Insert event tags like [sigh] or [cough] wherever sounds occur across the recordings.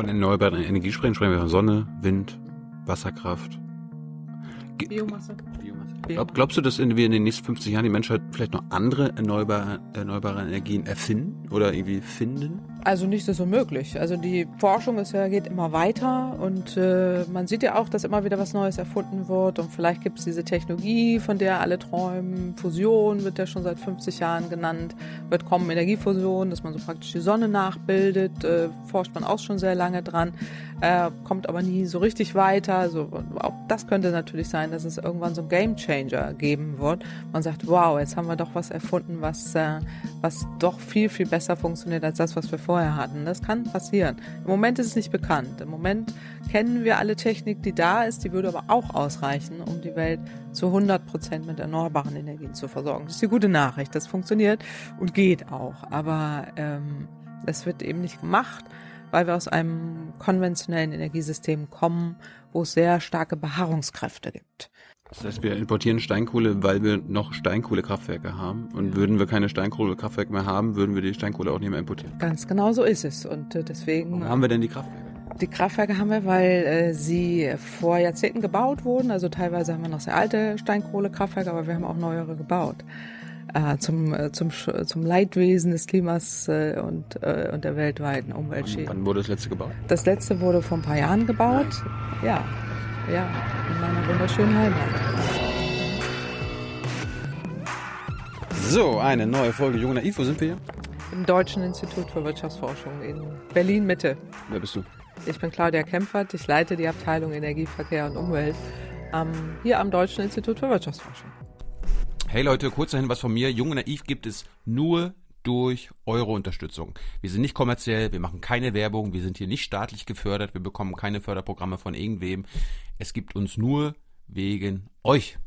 von erneuerbaren Energie sprechen, sprechen wir von Sonne, Wind, Wasserkraft. Biomasse. Glaub, glaubst du, dass wir in den nächsten 50 Jahren die Menschheit vielleicht noch andere erneuerbare, erneuerbare Energien erfinden oder irgendwie finden? Also nichts ist unmöglich. Also die Forschung ist ja, geht immer weiter und äh, man sieht ja auch, dass immer wieder was Neues erfunden wird und vielleicht gibt es diese Technologie, von der alle träumen. Fusion wird ja schon seit 50 Jahren genannt, wird kommen Energiefusion, dass man so praktisch die Sonne nachbildet, äh, forscht man auch schon sehr lange dran, äh, kommt aber nie so richtig weiter. Also auch das könnte natürlich sein, dass es irgendwann so ein Game Changer geben wird. Man sagt, wow, jetzt haben wir doch was erfunden, was, äh, was doch viel, viel besser funktioniert als das, was wir vorher hatten. Das kann passieren. Im Moment ist es nicht bekannt. Im Moment kennen wir alle Technik, die da ist. Die würde aber auch ausreichen, um die Welt zu 100 Prozent mit erneuerbaren Energien zu versorgen. Das ist die gute Nachricht. Das funktioniert und geht auch. Aber ähm, das wird eben nicht gemacht, weil wir aus einem konventionellen Energiesystem kommen, wo es sehr starke Beharrungskräfte gibt. Das heißt, wir importieren Steinkohle, weil wir noch Steinkohlekraftwerke haben. Und würden wir keine Steinkohlekraftwerke mehr haben, würden wir die Steinkohle auch nicht mehr importieren. Ganz genau so ist es. Und äh, deswegen. Warum haben wir denn die Kraftwerke? Die Kraftwerke haben wir, weil äh, sie vor Jahrzehnten gebaut wurden. Also teilweise haben wir noch sehr alte Steinkohlekraftwerke, aber wir haben auch neuere gebaut. Äh, zum, äh, zum, zum Leidwesen des Klimas äh, und, äh, und der weltweiten Umweltschäden. Wann, wann wurde das letzte gebaut? Das letzte wurde vor ein paar Jahren gebaut. Ja, ja, in meiner wunderschönen Heimat. So, eine neue Folge Jung Naiv. Wo sind wir hier? Im Deutschen Institut für Wirtschaftsforschung in Berlin Mitte. Wer bist du? Ich bin Claudia Kempfert, ich leite die Abteilung Energie, Verkehr und Umwelt ähm, hier am Deutschen Institut für Wirtschaftsforschung. Hey Leute, kurz dahin was von mir. Jung und Naiv gibt es nur durch eure Unterstützung. Wir sind nicht kommerziell, wir machen keine Werbung, wir sind hier nicht staatlich gefördert, wir bekommen keine Förderprogramme von irgendwem. Es gibt uns nur wegen euch.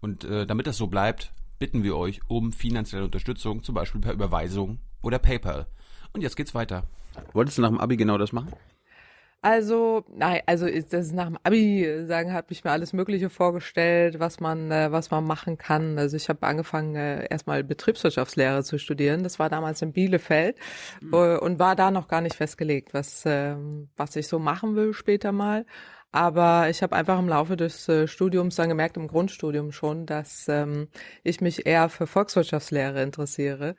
Und äh, damit das so bleibt, bitten wir euch um finanzielle Unterstützung, zum Beispiel per Überweisung oder PayPal. Und jetzt geht's weiter. Wolltest du nach dem Abi genau das machen? Also, nein, also ist das nach dem Abi sagen, hat mich mir alles Mögliche vorgestellt, was man, äh, was man machen kann. Also ich habe angefangen, äh, erstmal Betriebswirtschaftslehre zu studieren. Das war damals in Bielefeld mhm. äh, und war da noch gar nicht festgelegt, was, äh, was ich so machen will später mal. Aber ich habe einfach im Laufe des äh, Studiums dann gemerkt, im Grundstudium schon, dass ähm, ich mich eher für Volkswirtschaftslehre interessiere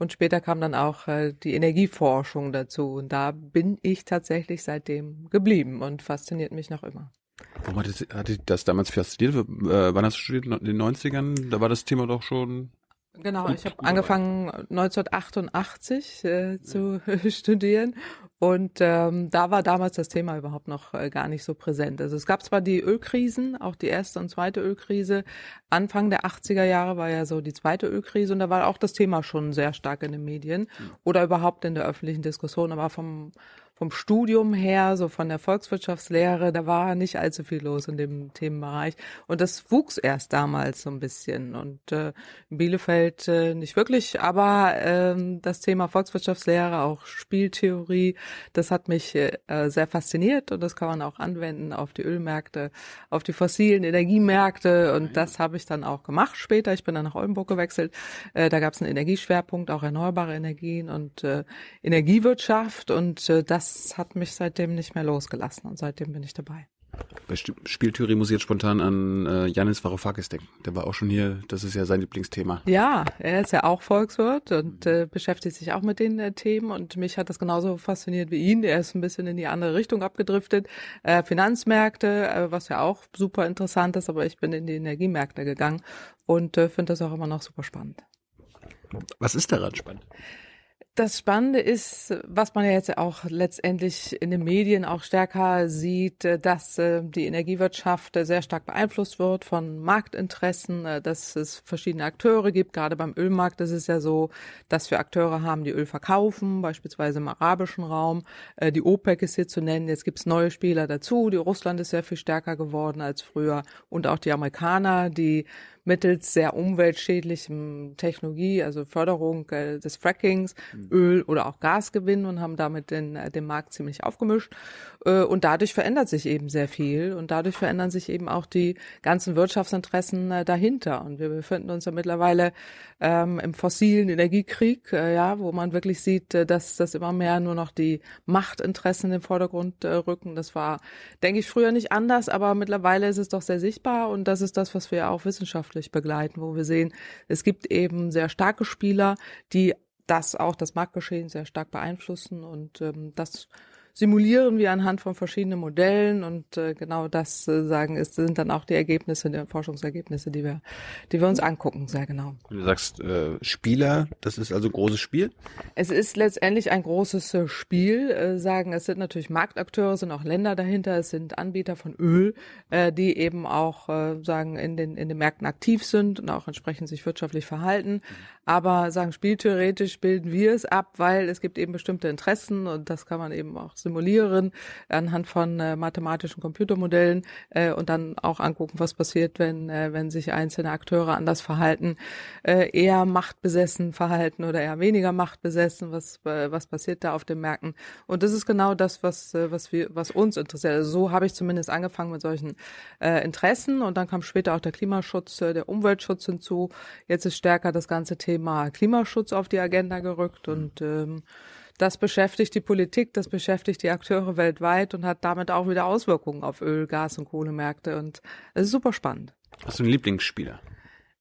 und später kam dann auch äh, die Energieforschung dazu. Und da bin ich tatsächlich seitdem geblieben und fasziniert mich noch immer. Warum hatte, hatte das damals fasziniert? Äh, wann hast du studiert? In den 90ern? Da war das Thema doch schon Genau, ich habe angefangen 1988 äh, zu [laughs] studieren und ähm, da war damals das Thema überhaupt noch äh, gar nicht so präsent. Also es gab zwar die Ölkrisen, auch die erste und zweite Ölkrise. Anfang der 80er Jahre war ja so die zweite Ölkrise und da war auch das Thema schon sehr stark in den Medien mhm. oder überhaupt in der öffentlichen Diskussion, aber vom vom Studium her, so von der Volkswirtschaftslehre, da war nicht allzu viel los in dem Themenbereich. Und das wuchs erst damals so ein bisschen. Und äh, in Bielefeld äh, nicht wirklich, aber ähm, das Thema Volkswirtschaftslehre, auch Spieltheorie, das hat mich äh, sehr fasziniert und das kann man auch anwenden auf die Ölmärkte, auf die fossilen Energiemärkte. Und das habe ich dann auch gemacht später. Ich bin dann nach Oldenburg gewechselt. Äh, da gab es einen Energieschwerpunkt, auch erneuerbare Energien und äh, Energiewirtschaft. Und äh, das das hat mich seitdem nicht mehr losgelassen und seitdem bin ich dabei. Bei Spieltheorie muss ich jetzt spontan an äh, Janis Varoufakis denken. Der war auch schon hier, das ist ja sein Lieblingsthema. Ja, er ist ja auch Volkswirt und äh, beschäftigt sich auch mit den äh, Themen und mich hat das genauso fasziniert wie ihn. Er ist ein bisschen in die andere Richtung abgedriftet. Äh, Finanzmärkte, äh, was ja auch super interessant ist, aber ich bin in die Energiemärkte gegangen und äh, finde das auch immer noch super spannend. Was ist daran spannend? Das Spannende ist, was man ja jetzt auch letztendlich in den Medien auch stärker sieht, äh, dass äh, die Energiewirtschaft äh, sehr stark beeinflusst wird von Marktinteressen, dass es verschiedene Akteure gibt. Gerade beim Ölmarkt ist es ja so, dass wir Akteure haben, die Öl verkaufen, beispielsweise im arabischen Raum. Die OPEC ist hier zu nennen. Jetzt gibt es neue Spieler dazu. Die Russland ist sehr viel stärker geworden als früher und auch die Amerikaner, die mittels sehr umweltschädlichem Technologie, also Förderung des Frackings, Öl oder auch Gas gewinnen und haben damit den, äh, den Markt ziemlich aufgemischt. Äh, und dadurch verändert sich eben sehr viel und dadurch verändern sich eben auch die ganzen Wirtschaftsinteressen äh, dahinter. Und wir befinden uns ja mittlerweile ähm, im fossilen Energiekrieg, äh, ja, wo man wirklich sieht, dass das immer mehr nur noch die Machtinteressen in den Vordergrund äh, rücken. Das war, denke ich, früher nicht anders, aber mittlerweile ist es doch sehr sichtbar und das ist das, was wir auch wissenschaftlich begleiten, wo wir sehen, es gibt eben sehr starke Spieler, die das auch das Marktgeschehen sehr stark beeinflussen und ähm, das simulieren wir anhand von verschiedenen Modellen und äh, genau das äh, sagen ist sind dann auch die Ergebnisse, die Forschungsergebnisse, die wir, die wir uns angucken, sehr genau. Du sagst äh, Spieler, das ist also großes Spiel? Es ist letztendlich ein großes äh, Spiel. Äh, sagen, es sind natürlich Marktakteure, sind auch Länder dahinter, es sind Anbieter von Öl, äh, die eben auch äh, sagen in den in den Märkten aktiv sind und auch entsprechend sich wirtschaftlich verhalten. Aber sagen spieltheoretisch bilden wir es ab, weil es gibt eben bestimmte Interessen und das kann man eben auch simulieren anhand von äh, mathematischen Computermodellen äh, und dann auch angucken, was passiert, wenn, äh, wenn sich einzelne Akteure anders verhalten, äh, eher machtbesessen verhalten oder eher weniger machtbesessen, was, äh, was passiert da auf den Märkten. Und das ist genau das, was, äh, was, wir, was uns interessiert. Also so habe ich zumindest angefangen mit solchen äh, Interessen und dann kam später auch der Klimaschutz, äh, der Umweltschutz hinzu. Jetzt ist stärker das ganze Thema Klimaschutz auf die Agenda gerückt und ähm, das beschäftigt die Politik, das beschäftigt die Akteure weltweit und hat damit auch wieder Auswirkungen auf Öl, Gas und Kohlemärkte und es ist super spannend. Hast du einen Lieblingsspieler?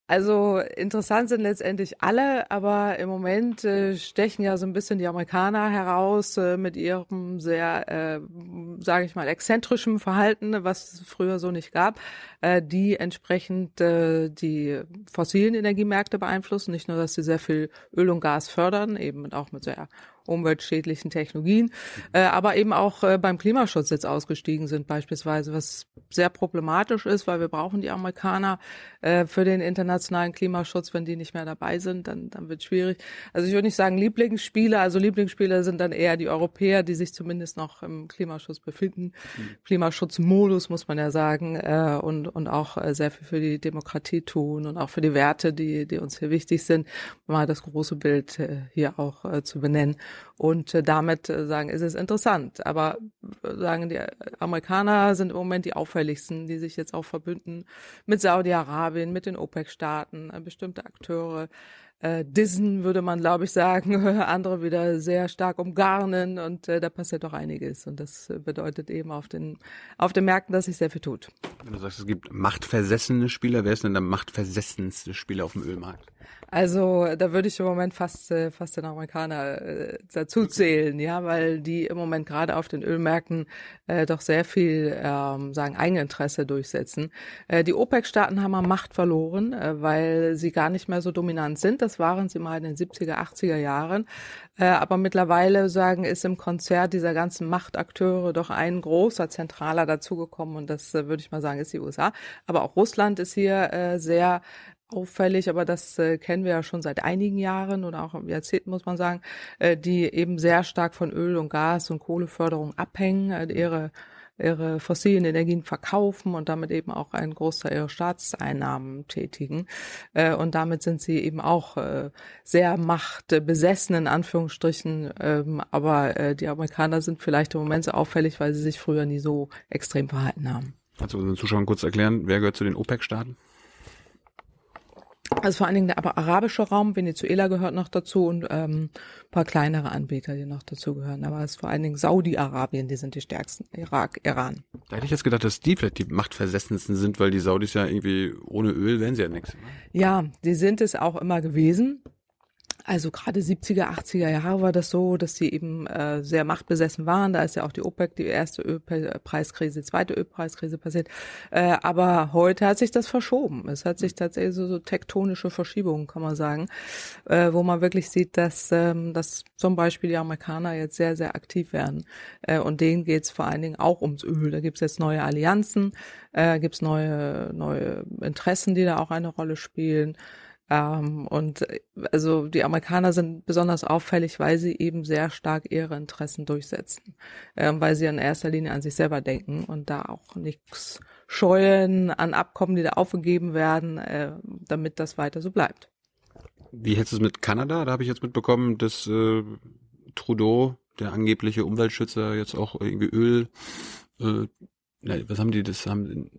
Also interessant sind letztendlich alle, aber im Moment äh, stechen ja so ein bisschen die Amerikaner heraus äh, mit ihrem sehr, äh, sage ich mal, exzentrischen Verhalten, was es früher so nicht gab, äh, die entsprechend äh, die fossilen Energiemärkte beeinflussen. Nicht nur, dass sie sehr viel Öl und Gas fördern, eben auch mit sehr umweltschädlichen Technologien, äh, aber eben auch äh, beim Klimaschutz jetzt ausgestiegen sind beispielsweise, was sehr problematisch ist, weil wir brauchen die Amerikaner äh, für den internationalen Klimaschutz. Wenn die nicht mehr dabei sind, dann, dann wird schwierig. Also ich würde nicht sagen Lieblingsspieler, also Lieblingsspieler sind dann eher die Europäer, die sich zumindest noch im Klimaschutz befinden. Mhm. Klimaschutzmodus muss man ja sagen äh, und, und auch äh, sehr viel für die Demokratie tun und auch für die Werte, die, die uns hier wichtig sind, mal das große Bild äh, hier auch äh, zu benennen und äh, damit äh, sagen, ist es interessant. Aber äh, sagen die Amerikaner sind im Moment die auffälligsten, die sich jetzt auch verbünden mit Saudi-Arabien, mit den OPEC-Staaten, bestimmte Akteure äh, Dissen, würde man, glaube ich, sagen, [laughs] andere wieder sehr stark umgarnen und äh, da passiert doch einiges. Und das bedeutet eben auf den, auf den Märkten, dass sich sehr viel tut. Wenn du sagst, es gibt machtversessene Spieler, wer ist denn der machtversessenste Spieler auf dem Ölmarkt? Also da würde ich im Moment fast äh, fast den Amerikaner äh, dazu zählen, ja, weil die im Moment gerade auf den Ölmärkten äh, doch sehr viel ähm, sagen Eigeninteresse durchsetzen. Äh, die OPEC-Staaten haben an Macht verloren, äh, weil sie gar nicht mehr so dominant sind. Das waren sie mal in den 70er, 80er Jahren. Äh, aber mittlerweile sagen ist im Konzert dieser ganzen Machtakteure doch ein großer zentraler dazugekommen und das äh, würde ich mal sagen ist die USA. Aber auch Russland ist hier äh, sehr auffällig, aber das kennen wir ja schon seit einigen Jahren oder auch Jahrzehnten, muss man sagen, die eben sehr stark von Öl und Gas und Kohleförderung abhängen, ihre ihre fossilen Energien verkaufen und damit eben auch einen Großteil ihrer Staatseinnahmen tätigen. Äh, und damit sind sie eben auch äh, sehr machtbesessen, in Anführungsstrichen. Ähm, aber äh, die Amerikaner sind vielleicht im Moment so auffällig, weil sie sich früher nie so extrem verhalten haben. Kannst du unseren Zuschauern kurz erklären, wer gehört zu den OPEC-Staaten? Also vor allen Dingen der arabische Raum, Venezuela gehört noch dazu und ähm, paar kleinere Anbieter, die noch dazu gehören. Aber es ist vor allen Dingen Saudi-Arabien, die sind die stärksten. Irak, Iran. Da hätte ich jetzt gedacht, dass die vielleicht die machtversessensten sind, weil die Saudis ja irgendwie ohne Öl wären sie ja nichts. Ja, die sind es auch immer gewesen. Also gerade 70er, 80er Jahre war das so, dass sie eben äh, sehr machtbesessen waren. Da ist ja auch die OPEC, die erste Ölpreiskrise, zweite Ölpreiskrise passiert. Äh, aber heute hat sich das verschoben. Es hat sich tatsächlich so, so tektonische Verschiebungen, kann man sagen, äh, wo man wirklich sieht, dass, ähm, dass zum Beispiel die Amerikaner jetzt sehr, sehr aktiv werden. Äh, und denen geht es vor allen Dingen auch ums Öl. Da gibt es jetzt neue Allianzen, äh, gibt es neue, neue Interessen, die da auch eine Rolle spielen. Ähm, und äh, also die Amerikaner sind besonders auffällig, weil sie eben sehr stark ihre Interessen durchsetzen, ähm, weil sie in erster Linie an sich selber denken und da auch nichts scheuen an Abkommen, die da aufgegeben werden, äh, damit das weiter so bleibt. Wie hältst du es mit Kanada? Da habe ich jetzt mitbekommen, dass äh, Trudeau, der angebliche Umweltschützer, jetzt auch irgendwie Öl, äh, was haben die, das haben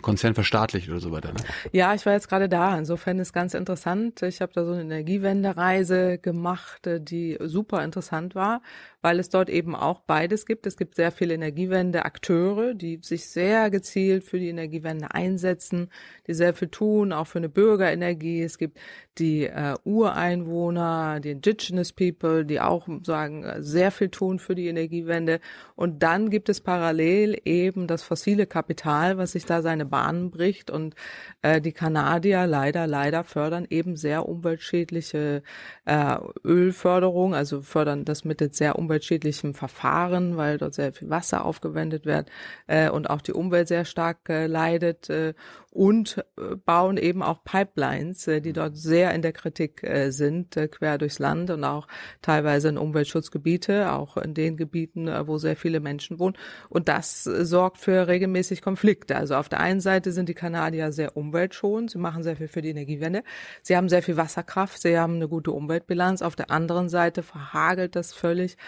Konzern verstaatlicht oder so weiter. Ne? Ja, ich war jetzt gerade da. Insofern ist ganz interessant. Ich habe da so eine Energiewendereise gemacht, äh, die super interessant war, weil es dort eben auch beides gibt. Es gibt sehr viele Energiewende-Akteure, die sich sehr gezielt für die Energiewende einsetzen, die sehr viel tun, auch für eine Bürgerenergie. Es gibt die äh, Ureinwohner, die Indigenous People, die auch sagen, äh, sehr viel tun für die Energiewende. Und dann gibt es parallel eben das fossile Kapital, was sich da seine Bahnen bricht. Und äh, die Kanadier leider, leider fördern eben sehr umweltschädliche äh, Ölförderung, also fördern das mit sehr umweltschädlichen umweltschädlichem Verfahren, weil dort sehr viel Wasser aufgewendet wird äh, und auch die Umwelt sehr stark äh, leidet. Äh, und äh, bauen eben auch Pipelines, äh, die dort sehr in der Kritik äh, sind, quer durchs Land und auch teilweise in Umweltschutzgebiete, auch in den Gebieten, wo sehr viele Menschen wohnen. Und das sorgt für regelmäßig Konflikte. Also auf der einen Seite sind die Kanadier sehr umweltschonend, sie machen sehr viel für die Energiewende, sie haben sehr viel Wasserkraft, sie haben eine gute Umweltbilanz. Auf der anderen Seite verhagelt das völlig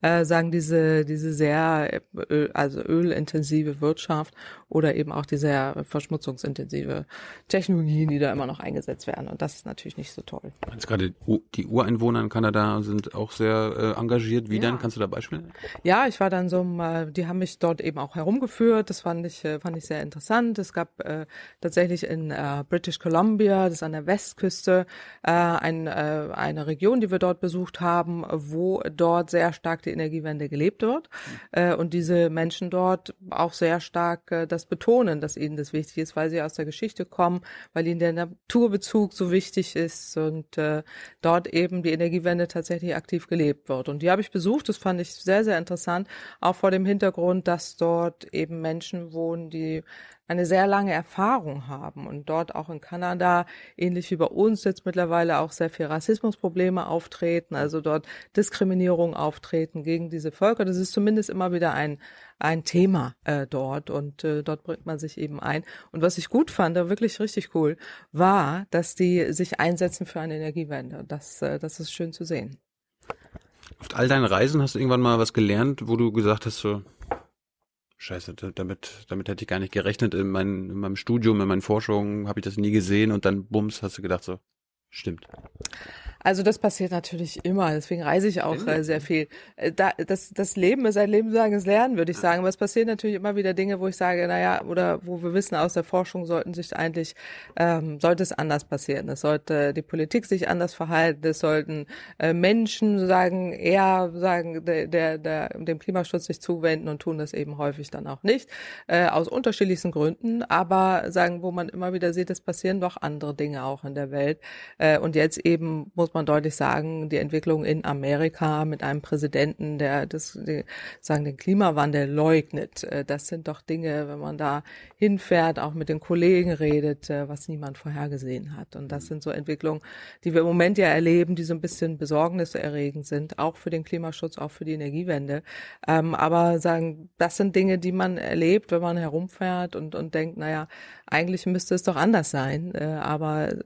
äh, sagen diese diese sehr Öl, also ölintensive Wirtschaft oder eben auch die sehr verschmutzungsintensive Technologien, die da immer noch eingesetzt werden. Und das ist natürlich nicht so toll. Jetzt gerade die Ureinwohner in Kanada sind auch sehr äh, engagiert. Wie ja. dann? Kannst du da Beispiele? Ja, ich war dann so, äh, die haben mich dort eben auch herumgeführt. Das fand ich äh, fand ich sehr interessant. Es gab äh, tatsächlich in äh, British Columbia, das ist an der Westküste, äh, ein, äh, eine Region, die wir dort besucht haben, wo dort sehr stark die Energiewende gelebt wird äh, und diese Menschen dort auch sehr stark äh, das betonen, dass ihnen das wichtig ist, weil sie aus der Geschichte kommen, weil ihnen der Naturbezug so wichtig ist und äh, dort eben die Energiewende tatsächlich aktiv gelebt wird. Und die habe ich besucht, das fand ich sehr, sehr interessant, auch vor dem Hintergrund, dass dort eben Menschen wohnen, die eine sehr lange Erfahrung haben und dort auch in Kanada, ähnlich wie bei uns jetzt mittlerweile auch sehr viel Rassismusprobleme auftreten, also dort Diskriminierung auftreten gegen diese Völker. Das ist zumindest immer wieder ein, ein Thema äh, dort und äh, dort bringt man sich eben ein. Und was ich gut fand, wirklich richtig cool, war, dass die sich einsetzen für eine Energiewende. Das, äh, das ist schön zu sehen. Auf all deinen Reisen hast du irgendwann mal was gelernt, wo du gesagt hast, so, Scheiße, damit, damit hätte ich gar nicht gerechnet. In, mein, in meinem Studium, in meinen Forschungen habe ich das nie gesehen und dann bums, hast du gedacht so, stimmt. Also das passiert natürlich immer, deswegen reise ich auch äh, sehr viel. Äh, da, das, das Leben ist ein lebenslanges Lernen, würde ich sagen. Aber es passieren natürlich immer wieder Dinge, wo ich sage, naja, oder wo wir wissen aus der Forschung sollten sich eigentlich, ähm, sollte es anders passieren. Es sollte die Politik sich anders verhalten, es sollten äh, Menschen sagen, eher sagen, der, der, der, dem Klimaschutz sich zuwenden und tun das eben häufig dann auch nicht. Äh, aus unterschiedlichsten Gründen, aber sagen, wo man immer wieder sieht, es passieren doch andere Dinge auch in der Welt. Äh, und jetzt eben muss man deutlich sagen, die Entwicklung in Amerika mit einem Präsidenten, der das, die, sagen, den Klimawandel leugnet. Äh, das sind doch Dinge, wenn man da hinfährt, auch mit den Kollegen redet, äh, was niemand vorhergesehen hat. Und das sind so Entwicklungen, die wir im Moment ja erleben, die so ein bisschen besorgniserregend sind, auch für den Klimaschutz, auch für die Energiewende. Ähm, aber sagen, das sind Dinge, die man erlebt, wenn man herumfährt und, und denkt, naja, eigentlich müsste es doch anders sein. Äh, aber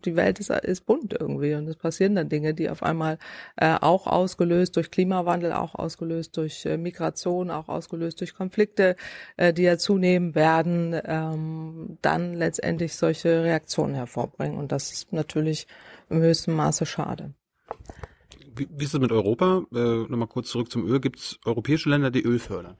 die Welt ist, ist bunt irgendwie und es passieren dann Dinge, die auf einmal äh, auch ausgelöst durch Klimawandel, auch ausgelöst durch äh, Migration, auch ausgelöst durch Konflikte, äh, die ja zunehmen werden, ähm, dann letztendlich solche Reaktionen hervorbringen. Und das ist natürlich im höchsten Maße schade. Wie, wie ist es mit Europa? Äh, Nochmal kurz zurück zum Öl. Gibt es europäische Länder, die Öl fördern?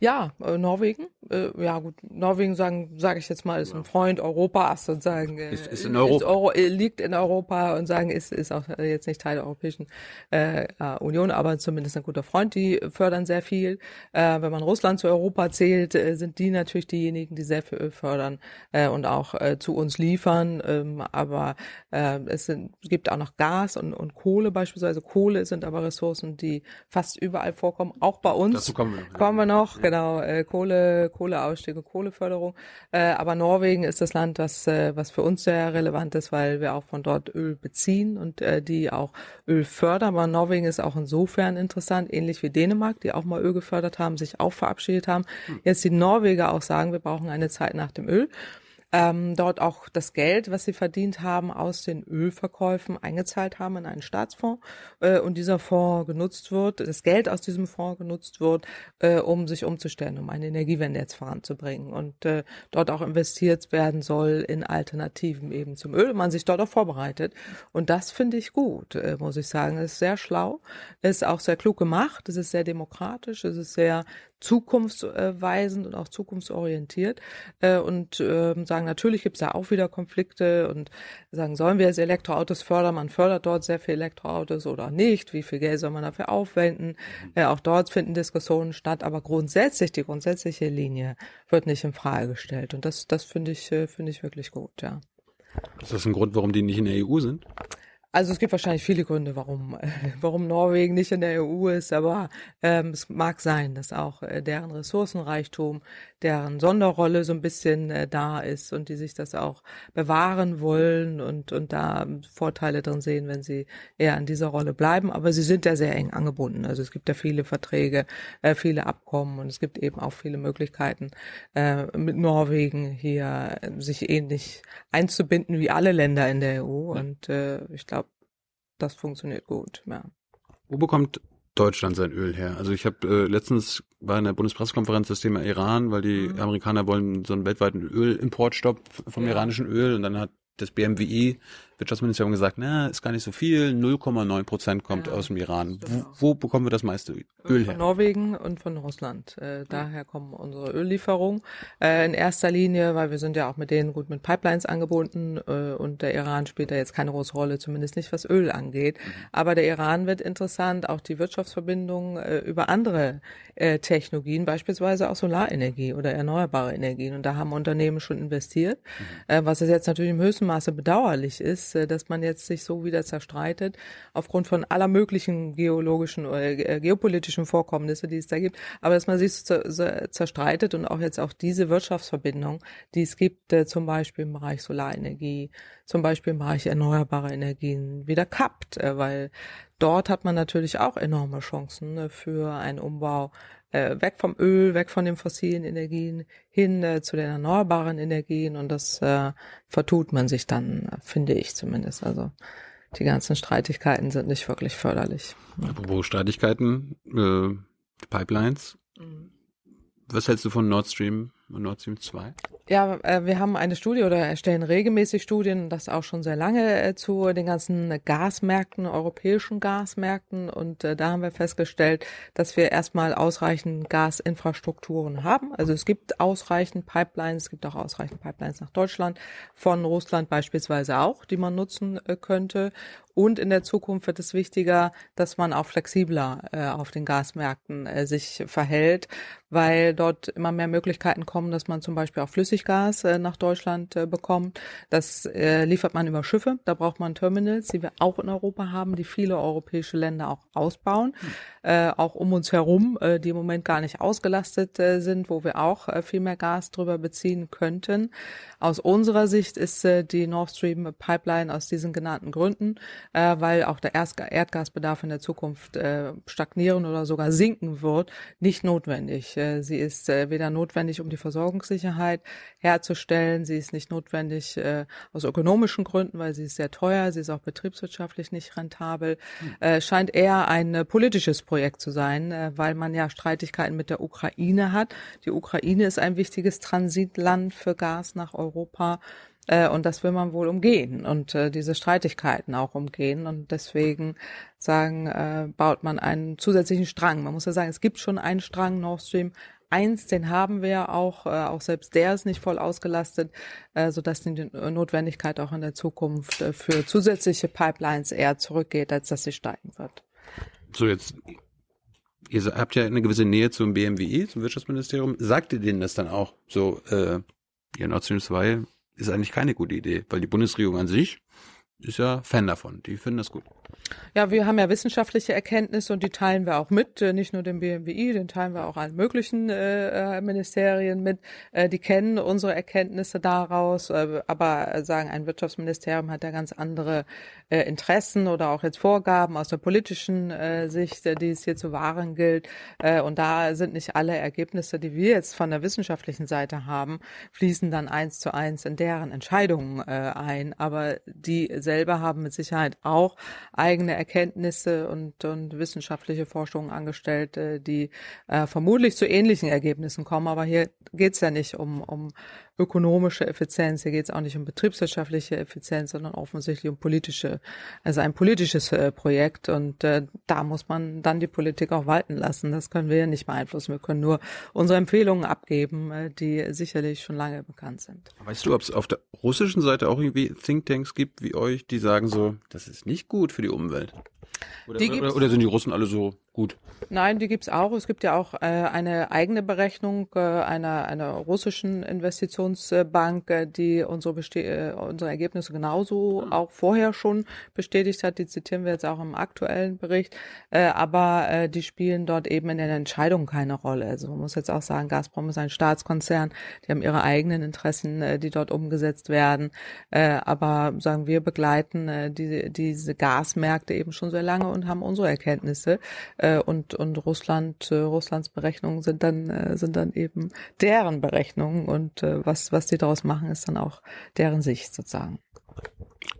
Ja, äh, Norwegen. Äh, ja gut, Norwegen sagen, sage ich jetzt mal, ist ein Freund Europas und sagen, äh, ist, ist in Europa. Ist Euro, äh, liegt in Europa und sagen, ist, ist auch jetzt nicht Teil der Europäischen äh, äh, Union, aber zumindest ein guter Freund. Die fördern sehr viel. Äh, wenn man Russland zu Europa zählt, äh, sind die natürlich diejenigen, die sehr viel fördern äh, und auch äh, zu uns liefern. Ähm, aber äh, es, sind, gibt auch noch Gas und, und Kohle beispielsweise. Kohle sind aber Ressourcen, die fast überall vorkommen, auch bei uns. Dazu kommen wir noch. Kommen wir noch, ja. genau. Äh, Kohle, Kohleausstieg und Kohleförderung. Äh, aber Norwegen ist das Land, was, äh, was für uns sehr relevant ist, weil wir auch von dort Öl beziehen und äh, die auch Öl fördern. Aber Norwegen ist auch insofern interessant, ähnlich wie Dänemark, die auch mal Öl gefördert haben, sich auch verabschiedet haben. Hm. Jetzt die Norweger auch sagen, wir brauchen eine Zeit nach dem Öl. Ähm, dort auch das Geld, was sie verdient haben, aus den Ölverkäufen eingezahlt haben in einen Staatsfonds äh, und dieser Fonds genutzt wird, das Geld aus diesem Fonds genutzt wird, äh, um sich umzustellen, um eine Energiewende jetzt voranzubringen und äh, dort auch investiert werden soll in Alternativen eben zum Öl man sich dort auch vorbereitet und das finde ich gut, äh, muss ich sagen. Es ist sehr schlau, ist auch sehr klug gemacht, es ist sehr demokratisch, es ist sehr zukunftsweisend und auch zukunftsorientiert äh, und äh, sagen, natürlich gibt es da auch wieder Konflikte und sagen, sollen wir jetzt Elektroautos fördern? Man fördert dort sehr viel Elektroautos oder nicht? Wie viel Geld soll man dafür aufwenden? Mhm. Äh, auch dort finden Diskussionen statt, aber grundsätzlich, die grundsätzliche Linie wird nicht in Frage gestellt und das, das finde ich, äh, finde ich wirklich gut, ja. Ist das ein Grund, warum die nicht in der EU sind? Also es gibt wahrscheinlich viele Gründe, warum, äh, [laughs] warum Norwegen nicht in der EU ist, aber ähm, es mag sein, dass auch äh, deren Ressourcenreichtum, deren Sonderrolle so ein bisschen äh, da ist und die sich das auch bewahren wollen und, und da Vorteile drin sehen, wenn sie eher an dieser Rolle bleiben. Aber sie sind ja sehr eng angebunden. Also es gibt ja viele Verträge, äh, viele Abkommen und es gibt eben auch viele Möglichkeiten, äh, mit Norwegen hier äh, sich ähnlich einzubinden wie alle Länder in der EU. Und äh, ich glaube, das funktioniert gut, ja. Wo bekommt Deutschland sein Öl her? Also ich habe äh, letztens war in der Bundespressekonferenz das Thema Iran, weil die mhm. Amerikaner wollen so einen weltweiten Ölimportstopp vom ja. iranischen Öl und dann hat das BMWI Wirtschaftsministerium gesagt, na, ist gar nicht so viel, 0,9 Prozent kommt ja, aus dem Iran. Wo, wo, bekommen wir das meiste Öl her? Von Norwegen und von Russland. Äh, daher kommen unsere Öllieferungen. Äh, in erster Linie, weil wir sind ja auch mit denen gut mit Pipelines angebunden äh, und der Iran spielt da jetzt keine große Rolle, zumindest nicht was Öl angeht. Mhm. Aber der Iran wird interessant, auch die Wirtschaftsverbindungen äh, über andere äh, Technologien, beispielsweise auch Solarenergie oder erneuerbare Energien. Und da haben Unternehmen schon investiert, mhm. Äh, was es jetzt natürlich im höchsten Maße bedauerlich ist, äh, dass man jetzt sich so wieder zerstreitet, aufgrund von aller möglichen geologischen oder äh, geopolitischen Vorkommnisse, die es da gibt, aber dass man sich zerstreitet und auch jetzt auch diese Wirtschaftsverbindung, die es gibt, äh, zum Beispiel im Bereich Solarenergie, zum Beispiel im Bereich erneuerbare Energien, wieder kappt, weil dort hat man natürlich auch enorme Chancen ne, für einen Umbau äh, weg vom Öl, weg von den fossilen Energien hin äh, zu den erneuerbaren Energien und das äh, vertut man sich dann, finde ich zumindest. Also die ganzen Streitigkeiten sind nicht wirklich förderlich. Apropos Streitigkeiten, äh, Pipelines. Mhm. Was hältst du von Nord Stream Nord Stream 2? Ja, äh, wir haben eine Studie oder erstellen regelmäßig Studien, das auch schon sehr lange äh, zu den ganzen Gasmärkten, europäischen Gasmärkten. Und äh, da haben wir festgestellt, dass wir erstmal ausreichend Gasinfrastrukturen haben. Also es gibt ausreichend Pipelines, es gibt auch ausreichend Pipelines nach Deutschland, von Russland beispielsweise auch, die man nutzen könnte. Und in der Zukunft wird es wichtiger, dass man auch flexibler äh, auf den Gasmärkten äh, sich verhält, weil dort immer mehr Möglichkeiten kommen, dass man zum Beispiel auch Flüssiggas äh, nach Deutschland äh, bekommt. Das äh, liefert man über Schiffe. Da braucht man Terminals, die wir auch in Europa haben, die viele europäische Länder auch ausbauen, äh, auch um uns herum, die im Moment gar nicht ausgelastet sind, wo wir auch viel mehr Gas drüber beziehen könnten. Aus unserer Sicht ist die Nord Stream Pipeline aus diesen genannten Gründen, äh, weil auch der Erdgasbedarf in der Zukunft äh, stagnieren oder sogar sinken wird, nicht notwendig. Äh, sie ist äh, weder notwendig, um die Versorgungssicherheit herzustellen, sie ist nicht notwendig äh, aus ökonomischen Gründen, weil sie ist sehr teuer, sie ist auch betriebswirtschaftlich nicht rentabel, hm. äh, scheint eher ein äh, politisches Projekt zu sein, äh, weil man ja Streitigkeiten mit der Ukraine hat. Die Ukraine ist ein wichtiges Transitland für Gas nach Europa. Äh, und das will man wohl umgehen und äh, diese Streitigkeiten auch umgehen. Und deswegen sagen, äh, baut man einen zusätzlichen Strang. Man muss ja sagen, es gibt schon einen Strang Nord Stream 1, den haben wir auch, auch selbst der ist nicht voll ausgelastet, sodass die Notwendigkeit auch in der Zukunft für zusätzliche Pipelines eher zurückgeht, als dass sie steigen wird. So, jetzt Ihr habt ja eine gewisse Nähe zum BMWI, zum Wirtschaftsministerium. Sagt ihr denen das dann auch? So, äh, ja, Nord Stream 2 ist eigentlich keine gute Idee, weil die Bundesregierung an sich ist ja Fan davon. Die finden das gut. Ja, wir haben ja wissenschaftliche Erkenntnisse und die teilen wir auch mit, äh, nicht nur dem BMWI, den teilen wir auch allen möglichen äh, äh, Ministerien mit. Äh, die kennen unsere Erkenntnisse daraus, äh, aber sagen, ein Wirtschaftsministerium hat ja ganz andere äh, Interessen oder auch jetzt Vorgaben aus der politischen Sicht, die es hier zu wahren gilt. Und da sind nicht alle Ergebnisse, die wir jetzt von der wissenschaftlichen Seite haben, fließen dann eins zu eins in deren Entscheidungen ein. Aber die selber haben mit Sicherheit auch eigene Erkenntnisse und, und wissenschaftliche Forschungen angestellt, äh, die äh, vermutlich zu ähnlichen Ergebnissen kommen. Aber hier geht es ja nicht um, um ökonomische Effizienz, hier geht es auch nicht um betriebswirtschaftliche Effizienz, sondern offensichtlich um politische, also ein politisches äh, Projekt. Und äh, da muss man dann die Politik auch walten lassen. Das können wir ja nicht beeinflussen. Wir können nur unsere Empfehlungen abgeben, äh, die sicherlich schon lange bekannt sind. Weißt du, ob es auf der russischen Seite auch irgendwie Thinktanks gibt wie euch, die sagen so, das ist nicht gut für die Umwelt? Oder, oder, oder, sind die Russen alle so gut? Nein, die gibt's auch. Es gibt ja auch äh, eine eigene Berechnung äh, einer, einer russischen Investitionsbank, äh, die unsere, Beste äh, unsere Ergebnisse genauso auch vorher schon bestätigt hat. Die zitieren wir jetzt auch im aktuellen Bericht. Äh, aber äh, die spielen dort eben in den Entscheidungen keine Rolle. Also man muss jetzt auch sagen, Gazprom ist ein Staatskonzern. Die haben ihre eigenen Interessen, äh, die dort umgesetzt werden. Äh, aber sagen wir begleiten äh, die, diese Gasmärkte eben schon sehr lange und haben unsere Erkenntnisse. Äh, und und Russland, äh, Russlands Berechnungen sind dann äh, sind dann eben deren Berechnungen und äh, was was die daraus machen, ist dann auch deren Sicht sozusagen.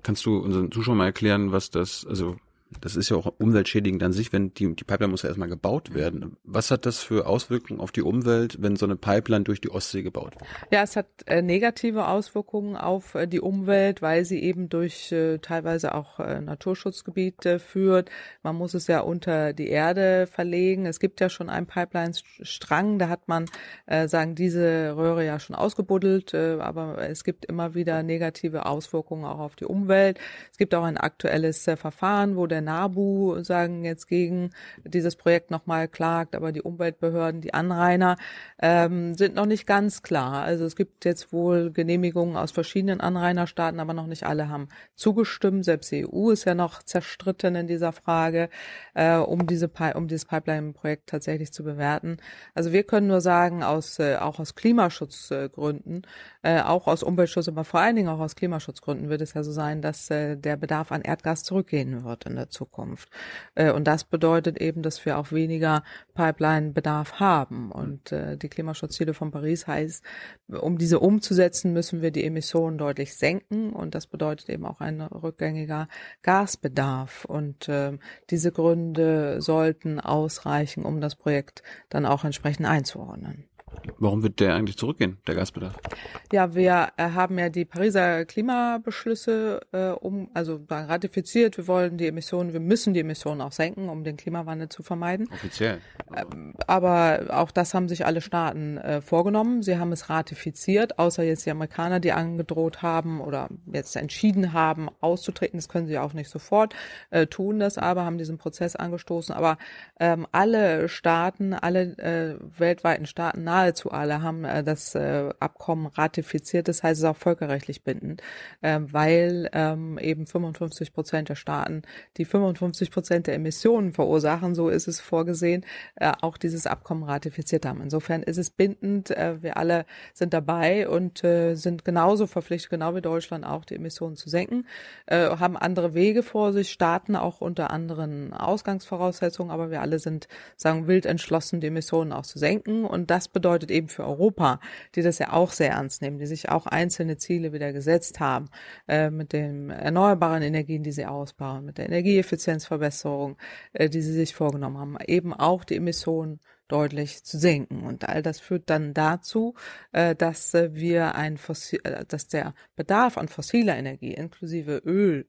Kannst du unseren Zuschauern mal erklären, was das, also das ist ja auch umweltschädigend an sich, wenn die, die Pipeline muss ja erstmal gebaut werden. Was hat das für Auswirkungen auf die Umwelt, wenn so eine Pipeline durch die Ostsee gebaut wird? Ja, es hat äh, negative Auswirkungen auf äh, die Umwelt, weil sie eben durch äh, teilweise auch äh, Naturschutzgebiete führt. Man muss es ja unter die Erde verlegen. Es gibt ja schon einen Pipeline-Strang, da hat man, äh, sagen, diese Röhre ja schon ausgebuddelt, äh, aber es gibt immer wieder negative Auswirkungen auch auf die Umwelt. Es gibt auch ein aktuelles Verfahren, wo der NABU sagen jetzt gegen dieses Projekt nochmal klagt, aber die Umweltbehörden, die Anrainer ähm, sind noch nicht ganz klar. Also es gibt jetzt wohl Genehmigungen aus verschiedenen Anrainerstaaten, aber noch nicht alle haben zugestimmt. Selbst die EU ist ja noch zerstritten in dieser Frage, äh, um diese um dieses Pipeline-Projekt tatsächlich zu bewerten. Also wir können nur sagen, aus äh, auch aus Klimaschutzgründen, äh, auch aus Umweltschutz, aber vor allen Dingen auch aus Klimaschutzgründen wird es ja so sein, dass äh, der Bedarf an Erdgas zurückgehen wird in der. Äh, und das bedeutet eben, dass wir auch weniger Pipeline-Bedarf haben. Und äh, die Klimaschutzziele von Paris heißt, um diese umzusetzen, müssen wir die Emissionen deutlich senken. Und das bedeutet eben auch ein rückgängiger Gasbedarf. Und äh, diese Gründe sollten ausreichen, um das Projekt dann auch entsprechend einzuordnen. Warum wird der eigentlich zurückgehen, der Gasbedarf? Ja, wir äh, haben ja die Pariser Klimabeschlüsse äh, um, also ratifiziert. Wir wollen die Emissionen, wir müssen die Emissionen auch senken, um den Klimawandel zu vermeiden. Offiziell. Ähm, aber auch das haben sich alle Staaten äh, vorgenommen. Sie haben es ratifiziert, außer jetzt die Amerikaner, die angedroht haben oder jetzt entschieden haben, auszutreten. Das können sie auch nicht sofort äh, tun, das aber haben diesen Prozess angestoßen. Aber ähm, alle Staaten, alle äh, weltweiten Staaten nahe nahezu alle haben äh, das äh, Abkommen ratifiziert. Das heißt, es ist auch völkerrechtlich bindend, äh, weil ähm, eben 55 Prozent der Staaten, die 55 Prozent der Emissionen verursachen, so ist es vorgesehen, äh, auch dieses Abkommen ratifiziert haben. Insofern ist es bindend. Äh, wir alle sind dabei und äh, sind genauso verpflichtet, genau wie Deutschland auch, die Emissionen zu senken, äh, haben andere Wege vor sich, starten auch unter anderen Ausgangsvoraussetzungen, aber wir alle sind, sagen, wild entschlossen, die Emissionen auch zu senken. Und das bedeutet, bedeutet eben für Europa, die das ja auch sehr ernst nehmen, die sich auch einzelne Ziele wieder gesetzt haben, äh, mit den erneuerbaren Energien, die sie ausbauen, mit der Energieeffizienzverbesserung, äh, die sie sich vorgenommen haben, eben auch die Emissionen deutlich zu senken. Und all das führt dann dazu, äh, dass äh, wir ein Fossil, äh, dass der Bedarf an fossiler Energie inklusive Öl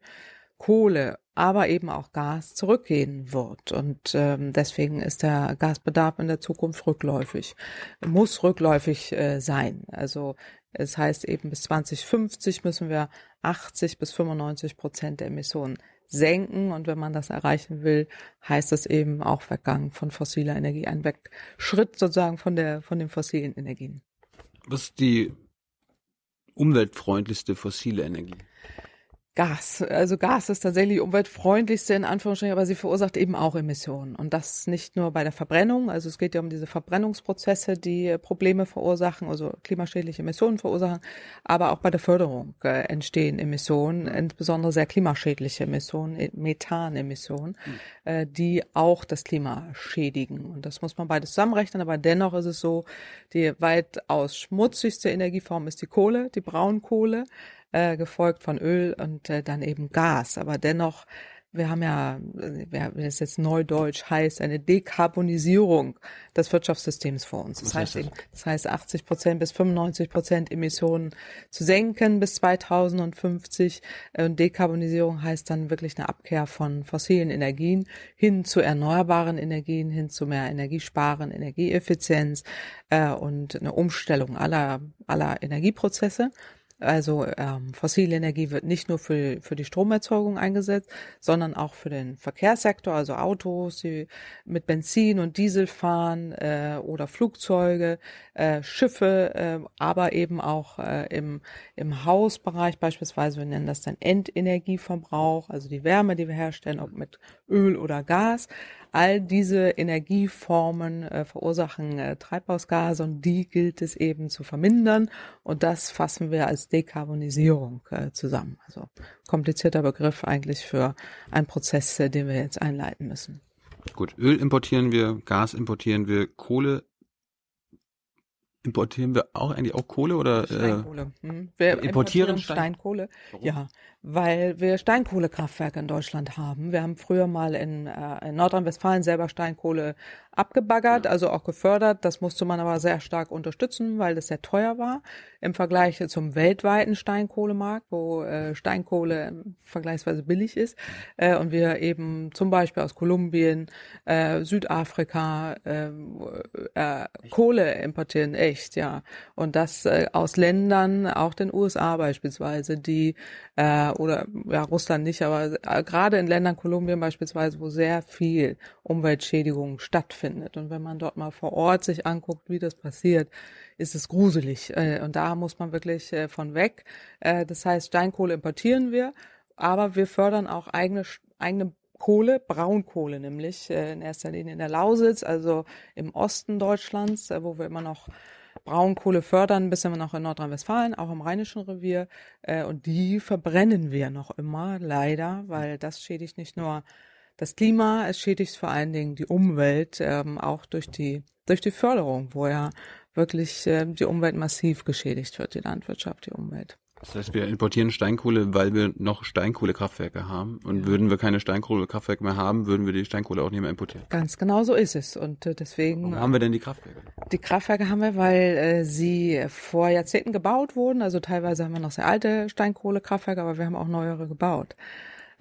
Kohle, aber eben auch Gas zurückgehen wird. Und ähm, deswegen ist der Gasbedarf in der Zukunft rückläufig, muss rückläufig äh, sein. Also es heißt eben bis 2050 müssen wir 80 bis 95 Prozent der Emissionen senken. Und wenn man das erreichen will, heißt das eben auch Weggang von fossiler Energie, ein Wegschritt sozusagen von der, von den fossilen Energien. Was ist die umweltfreundlichste fossile Energie? Gas. Also Gas ist tatsächlich umweltfreundlichste in Anführungsstrichen, aber sie verursacht eben auch Emissionen. Und das nicht nur bei der Verbrennung. Also es geht ja um diese Verbrennungsprozesse, die Probleme verursachen, also klimaschädliche Emissionen verursachen. Aber auch bei der Förderung äh, entstehen Emissionen, insbesondere sehr klimaschädliche Emissionen, äh, Methanemissionen, mhm. äh, die auch das Klima schädigen. Und das muss man beides zusammenrechnen. Aber dennoch ist es so, die weitaus schmutzigste Energieform ist die Kohle, die Braunkohle äh, gefolgt von Öl und äh, dann eben Gas. Aber dennoch, wir haben ja, wie es jetzt neudeutsch heißt, eine Dekarbonisierung des Wirtschaftssystems vor uns. Das heißt, eben, das heißt 80 Prozent bis 95 Prozent Emissionen zu senken bis 2050. Und Dekarbonisierung heißt dann wirklich eine Abkehr von fossilen Energien hin zu erneuerbaren Energien, hin zu mehr Energiesparen, Energieeffizienz äh, und eine Umstellung aller, aller Energieprozesse. Also ähm, fossile Energie wird nicht nur für, für die Stromerzeugung eingesetzt, sondern auch für den Verkehrssektor, also Autos, die mit Benzin und Diesel fahren äh, oder Flugzeuge, äh, Schiffe, äh, aber eben auch äh, im, im Hausbereich beispielsweise, wir nennen das dann Endenergieverbrauch, also die Wärme, die wir herstellen, ob mit Öl oder Gas. All diese Energieformen äh, verursachen äh, Treibhausgase und die gilt es eben zu vermindern. Und das fassen wir als Dekarbonisierung äh, zusammen. Also komplizierter Begriff eigentlich für einen Prozess, äh, den wir jetzt einleiten müssen. Gut, Öl importieren wir, Gas importieren wir, Kohle importieren wir auch eigentlich auch Kohle oder äh, Steinkohle. Hm. Wir importieren, importieren Steinkohle. Warum? Ja, weil wir Steinkohlekraftwerke in Deutschland haben. Wir haben früher mal in, äh, in Nordrhein-Westfalen selber Steinkohle abgebaggert, also auch gefördert. Das musste man aber sehr stark unterstützen, weil das sehr teuer war im Vergleich zum weltweiten Steinkohlemarkt, wo äh, Steinkohle vergleichsweise billig ist. Äh, und wir eben zum Beispiel aus Kolumbien, äh, Südafrika äh, äh, Kohle importieren, echt, ja. Und das äh, aus Ländern, auch den USA beispielsweise, die äh, oder ja Russland nicht, aber äh, gerade in Ländern Kolumbien beispielsweise, wo sehr viel Umweltschädigung stattfindet. Und wenn man dort mal vor Ort sich anguckt, wie das passiert, ist es gruselig. Äh, und da muss man wirklich äh, von weg. Das heißt, Steinkohle importieren wir, aber wir fördern auch eigene, eigene Kohle, Braunkohle nämlich, in erster Linie in der Lausitz, also im Osten Deutschlands, wo wir immer noch Braunkohle fördern, bis wir noch in Nordrhein-Westfalen, auch im Rheinischen Revier. Und die verbrennen wir noch immer, leider, weil das schädigt nicht nur das Klima, es schädigt vor allen Dingen die Umwelt, ähm, auch durch die, durch die Förderung, wo ja wirklich äh, die Umwelt massiv geschädigt wird, die Landwirtschaft, die Umwelt. Das heißt, wir importieren Steinkohle, weil wir noch Steinkohlekraftwerke haben. Und ja. würden wir keine Steinkohlekraftwerke mehr haben, würden wir die Steinkohle auch nicht mehr importieren. Ganz genau so ist es. Und äh, deswegen. Warum haben wir denn die Kraftwerke? Die Kraftwerke haben wir, weil äh, sie vor Jahrzehnten gebaut wurden. Also teilweise haben wir noch sehr alte Steinkohlekraftwerke, aber wir haben auch neuere gebaut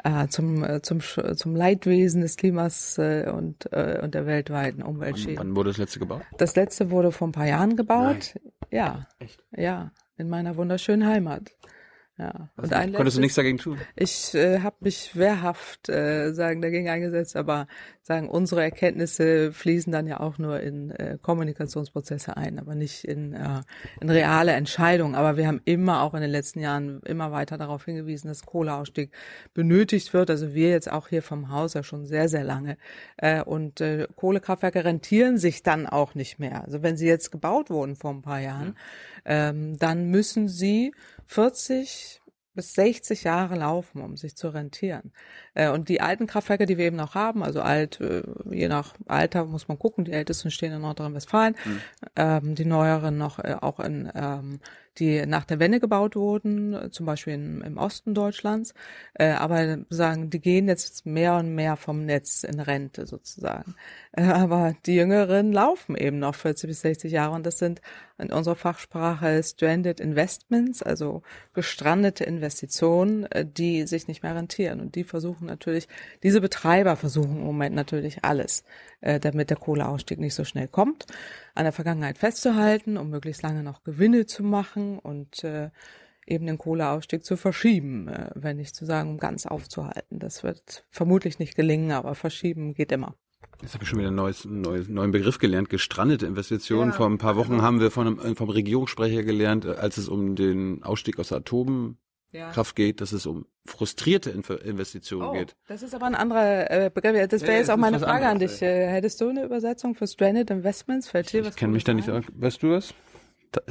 äh, zum, äh, zum, zum Leidwesen des Klimas äh, und, äh, und der weltweiten Umweltschäden. Wann wurde das letzte gebaut? Das letzte wurde vor ein paar Jahren gebaut. Nein. Ja. Echt? Ja, in meiner wunderschönen Heimat. Ja. Also, und konntest du nichts dagegen tun? Ich äh, habe mich wehrhaft äh, sagen dagegen eingesetzt, aber sagen unsere Erkenntnisse fließen dann ja auch nur in äh, Kommunikationsprozesse ein, aber nicht in, äh, in reale Entscheidungen. Aber wir haben immer auch in den letzten Jahren immer weiter darauf hingewiesen, dass Kohleausstieg benötigt wird. Also wir jetzt auch hier vom Haus ja schon sehr sehr lange. Äh, und äh, Kohlekraftwerke rentieren sich dann auch nicht mehr. Also wenn sie jetzt gebaut wurden vor ein paar Jahren, ja. ähm, dann müssen sie 40 bis 60 Jahre laufen, um sich zu rentieren. Äh, und die alten Kraftwerke, die wir eben noch haben, also alt, äh, je nach Alter muss man gucken, die ältesten stehen in Nordrhein-Westfalen, mhm. ähm, die neueren noch äh, auch in ähm, die nach der Wende gebaut wurden, zum Beispiel in, im Osten Deutschlands, äh, aber sagen, die gehen jetzt mehr und mehr vom Netz in Rente sozusagen. Äh, aber die Jüngeren laufen eben noch 40 bis 60 Jahre und das sind in unserer Fachsprache Stranded Investments, also gestrandete Investitionen, äh, die sich nicht mehr rentieren. Und die versuchen natürlich, diese Betreiber versuchen im Moment natürlich alles, äh, damit der Kohleausstieg nicht so schnell kommt, an der Vergangenheit festzuhalten, um möglichst lange noch Gewinne zu machen und äh, eben den Kohleausstieg zu verschieben, äh, wenn nicht zu sagen, um ganz aufzuhalten. Das wird vermutlich nicht gelingen, aber verschieben geht immer. Jetzt habe ich schon wieder einen neues, neues, neuen Begriff gelernt, gestrandete Investitionen. Ja. Vor ein paar Wochen haben wir von einem, vom Regierungssprecher gelernt, als es um den Ausstieg aus Atom Kohlekraft ja. geht, dass es um frustrierte Investitionen oh, geht. Das ist aber ein anderer äh, Begriff. Das wäre ja, jetzt auch meine Frage an dich. Äh, hättest du eine Übersetzung für Stranded Investments? Fällt dir was Ich kenne mich da nicht. Weißt du was?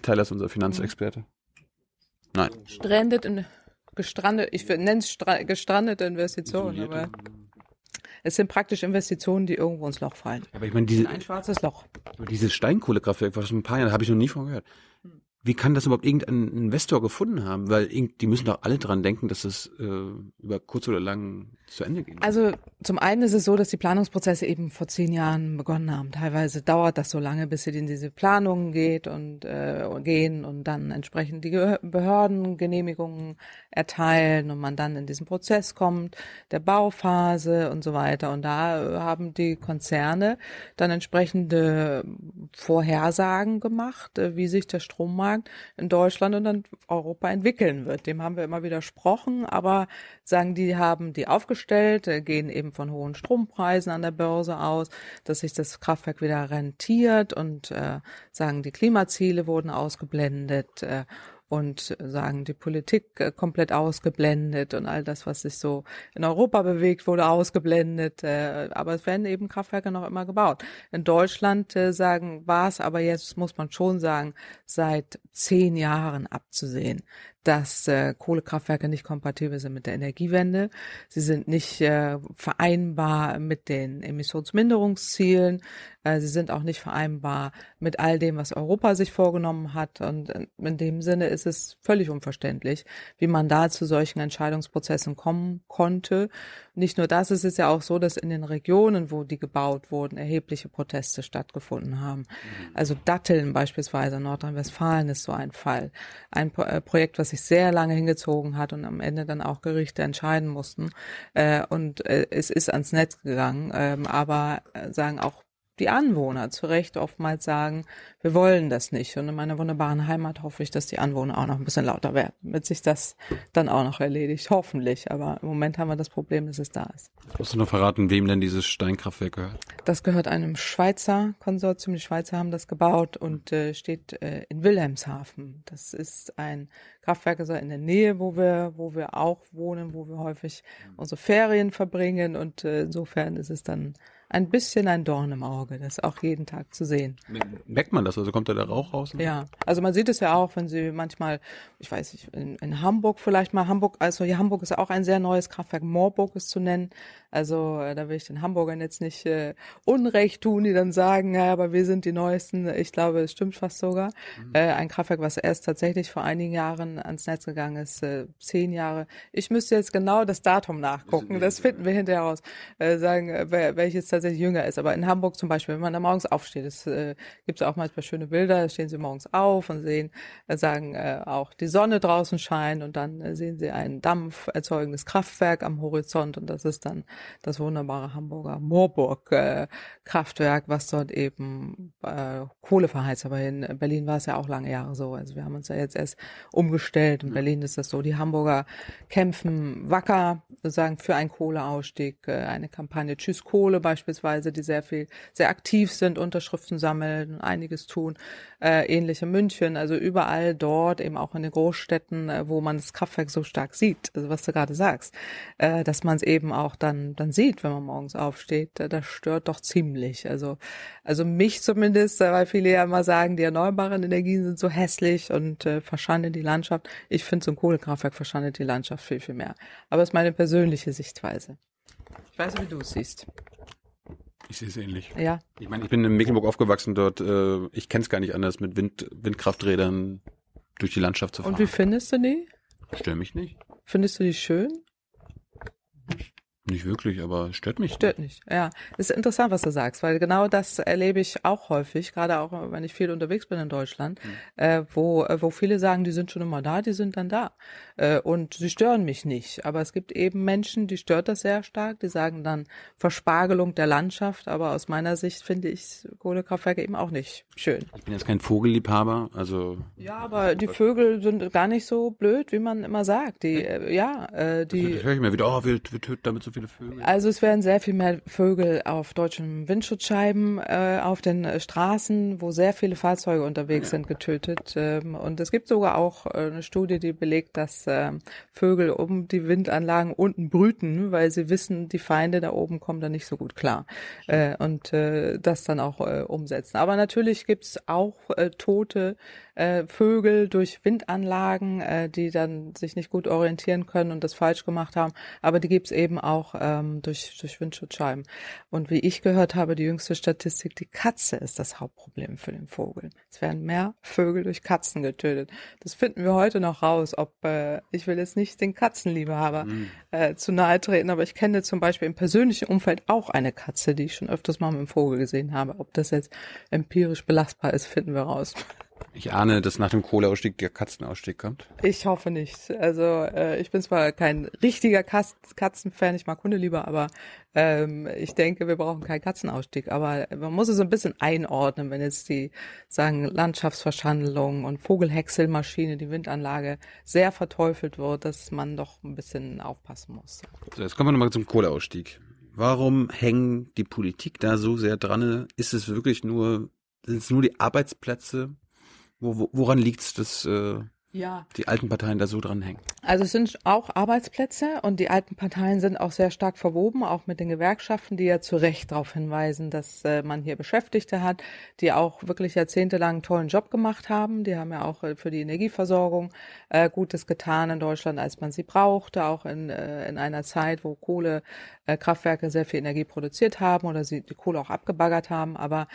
Tyler ist unser Finanzexperte. Mhm. Nein. Stranded in, gestrandet, ich nenne es gestrandete Investitionen, aber es sind praktisch Investitionen, die irgendwo ins Loch fallen. Aber ich meine, diese, ein schwarzes Loch. Aber dieses Steinkohlekraftwerk, was schon ein paar Jahre, habe ich noch nie von gehört. Wie kann das überhaupt irgendein Investor gefunden haben? Weil die müssen doch alle dran denken, dass es äh, über kurz oder lang zu Ende gehen. Also zum einen ist es so, dass die Planungsprozesse eben vor zehn Jahren begonnen haben. Teilweise dauert das so lange, bis sie in diese Planungen geht und äh, gehen und dann entsprechend die Behörden Genehmigungen erteilen und man dann in diesen Prozess kommt, der Bauphase und so weiter. Und da haben die Konzerne dann entsprechende Vorhersagen gemacht, äh, wie sich der Strommarkt in Deutschland und in Europa entwickeln wird. Dem haben wir immer widersprochen, aber sagen, die haben die aufgestellt, äh, gehen eben von hohen Strompreisen an der Börse aus, dass sich das Kraftwerk wieder rentiert und äh, sagen, die Klimaziele wurden ausgeblendet. Äh, und sagen, die Politik äh, komplett ausgeblendet und all das, was sich so in Europa bewegt, wurde ausgeblendet. Äh, aber es werden eben Kraftwerke noch immer gebaut. In Deutschland äh, sagen, war es aber jetzt, muss man schon sagen, seit zehn Jahren abzusehen, dass äh, Kohlekraftwerke nicht kompatibel sind mit der Energiewende. Sie sind nicht äh, vereinbar mit den Emissionsminderungszielen. Äh, sie sind auch nicht vereinbar mit all dem, was Europa sich vorgenommen hat. Und in dem Sinne ist es völlig unverständlich, wie man da zu solchen Entscheidungsprozessen kommen konnte. Nicht nur das, es ist ja auch so, dass in den Regionen, wo die gebaut wurden, erhebliche Proteste stattgefunden haben. Mhm. Also Datteln beispielsweise, Nordrhein-Westfalen ist so ein Fall. Ein äh, Projekt, was sich sehr lange hingezogen hat und am Ende dann auch Gerichte entscheiden mussten. Äh, und äh, es ist ans Netz gegangen, ähm, aber sagen auch die Anwohner zu Recht oftmals sagen, wir wollen das nicht. Und in meiner wunderbaren Heimat hoffe ich, dass die Anwohner auch noch ein bisschen lauter werden, damit sich das dann auch noch erledigt. Hoffentlich. Aber im Moment haben wir das Problem, dass es da ist. Kannst du noch verraten, wem denn dieses Steinkraftwerk gehört? Das gehört einem Schweizer Konsortium. Die Schweizer haben das gebaut und äh, steht äh, in Wilhelmshaven. Das ist ein Kraftwerk also in der Nähe, wo wir, wo wir auch wohnen, wo wir häufig unsere Ferien verbringen. Und äh, insofern ist es dann ein bisschen ein Dorn im Auge, das auch jeden Tag zu sehen. Merkt man das? Also kommt da der Rauch raus? Ja, also man sieht es ja auch, wenn Sie manchmal, ich weiß nicht, in, in Hamburg vielleicht mal, Hamburg, also hier Hamburg ist auch ein sehr neues Kraftwerk, Moorburg ist zu nennen. Also äh, da will ich den Hamburgern jetzt nicht äh, Unrecht tun, die dann sagen, ja, aber wir sind die Neuesten. Ich glaube, es stimmt fast sogar. Mhm. Äh, ein Kraftwerk, was erst tatsächlich vor einigen Jahren ans Netz gegangen ist, äh, zehn Jahre. Ich müsste jetzt genau das Datum nachgucken. Das finden wir hinterher raus. Äh, sagen, äh, welches tatsächlich jünger ist. Aber in Hamburg zum Beispiel, wenn man da morgens aufsteht, es äh, gibt auch manchmal schöne Bilder, da stehen sie morgens auf und sehen, sagen äh, auch die Sonne draußen scheint und dann sehen sie ein dampferzeugendes Kraftwerk am Horizont und das ist dann das wunderbare Hamburger Moorburg äh, was dort eben äh, Kohle verheizt. Aber in Berlin war es ja auch lange Jahre so. Also wir haben uns ja jetzt erst umgestellt. In Berlin ist das so. Die Hamburger kämpfen wacker, sozusagen für einen Kohleausstieg, äh, eine Kampagne Tschüss Kohle beispielsweise, die sehr viel, sehr aktiv sind, Unterschriften sammeln, einiges tun. Äh, ähnliche München, also überall dort, eben auch in den Großstädten, äh, wo man das Kraftwerk so stark sieht, also was du gerade sagst, äh, dass man es eben auch dann, dann sieht, wenn man morgens aufsteht, das stört doch ziemlich. Also, also mich zumindest, weil viele ja immer sagen, die erneuerbaren Energien sind so hässlich und äh, verschandern die Landschaft. Ich finde, so ein Kohlekraftwerk verschandert die Landschaft viel, viel mehr. Aber es ist meine persönliche Sichtweise. Ich weiß nicht, wie du es siehst. Ich sehe es ähnlich. Ja. Ich meine, ich bin in Mecklenburg aufgewachsen dort. Äh, ich kenne es gar nicht anders, mit Wind, Windkrafträdern durch die Landschaft zu fahren. Und wie findest du die? Stör mich nicht. Findest du die schön? Nicht wirklich, aber stört mich. Stört nicht, ja. ist interessant, was du sagst, weil genau das erlebe ich auch häufig, gerade auch, wenn ich viel unterwegs bin in Deutschland, mhm. äh, wo, äh, wo viele sagen, die sind schon immer da, die sind dann da. Äh, und sie stören mich nicht. Aber es gibt eben Menschen, die stört das sehr stark, die sagen dann Verspargelung der Landschaft, aber aus meiner Sicht finde ich Kohlekraftwerke eben auch nicht schön. Ich bin jetzt kein Vogelliebhaber, also. Ja, aber die Vögel sind gar nicht so blöd, wie man immer sagt. Die, äh, ja, äh, die. Das höre ich mir wieder, oh, wir, wir töten damit so viel viele Vögel? Also es werden sehr viel mehr Vögel auf deutschen Windschutzscheiben äh, auf den Straßen, wo sehr viele Fahrzeuge unterwegs ja. sind, getötet. Ähm, und es gibt sogar auch äh, eine Studie, die belegt, dass äh, Vögel um die Windanlagen unten brüten, weil sie wissen, die Feinde da oben kommen da nicht so gut klar. Äh, und äh, das dann auch äh, umsetzen. Aber natürlich gibt's auch äh, tote äh, Vögel durch Windanlagen, äh, die dann sich nicht gut orientieren können und das falsch gemacht haben. Aber die gibt's eben auch ähm, durch, durch Windschutzscheiben. Und wie ich gehört habe, die jüngste Statistik, die Katze ist das Hauptproblem für den Vogel. Es werden mehr Vögel durch Katzen getötet. Das finden wir heute noch raus, ob äh, ich will jetzt nicht den Katzenliebhaber mhm. äh, zu nahe treten, aber ich kenne zum Beispiel im persönlichen Umfeld auch eine Katze, die ich schon öfters mal mit dem Vogel gesehen habe. Ob das jetzt empirisch belastbar ist, finden wir raus. Ich ahne, dass nach dem Kohleausstieg der Katzenausstieg kommt. Ich hoffe nicht. Also äh, ich bin zwar kein richtiger Katz Katzenfan, ich mag Hunde lieber, aber ähm, ich denke, wir brauchen keinen Katzenausstieg. Aber man muss es so ein bisschen einordnen, wenn jetzt die sagen Landschaftsverschandlung und Vogelhäckselmaschine, die Windanlage sehr verteufelt wird, dass man doch ein bisschen aufpassen muss. So, jetzt kommen wir nochmal zum Kohleausstieg. Warum hängen die Politik da so sehr dran? Ist es wirklich nur, sind es nur die Arbeitsplätze? Wo, wo, woran liegt es, dass äh, ja. die alten Parteien da so dran hängen? Also es sind auch Arbeitsplätze und die alten Parteien sind auch sehr stark verwoben, auch mit den Gewerkschaften, die ja zu Recht darauf hinweisen, dass äh, man hier Beschäftigte hat, die auch wirklich jahrzehntelang einen tollen Job gemacht haben. Die haben ja auch äh, für die Energieversorgung äh, Gutes getan in Deutschland, als man sie brauchte, auch in, äh, in einer Zeit, wo Kohlekraftwerke sehr viel Energie produziert haben oder sie die Kohle auch abgebaggert haben. Aber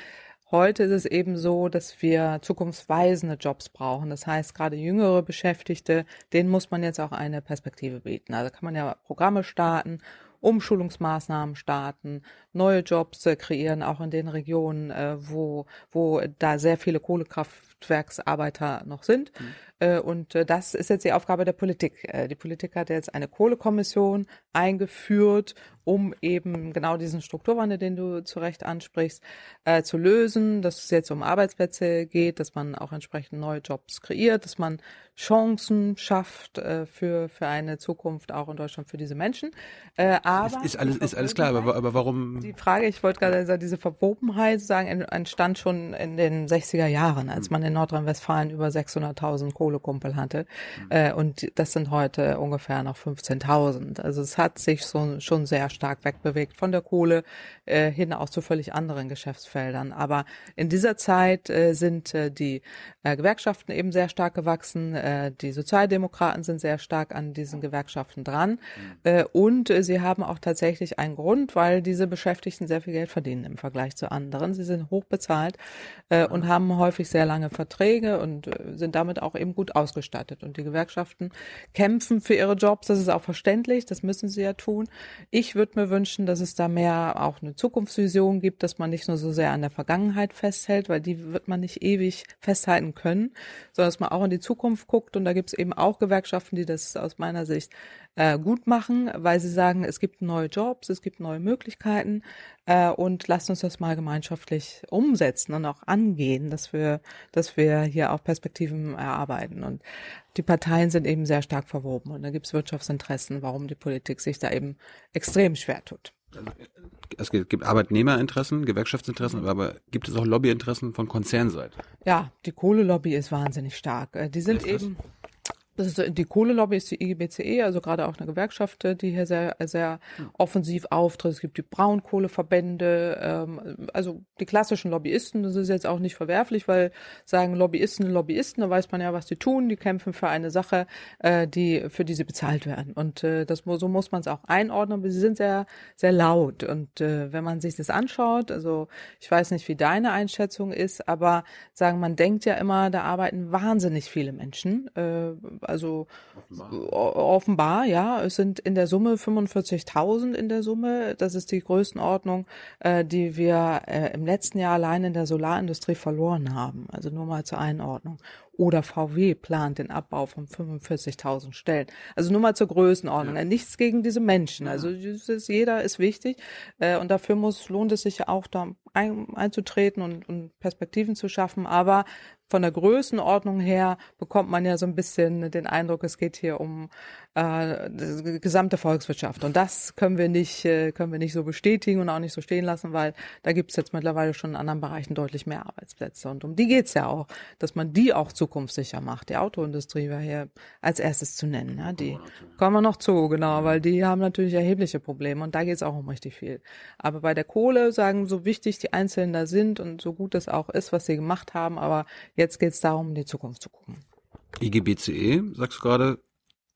Heute ist es eben so, dass wir zukunftsweisende Jobs brauchen. Das heißt, gerade jüngere Beschäftigte, denen muss man jetzt auch eine Perspektive bieten. Also kann man ja Programme starten, Umschulungsmaßnahmen starten, neue Jobs kreieren, auch in den Regionen, äh, wo, wo da sehr viele Kohlekraftwerksarbeiter noch sind. Mhm. Äh, und äh, das ist jetzt die Aufgabe der Politik. Äh, die Politik hat jetzt eine Kohlekommission eingeführt, um eben genau diesen Strukturwandel, den du zu Recht ansprichst, zu lösen, dass es jetzt um Arbeitsplätze geht, dass man auch entsprechend neue Jobs kreiert, dass man Chancen schafft für, für eine Zukunft auch in Deutschland für diese Menschen. aber ist, alles, ist alles klar, aber, aber warum? Die Frage, ich wollte gerade sagen, diese Verwobenheit sagen, entstand schon in den 60er Jahren, als hm. man in Nordrhein-Westfalen über 600.000 Kohle Kohlekumpel hatte. Mhm. Äh, und das sind heute ungefähr noch 15.000. Also es hat sich so, schon sehr stark wegbewegt von der Kohle äh, hin auch zu völlig anderen Geschäftsfeldern. Aber in dieser Zeit äh, sind äh, die äh, Gewerkschaften eben sehr stark gewachsen. Äh, die Sozialdemokraten sind sehr stark an diesen Gewerkschaften dran. Mhm. Und sie haben auch tatsächlich einen Grund, weil diese Beschäftigten sehr viel Geld verdienen im Vergleich zu anderen. Sie sind hochbezahlt äh, und haben häufig sehr lange Verträge und sind damit auch eben gut ausgestattet. Und die Gewerkschaften kämpfen für ihre Jobs. Das ist auch verständlich. Das müssen sie ja tun. Ich würde mir wünschen, dass es da mehr auch eine Zukunftsvision gibt, dass man nicht nur so sehr an der Vergangenheit festhält, weil die wird man nicht ewig festhalten können, sondern dass man auch in die Zukunft guckt. Und da gibt es eben auch Gewerkschaften, die das aus meiner Sicht äh, gut machen, weil sie sagen, es gibt neue Jobs, es gibt neue Möglichkeiten äh, und lasst uns das mal gemeinschaftlich umsetzen und auch angehen, dass wir, dass wir hier auch Perspektiven erarbeiten. Und die Parteien sind eben sehr stark verwoben und da gibt es Wirtschaftsinteressen, warum die Politik sich da eben extrem schwer tut. Es gibt Arbeitnehmerinteressen, Gewerkschaftsinteressen, aber gibt es auch Lobbyinteressen von Konzernseite? Ja, die Kohlelobby ist wahnsinnig stark. Äh, die sind eben, das ist, die Kohlelobby ist die IGBCE, also gerade auch eine Gewerkschaft, die hier sehr, sehr offensiv auftritt. Es gibt die Braunkohleverbände, ähm, also die klassischen Lobbyisten. Das ist jetzt auch nicht verwerflich, weil sagen Lobbyisten, Lobbyisten, da weiß man ja, was die tun. Die kämpfen für eine Sache, äh, die für die sie bezahlt werden. Und äh, das so muss man es auch einordnen. Aber sie sind sehr, sehr laut. Und äh, wenn man sich das anschaut, also ich weiß nicht, wie deine Einschätzung ist, aber sagen, man denkt ja immer, da arbeiten wahnsinnig viele Menschen. Äh, also offenbar. offenbar, ja, es sind in der Summe 45.000 in der Summe. Das ist die Größenordnung, äh, die wir äh, im letzten Jahr allein in der Solarindustrie verloren haben. Also nur mal zur Einordnung. Oder VW plant den Abbau von 45.000 Stellen. Also nur mal zur Größenordnung. Ja. Nichts gegen diese Menschen. Also ist, jeder ist wichtig äh, und dafür muss lohnt es sich auch da ein, einzutreten und, und Perspektiven zu schaffen. Aber von der Größenordnung her bekommt man ja so ein bisschen den Eindruck, es geht hier um äh, die gesamte Volkswirtschaft. Und das können wir nicht, äh, können wir nicht so bestätigen und auch nicht so stehen lassen, weil da gibt es jetzt mittlerweile schon in anderen Bereichen deutlich mehr Arbeitsplätze. Und um die geht's ja auch, dass man die auch zukunftssicher macht. Die Autoindustrie wäre hier als erstes zu nennen. Ja, die kommen wir noch zu, genau, weil die haben natürlich erhebliche Probleme und da geht's auch um richtig viel. Aber bei der Kohle sagen, so wichtig die Einzelnen da sind und so gut es auch ist, was sie gemacht haben, aber jetzt geht's darum, in die Zukunft zu gucken. IGBCE, sagst du gerade,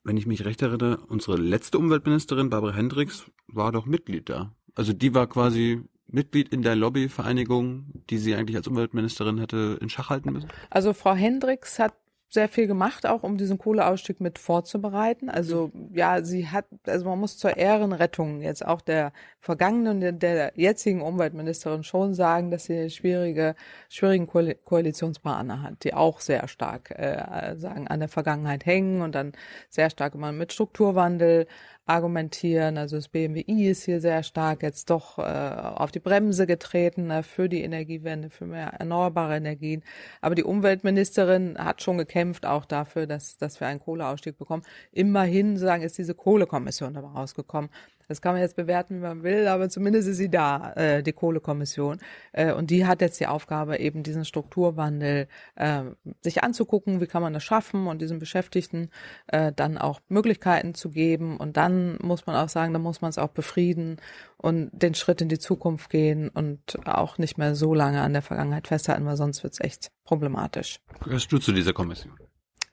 wenn ich mich recht erinnere, unsere letzte Umweltministerin, Barbara Hendricks, war doch Mitglied da. Also die war quasi Mitglied in der Lobbyvereinigung, die sie eigentlich als Umweltministerin hätte in Schach halten müssen? Also Frau Hendricks hat sehr viel gemacht, auch um diesen Kohleausstieg mit vorzubereiten. Also ja, sie hat, also man muss zur Ehrenrettung jetzt auch der vergangenen und der jetzigen Umweltministerin schon sagen, dass sie schwierige, schwierigen Koalitionspartner hat, die auch sehr stark äh, sagen an der Vergangenheit hängen und dann sehr stark immer mit Strukturwandel argumentieren. Also das BMWI ist hier sehr stark jetzt doch äh, auf die Bremse getreten äh, für die Energiewende, für mehr erneuerbare Energien. Aber die Umweltministerin hat schon gekämpft auch dafür, dass, dass wir einen Kohleausstieg bekommen. Immerhin sagen, ist diese Kohlekommission dabei rausgekommen. Das kann man jetzt bewerten, wie man will, aber zumindest ist sie da, äh, die Kohlekommission. Äh, und die hat jetzt die Aufgabe, eben diesen Strukturwandel äh, sich anzugucken, wie kann man das schaffen und diesen Beschäftigten äh, dann auch Möglichkeiten zu geben. Und dann muss man auch sagen, dann muss man es auch befrieden und den Schritt in die Zukunft gehen und auch nicht mehr so lange an der Vergangenheit festhalten, weil sonst wird es echt problematisch. Gehörst du zu dieser Kommission?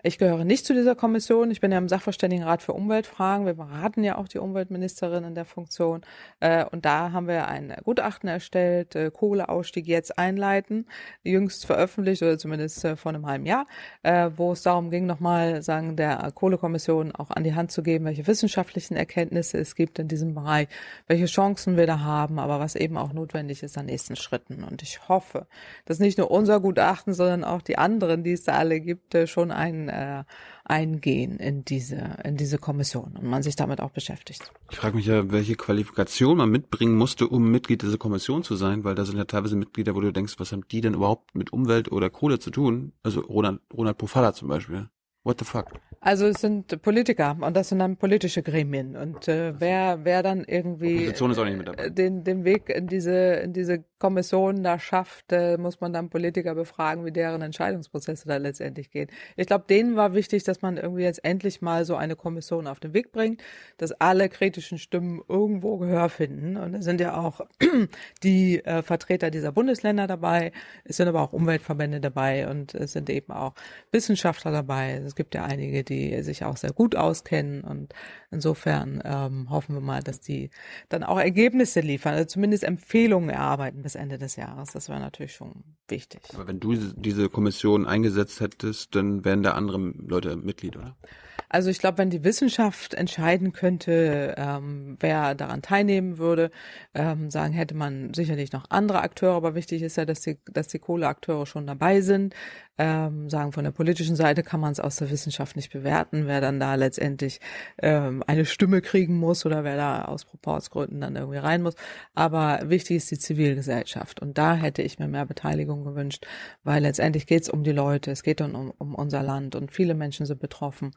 Ich gehöre nicht zu dieser Kommission. Ich bin ja im Sachverständigenrat für Umweltfragen. Wir beraten ja auch die Umweltministerin in der Funktion. Äh, und da haben wir ein Gutachten erstellt, äh, Kohleausstieg jetzt einleiten, jüngst veröffentlicht oder zumindest äh, vor einem halben Jahr, wo es darum ging, nochmal sagen, der Kohlekommission auch an die Hand zu geben, welche wissenschaftlichen Erkenntnisse es gibt in diesem Bereich, welche Chancen wir da haben, aber was eben auch notwendig ist an nächsten Schritten. Und ich hoffe, dass nicht nur unser Gutachten, sondern auch die anderen, die es da alle gibt, schon einen äh, eingehen in diese, in diese Kommission und man sich damit auch beschäftigt. Ich frage mich ja, welche Qualifikation man mitbringen musste, um Mitglied dieser Kommission zu sein, weil da sind ja teilweise Mitglieder, wo du denkst, was haben die denn überhaupt mit Umwelt oder Kohle zu tun? Also Ronald, Ronald Pofalla zum Beispiel. What the fuck? Also es sind Politiker und das sind dann politische Gremien und äh, wer wer dann irgendwie den den Weg in diese in diese Kommission da schafft, äh, muss man dann Politiker befragen, wie deren Entscheidungsprozesse da letztendlich gehen. Ich glaube, denen war wichtig, dass man irgendwie jetzt endlich mal so eine Kommission auf den Weg bringt, dass alle kritischen Stimmen irgendwo Gehör finden und da sind ja auch [clears throat] die äh, Vertreter dieser Bundesländer dabei, es sind aber auch Umweltverbände dabei und es sind eben auch Wissenschaftler dabei. Es gibt ja einige, die sich auch sehr gut auskennen. Und insofern ähm, hoffen wir mal, dass die dann auch Ergebnisse liefern, also zumindest Empfehlungen erarbeiten bis Ende des Jahres. Das wäre natürlich schon wichtig. Aber wenn du diese Kommission eingesetzt hättest, dann wären da andere Leute Mitglied, oder? Also ich glaube, wenn die Wissenschaft entscheiden könnte, ähm, wer daran teilnehmen würde, ähm, sagen, hätte man sicherlich noch andere Akteure, aber wichtig ist ja, dass die, dass die Kohleakteure schon dabei sind. Ähm, sagen, von der politischen Seite kann man es aus der Wissenschaft nicht bewerten, wer dann da letztendlich ähm, eine Stimme kriegen muss oder wer da aus Proportsgründen dann irgendwie rein muss. Aber wichtig ist die Zivilgesellschaft und da hätte ich mir mehr Beteiligung gewünscht, weil letztendlich geht es um die Leute, es geht um, um unser Land und viele Menschen sind betroffen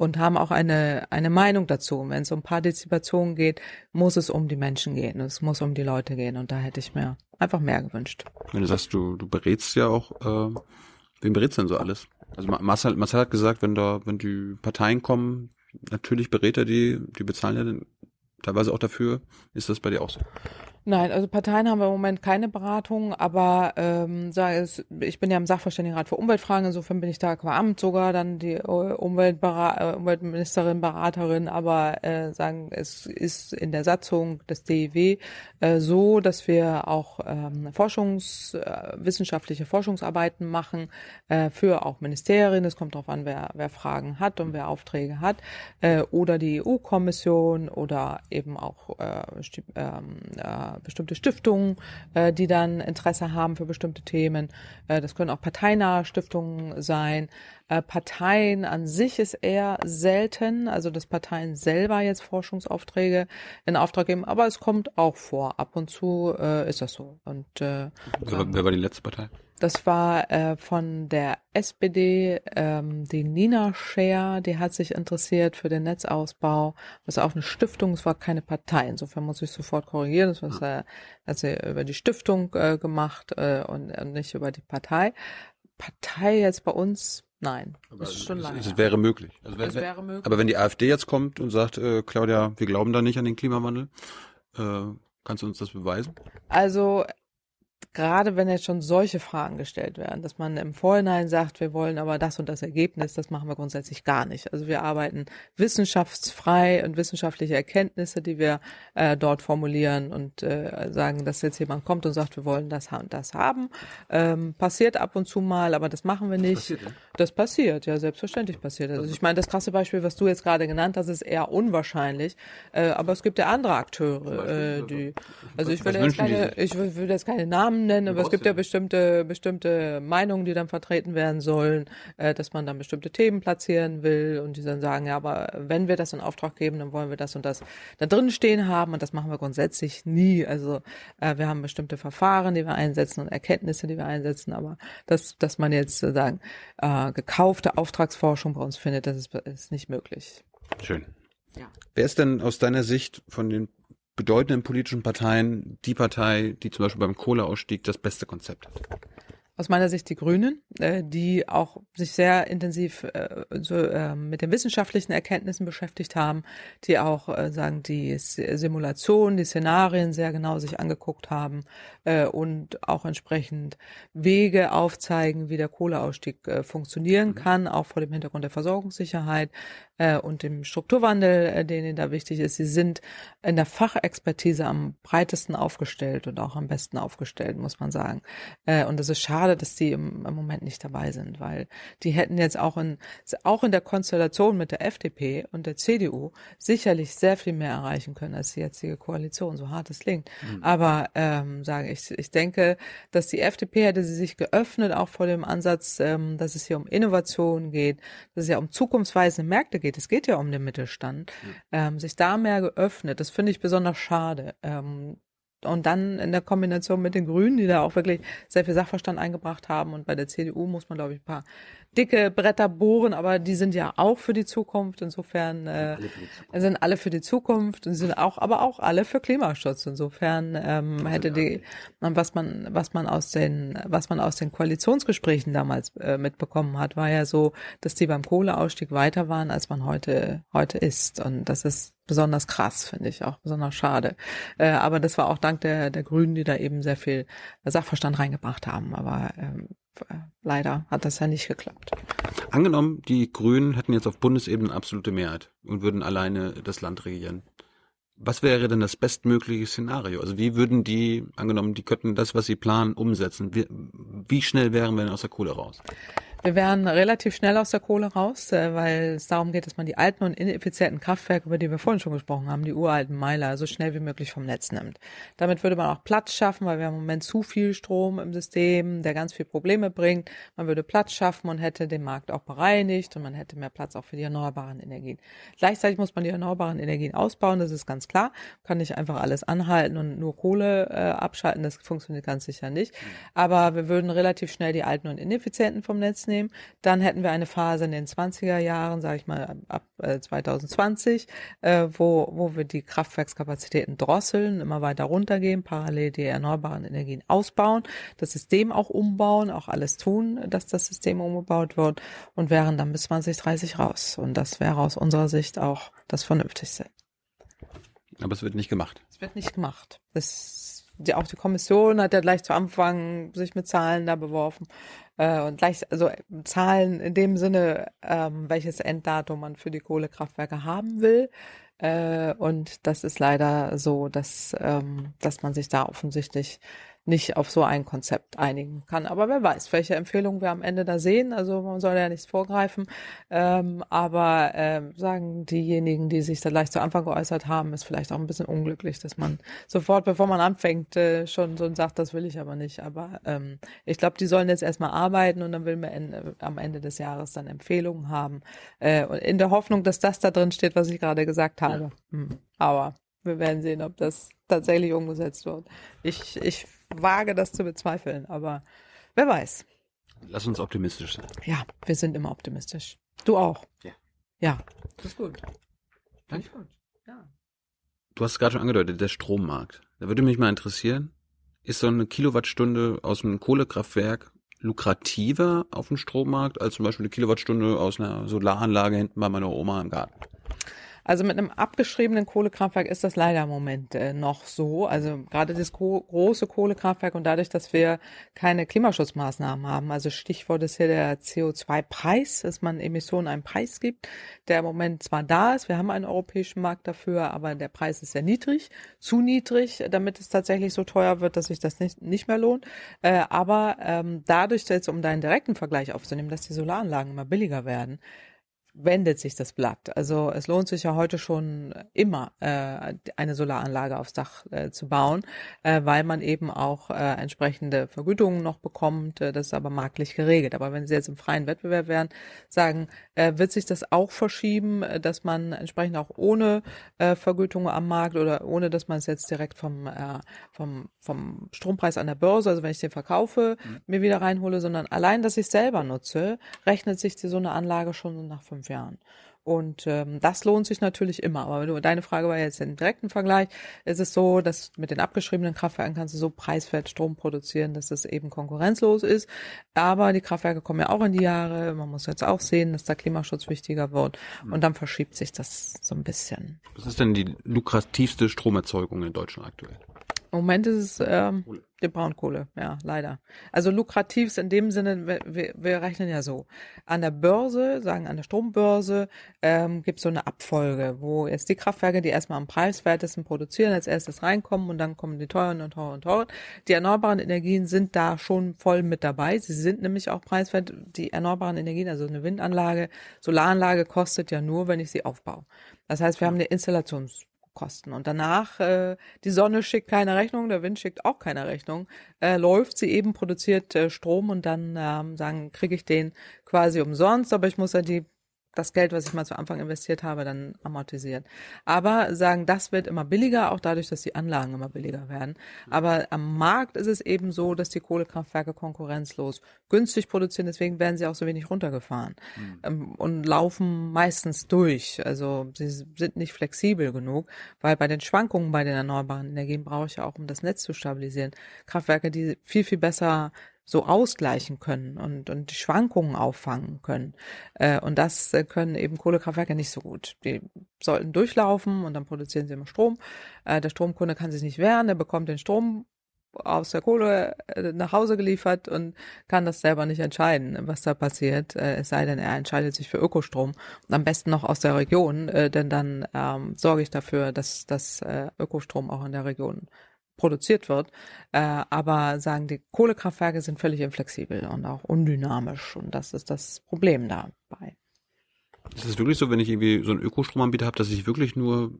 und haben auch eine, eine Meinung dazu. Wenn es um Partizipation geht, muss es um die Menschen gehen. Es muss um die Leute gehen. Und da hätte ich mir einfach mehr gewünscht. Wenn du sagst, du, du berätst ja auch, äh, wen berätst denn so alles? Also Marcel, Marcel hat gesagt, wenn da, wenn die Parteien kommen, natürlich berät er die, die bezahlen ja teilweise auch dafür. Ist das bei dir auch so? Nein, also Parteien haben wir im Moment keine Beratung, aber ähm, sage es, ich bin ja im Sachverständigenrat für Umweltfragen, insofern bin ich da qua Amt sogar dann die äh, Umweltbera äh, Umweltministerin, Beraterin, aber äh, sagen, es ist in der Satzung des DIW äh, so, dass wir auch ähm, Forschungs, äh, wissenschaftliche Forschungsarbeiten machen äh, für auch Ministerien. Es kommt darauf an, wer, wer Fragen hat und wer Aufträge hat, äh, oder die EU-Kommission oder eben auch äh, ähm, äh, bestimmte Stiftungen, äh, die dann Interesse haben für bestimmte Themen. Äh, das können auch parteinahe Stiftungen sein. Äh, Parteien an sich ist eher selten, also dass Parteien selber jetzt Forschungsaufträge in Auftrag geben, aber es kommt auch vor. Ab und zu äh, ist das so. Und äh, wer, wer war die letzte Partei? Das war äh, von der SPD, ähm, die Nina Scher, die hat sich interessiert für den Netzausbau. Das ist auch eine Stiftung, es war keine Partei. Insofern muss ich sofort korrigieren. Das war, äh, hat sie über die Stiftung äh, gemacht äh, und, und nicht über die Partei. Partei jetzt bei uns Nein, aber das ist schon lange. Es, es wäre möglich. Also wenn, es wäre möglich. Aber wenn die AfD jetzt kommt und sagt, äh, Claudia, wir glauben da nicht an den Klimawandel, äh, kannst du uns das beweisen? Also gerade wenn jetzt schon solche Fragen gestellt werden, dass man im Vorhinein sagt, wir wollen aber das und das Ergebnis, das machen wir grundsätzlich gar nicht. Also wir arbeiten wissenschaftsfrei und wissenschaftliche Erkenntnisse, die wir äh, dort formulieren und äh, sagen, dass jetzt jemand kommt und sagt, wir wollen das und das haben. Ähm, passiert ab und zu mal, aber das machen wir nicht. Das passiert, ja? das passiert ja, selbstverständlich passiert. Also ich meine, das krasse Beispiel, was du jetzt gerade genannt hast, ist eher unwahrscheinlich, äh, aber es gibt ja andere Akteure, äh, die, also ich will jetzt keine, ich will jetzt keine Namen Namen nennen, aber es gibt ja bestimmte, bestimmte Meinungen, die dann vertreten werden sollen, äh, dass man dann bestimmte Themen platzieren will und die dann sagen, ja, aber wenn wir das in Auftrag geben, dann wollen wir das und das da drin stehen haben und das machen wir grundsätzlich nie. Also äh, wir haben bestimmte Verfahren, die wir einsetzen und Erkenntnisse, die wir einsetzen, aber dass, dass man jetzt sozusagen äh, gekaufte Auftragsforschung bei uns findet, das ist, ist nicht möglich. Schön. Ja. Wer ist denn aus deiner Sicht von den bedeutenden politischen Parteien die Partei, die zum Beispiel beim Kohleausstieg das beste Konzept hat? aus meiner Sicht die Grünen, äh, die auch sich sehr intensiv äh, so, äh, mit den wissenschaftlichen Erkenntnissen beschäftigt haben, die auch äh, sagen die Simulation, die Szenarien sehr genau sich angeguckt haben und auch entsprechend Wege aufzeigen, wie der Kohleausstieg funktionieren mhm. kann, auch vor dem Hintergrund der Versorgungssicherheit äh, und dem Strukturwandel, äh, den ihnen da wichtig ist. Sie sind in der Fachexpertise am breitesten aufgestellt und auch am besten aufgestellt, muss man sagen. Äh, und es ist schade, dass die im, im Moment nicht dabei sind, weil die hätten jetzt auch in, auch in der Konstellation mit der FDP und der CDU sicherlich sehr viel mehr erreichen können als die jetzige Koalition, so hart es klingt. Mhm. Aber ähm, sage ich, ich denke, dass die FDP hätte sie sich geöffnet, auch vor dem Ansatz, ähm, dass es hier um Innovation geht, dass es ja um zukunftsweisende Märkte geht geht, es geht ja um den Mittelstand, ja. ähm, sich da mehr geöffnet, das finde ich besonders schade. Ähm, und dann in der Kombination mit den Grünen, die da auch wirklich sehr viel Sachverstand eingebracht haben. Und bei der CDU muss man, glaube ich, ein paar dicke Bretter bohren, aber die sind ja auch für die Zukunft. Insofern äh, sind alle für die Zukunft und sind auch, aber auch alle für Klimaschutz. Insofern ähm, hätte die, was man, was man aus den, was man aus den Koalitionsgesprächen damals äh, mitbekommen hat, war ja so, dass die beim Kohleausstieg weiter waren, als man heute heute ist. Und das ist besonders krass, finde ich auch besonders schade. Äh, aber das war auch dank der der Grünen, die da eben sehr viel Sachverstand reingebracht haben. Aber ähm, leider hat das ja nicht geklappt. Angenommen, die Grünen hätten jetzt auf Bundesebene absolute Mehrheit und würden alleine das Land regieren. Was wäre denn das bestmögliche Szenario? Also wie würden die, angenommen, die könnten das, was sie planen, umsetzen? Wie, wie schnell wären wir denn aus der Kohle raus? Wir wären relativ schnell aus der Kohle raus, äh, weil es darum geht, dass man die alten und ineffizienten Kraftwerke, über die wir vorhin schon gesprochen haben, die uralten Meiler, so schnell wie möglich vom Netz nimmt. Damit würde man auch Platz schaffen, weil wir im Moment zu viel Strom im System, der ganz viel Probleme bringt. Man würde Platz schaffen und hätte den Markt auch bereinigt und man hätte mehr Platz auch für die erneuerbaren Energien. Gleichzeitig muss man die erneuerbaren Energien ausbauen, das ist ganz klar. Kann nicht einfach alles anhalten und nur Kohle äh, abschalten, das funktioniert ganz sicher nicht. Aber wir würden relativ schnell die alten und ineffizienten vom Netz nehmen. Dann hätten wir eine Phase in den 20er Jahren, sage ich mal ab äh, 2020, äh, wo, wo wir die Kraftwerkskapazitäten drosseln, immer weiter runtergehen, parallel die erneuerbaren Energien ausbauen, das System auch umbauen, auch alles tun, dass das System umgebaut wird und wären dann bis 2030 raus. Und das wäre aus unserer Sicht auch das Vernünftigste. Aber es wird nicht gemacht. Es wird nicht gemacht. Das, die, auch die Kommission hat ja gleich zu Anfang sich mit Zahlen da beworfen. Äh, und gleich, also Zahlen in dem Sinne, ähm, welches Enddatum man für die Kohlekraftwerke haben will. Äh, und das ist leider so, dass, ähm, dass man sich da offensichtlich nicht auf so ein Konzept einigen kann. Aber wer weiß, welche Empfehlungen wir am Ende da sehen. Also man soll ja nichts vorgreifen. Ähm, aber äh, sagen diejenigen, die sich da gleich zu Anfang geäußert haben, ist vielleicht auch ein bisschen unglücklich, dass man sofort, bevor man anfängt, äh, schon so sagt, das will ich aber nicht. Aber ähm, ich glaube, die sollen jetzt erstmal arbeiten und dann will man Ende, am Ende des Jahres dann Empfehlungen haben. Äh, in der Hoffnung, dass das da drin steht, was ich gerade gesagt habe. Ja. Hm. Aber wir werden sehen, ob das tatsächlich umgesetzt wird. Ich, ich wage das zu bezweifeln, aber wer weiß. Lass uns optimistisch sein. Ja, wir sind immer optimistisch. Du auch. Ja. Ja. Das ist gut. Danke. Gut. Ja. Du hast es gerade schon angedeutet, der Strommarkt. Da würde mich mal interessieren, ist so eine Kilowattstunde aus einem Kohlekraftwerk lukrativer auf dem Strommarkt als zum Beispiel eine Kilowattstunde aus einer Solaranlage hinten bei meiner Oma im Garten? Also mit einem abgeschriebenen Kohlekraftwerk ist das leider im Moment äh, noch so. Also gerade das große Kohlekraftwerk und dadurch, dass wir keine Klimaschutzmaßnahmen haben, also Stichwort ist hier der CO2-Preis, dass man Emissionen einen Preis gibt, der im Moment zwar da ist, wir haben einen europäischen Markt dafür, aber der Preis ist sehr niedrig, zu niedrig, damit es tatsächlich so teuer wird, dass sich das nicht, nicht mehr lohnt. Äh, aber ähm, dadurch, jetzt um deinen direkten Vergleich aufzunehmen, dass die Solaranlagen immer billiger werden, wendet sich das Blatt. Also es lohnt sich ja heute schon immer, äh, eine Solaranlage aufs Dach äh, zu bauen, äh, weil man eben auch äh, entsprechende Vergütungen noch bekommt. Äh, das ist aber marktlich geregelt. Aber wenn Sie jetzt im freien Wettbewerb wären, sagen, äh, wird sich das auch verschieben, äh, dass man entsprechend auch ohne äh, Vergütung am Markt oder ohne, dass man es jetzt direkt vom, äh, vom, vom Strompreis an der Börse, also wenn ich den verkaufe, mhm. mir wieder reinhole, sondern allein, dass ich selber nutze, rechnet sich die, so eine Anlage schon nach fünf Jahren. Und ähm, das lohnt sich natürlich immer. Aber deine Frage war jetzt im direkten Vergleich. Es ist so, dass mit den abgeschriebenen Kraftwerken kannst du so preiswert Strom produzieren, dass es eben konkurrenzlos ist. Aber die Kraftwerke kommen ja auch in die Jahre. Man muss jetzt auch sehen, dass der Klimaschutz wichtiger wird. Und dann verschiebt sich das so ein bisschen. Was ist denn die lukrativste Stromerzeugung in Deutschland aktuell? Im Moment ist es ähm, die Braunkohle, ja, leider. Also lukrativ ist in dem Sinne, wir, wir rechnen ja so. An der Börse, sagen an der Strombörse, ähm, gibt es so eine Abfolge, wo jetzt die Kraftwerke, die erstmal am preiswertesten produzieren, als erstes reinkommen und dann kommen die teuren und teuren und teuren. Die erneuerbaren Energien sind da schon voll mit dabei. Sie sind nämlich auch preiswert. Die erneuerbaren Energien, also eine Windanlage, Solaranlage kostet ja nur, wenn ich sie aufbaue. Das heißt, wir haben eine Installations Kosten. Und danach, äh, die Sonne schickt keine Rechnung, der Wind schickt auch keine Rechnung, äh, läuft sie eben, produziert äh, Strom und dann ähm, sagen, kriege ich den quasi umsonst, aber ich muss ja die das Geld, was ich mal zu Anfang investiert habe, dann amortisiert. Aber sagen, das wird immer billiger, auch dadurch, dass die Anlagen immer billiger werden. Aber am Markt ist es eben so, dass die Kohlekraftwerke konkurrenzlos günstig produzieren, deswegen werden sie auch so wenig runtergefahren mhm. und laufen meistens durch. Also sie sind nicht flexibel genug, weil bei den Schwankungen bei den erneuerbaren Energien brauche ich ja auch, um das Netz zu stabilisieren, Kraftwerke, die viel, viel besser so ausgleichen können und, und die Schwankungen auffangen können. Äh, und das äh, können eben Kohlekraftwerke nicht so gut. Die sollten durchlaufen und dann produzieren sie immer Strom. Äh, der Stromkunde kann sich nicht wehren, er bekommt den Strom aus der Kohle äh, nach Hause geliefert und kann das selber nicht entscheiden, was da passiert. Äh, es sei denn, er entscheidet sich für Ökostrom und am besten noch aus der Region, äh, denn dann ähm, sorge ich dafür, dass das Ökostrom auch in der Region produziert wird. Äh, aber sagen, die Kohlekraftwerke sind völlig inflexibel und auch undynamisch. Und das ist das Problem dabei. Ist es wirklich so, wenn ich irgendwie so einen Ökostromanbieter habe, dass ich wirklich nur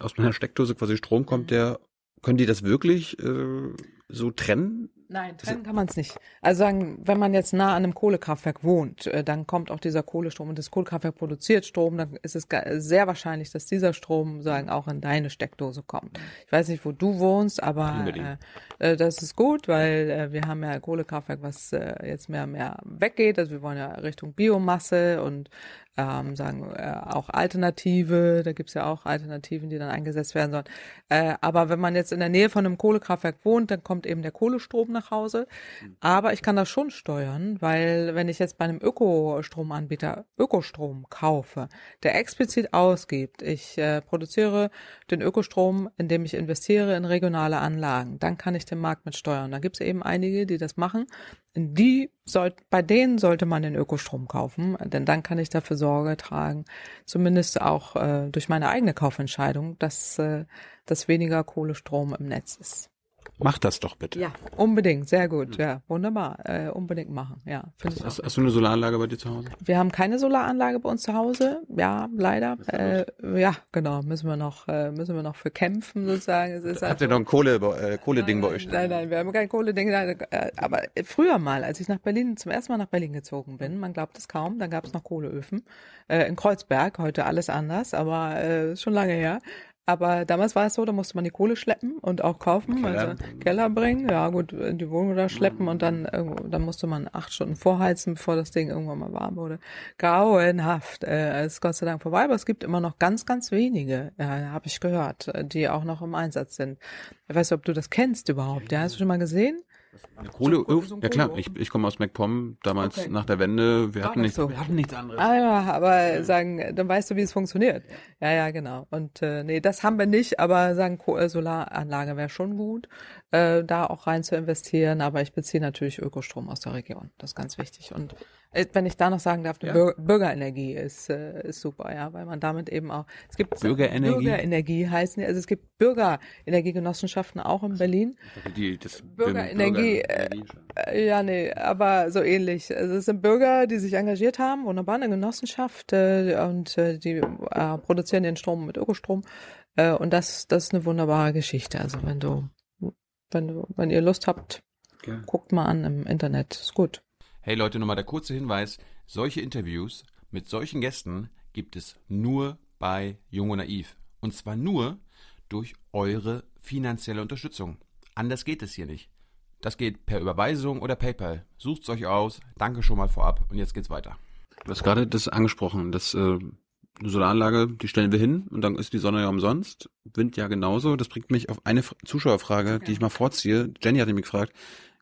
aus meiner Steckdose quasi Strom kommt, mhm. der können die das wirklich äh, so trennen? Nein, trennen kann man es nicht. Also sagen, wenn man jetzt nah an einem Kohlekraftwerk wohnt, äh, dann kommt auch dieser Kohlestrom und das Kohlekraftwerk produziert Strom, dann ist es sehr wahrscheinlich, dass dieser Strom sagen auch in deine Steckdose kommt. Ich weiß nicht, wo du wohnst, aber äh, äh, das ist gut, weil äh, wir haben ja Kohlekraftwerk, was äh, jetzt mehr und mehr weggeht. Also wir wollen ja Richtung Biomasse und ähm, sagen äh, auch Alternative, da gibt's ja auch Alternativen, die dann eingesetzt werden sollen. Äh, aber wenn man jetzt in der Nähe von einem Kohlekraftwerk wohnt, dann kommt eben der Kohlestrom nach Hause. Aber ich kann das schon steuern, weil wenn ich jetzt bei einem Ökostromanbieter Ökostrom kaufe, der explizit ausgibt, ich äh, produziere den Ökostrom, indem ich investiere in regionale Anlagen, dann kann ich den Markt mit steuern. Da gibt's eben einige, die das machen die soll, bei denen sollte man den Ökostrom kaufen, denn dann kann ich dafür Sorge tragen, zumindest auch äh, durch meine eigene Kaufentscheidung, dass, äh, dass weniger Kohlestrom im Netz ist. Mach das doch bitte. Ja, unbedingt, sehr gut, ja, wunderbar, äh, unbedingt machen, ja. Hast, hast, hast, du eine Solaranlage bei dir zu Hause? Wir haben keine Solaranlage bei uns zu Hause, ja, leider. Äh, ja, genau, müssen wir noch, äh, müssen wir noch für kämpfen sozusagen. Es ist Habt halt ihr noch ein Kohle, äh, Kohle-Ding bei euch? Nein, nein, wir haben kein Kohle-Ding, äh, aber früher mal, als ich nach Berlin, zum ersten Mal nach Berlin gezogen bin, man glaubt es kaum, dann gab es noch Kohleöfen äh, in Kreuzberg, heute alles anders, aber äh, schon lange her. Aber damals war es so, da musste man die Kohle schleppen und auch kaufen, Keller. also Keller bringen, ja gut, die Wohnung da schleppen und dann dann musste man acht Stunden vorheizen, bevor das Ding irgendwann mal warm wurde. Grauenhaft. Äh, ist Gott sei Dank vorbei, aber es gibt immer noch ganz, ganz wenige, äh, habe ich gehört, die auch noch im Einsatz sind. Ich weiß nicht, ob du das kennst überhaupt. Ja, hast du schon mal gesehen? Eine Kohle, so, so ja klar, ich, ich komme aus MacPom, damals okay. nach der Wende, wir hatten, nicht, so. wir hatten nichts anderes. Ah ja, aber ja. sagen, dann weißt du, wie es funktioniert. Ja, ja, genau. Und äh, nee, das haben wir nicht, aber sagen, äh, Solaranlage wäre schon gut, äh, da auch rein zu investieren, aber ich beziehe natürlich Ökostrom aus der Region. Das ist ganz wichtig. Und äh, wenn ich da noch sagen darf, ja. Bürger, Bürgerenergie ist, äh, ist super, ja, weil man damit eben auch, es gibt Bürgerenergie, Bürgerenergie heißen, also es gibt Bürgerenergiegenossenschaften auch in Berlin. Die, das Bürgerenergie, Bürger äh, ja, nee, aber so ähnlich. Also es sind Bürger, die sich engagiert haben, wunderbar, eine Genossenschaft äh, und äh, die äh, produzieren den Strom mit Ökostrom äh, und das, das ist eine wunderbare Geschichte. Also wenn du, wenn wenn ihr Lust habt, ja. guckt mal an im Internet, ist gut. Hey Leute, nochmal der kurze Hinweis. Solche Interviews mit solchen Gästen gibt es nur bei Jung und Naiv. Und zwar nur durch eure finanzielle Unterstützung. Anders geht es hier nicht. Das geht per Überweisung oder PayPal. Sucht's euch aus. Danke schon mal vorab. Und jetzt geht's weiter. Du hast gerade das angesprochen, dass äh, eine Solaranlage, die stellen wir hin und dann ist die Sonne ja umsonst. Wind ja genauso. Das bringt mich auf eine Zuschauerfrage, okay. die ich mal vorziehe. Jenny hatte mich gefragt,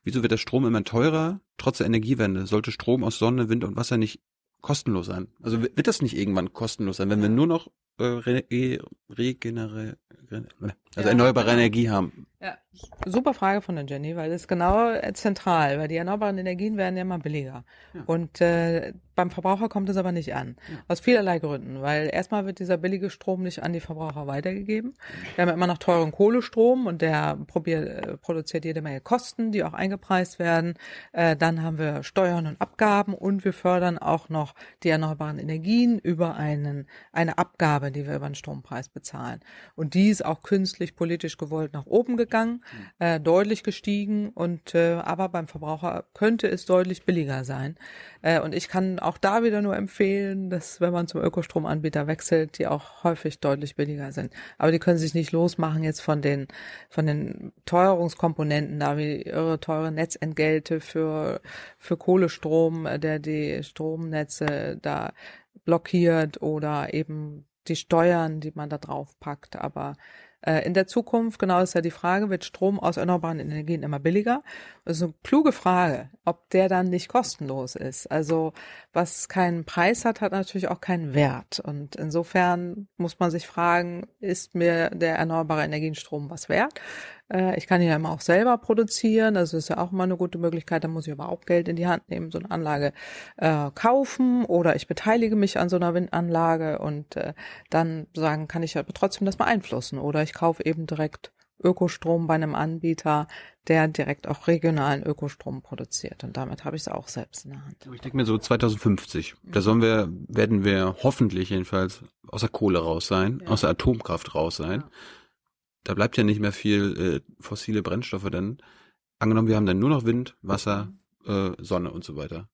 Wieso wird der Strom immer teurer? Trotz der Energiewende sollte Strom aus Sonne, Wind und Wasser nicht kostenlos sein. Also wird das nicht irgendwann kostenlos sein, wenn wir nur noch äh, re, regenere, also ja, erneuerbare genau. Energie haben? Ja, super Frage von der Jenny, weil das ist genau äh, zentral, weil die erneuerbaren Energien werden ja immer billiger. Ja. Und äh, beim Verbraucher kommt es aber nicht an. Ja. Aus vielerlei Gründen, weil erstmal wird dieser billige Strom nicht an die Verbraucher weitergegeben. Wir haben immer noch teuren Kohlestrom und der probiert, äh, produziert jede Menge Kosten, die auch eingepreist werden. Äh, dann haben wir Steuern und Abgaben und wir fördern auch noch die erneuerbaren Energien über einen, eine Abgabe, die wir über den Strompreis bezahlen. Und die ist auch künstlich politisch gewollt nach oben gegangen gegangen, äh, deutlich gestiegen und äh, aber beim Verbraucher könnte es deutlich billiger sein. Äh, und ich kann auch da wieder nur empfehlen, dass wenn man zum Ökostromanbieter wechselt, die auch häufig deutlich billiger sind. Aber die können sich nicht losmachen jetzt von den von den Teuerungskomponenten, da wie irre teure Netzentgelte für für Kohlestrom, äh, der die Stromnetze da blockiert oder eben die Steuern, die man da drauf packt. Aber äh, in der Zukunft, genau ist ja die Frage, wird Strom aus erneuerbaren Energien immer billiger? Das ist eine kluge Frage, ob der dann nicht kostenlos ist. Also was keinen Preis hat, hat natürlich auch keinen Wert. Und insofern muss man sich fragen, ist mir der erneuerbare Energienstrom was wert? Äh, ich kann ihn ja immer auch selber produzieren. Das ist ja auch mal eine gute Möglichkeit. Da muss ich aber auch Geld in die Hand nehmen, so eine Anlage äh, kaufen oder ich beteilige mich an so einer Windanlage und äh, dann sagen, kann ich ja trotzdem das beeinflussen. Oder ich kaufe eben direkt Ökostrom bei einem Anbieter, der direkt auch regionalen Ökostrom produziert. Und damit habe ich es auch selbst in der Hand. Ich denke mir so 2050, da sollen wir, werden wir hoffentlich jedenfalls aus der Kohle raus sein, ja. aus der Atomkraft raus sein. Ja da bleibt ja nicht mehr viel äh, fossile Brennstoffe dann. Angenommen, wir haben dann nur noch Wind, Wasser, äh, Sonne und so weiter.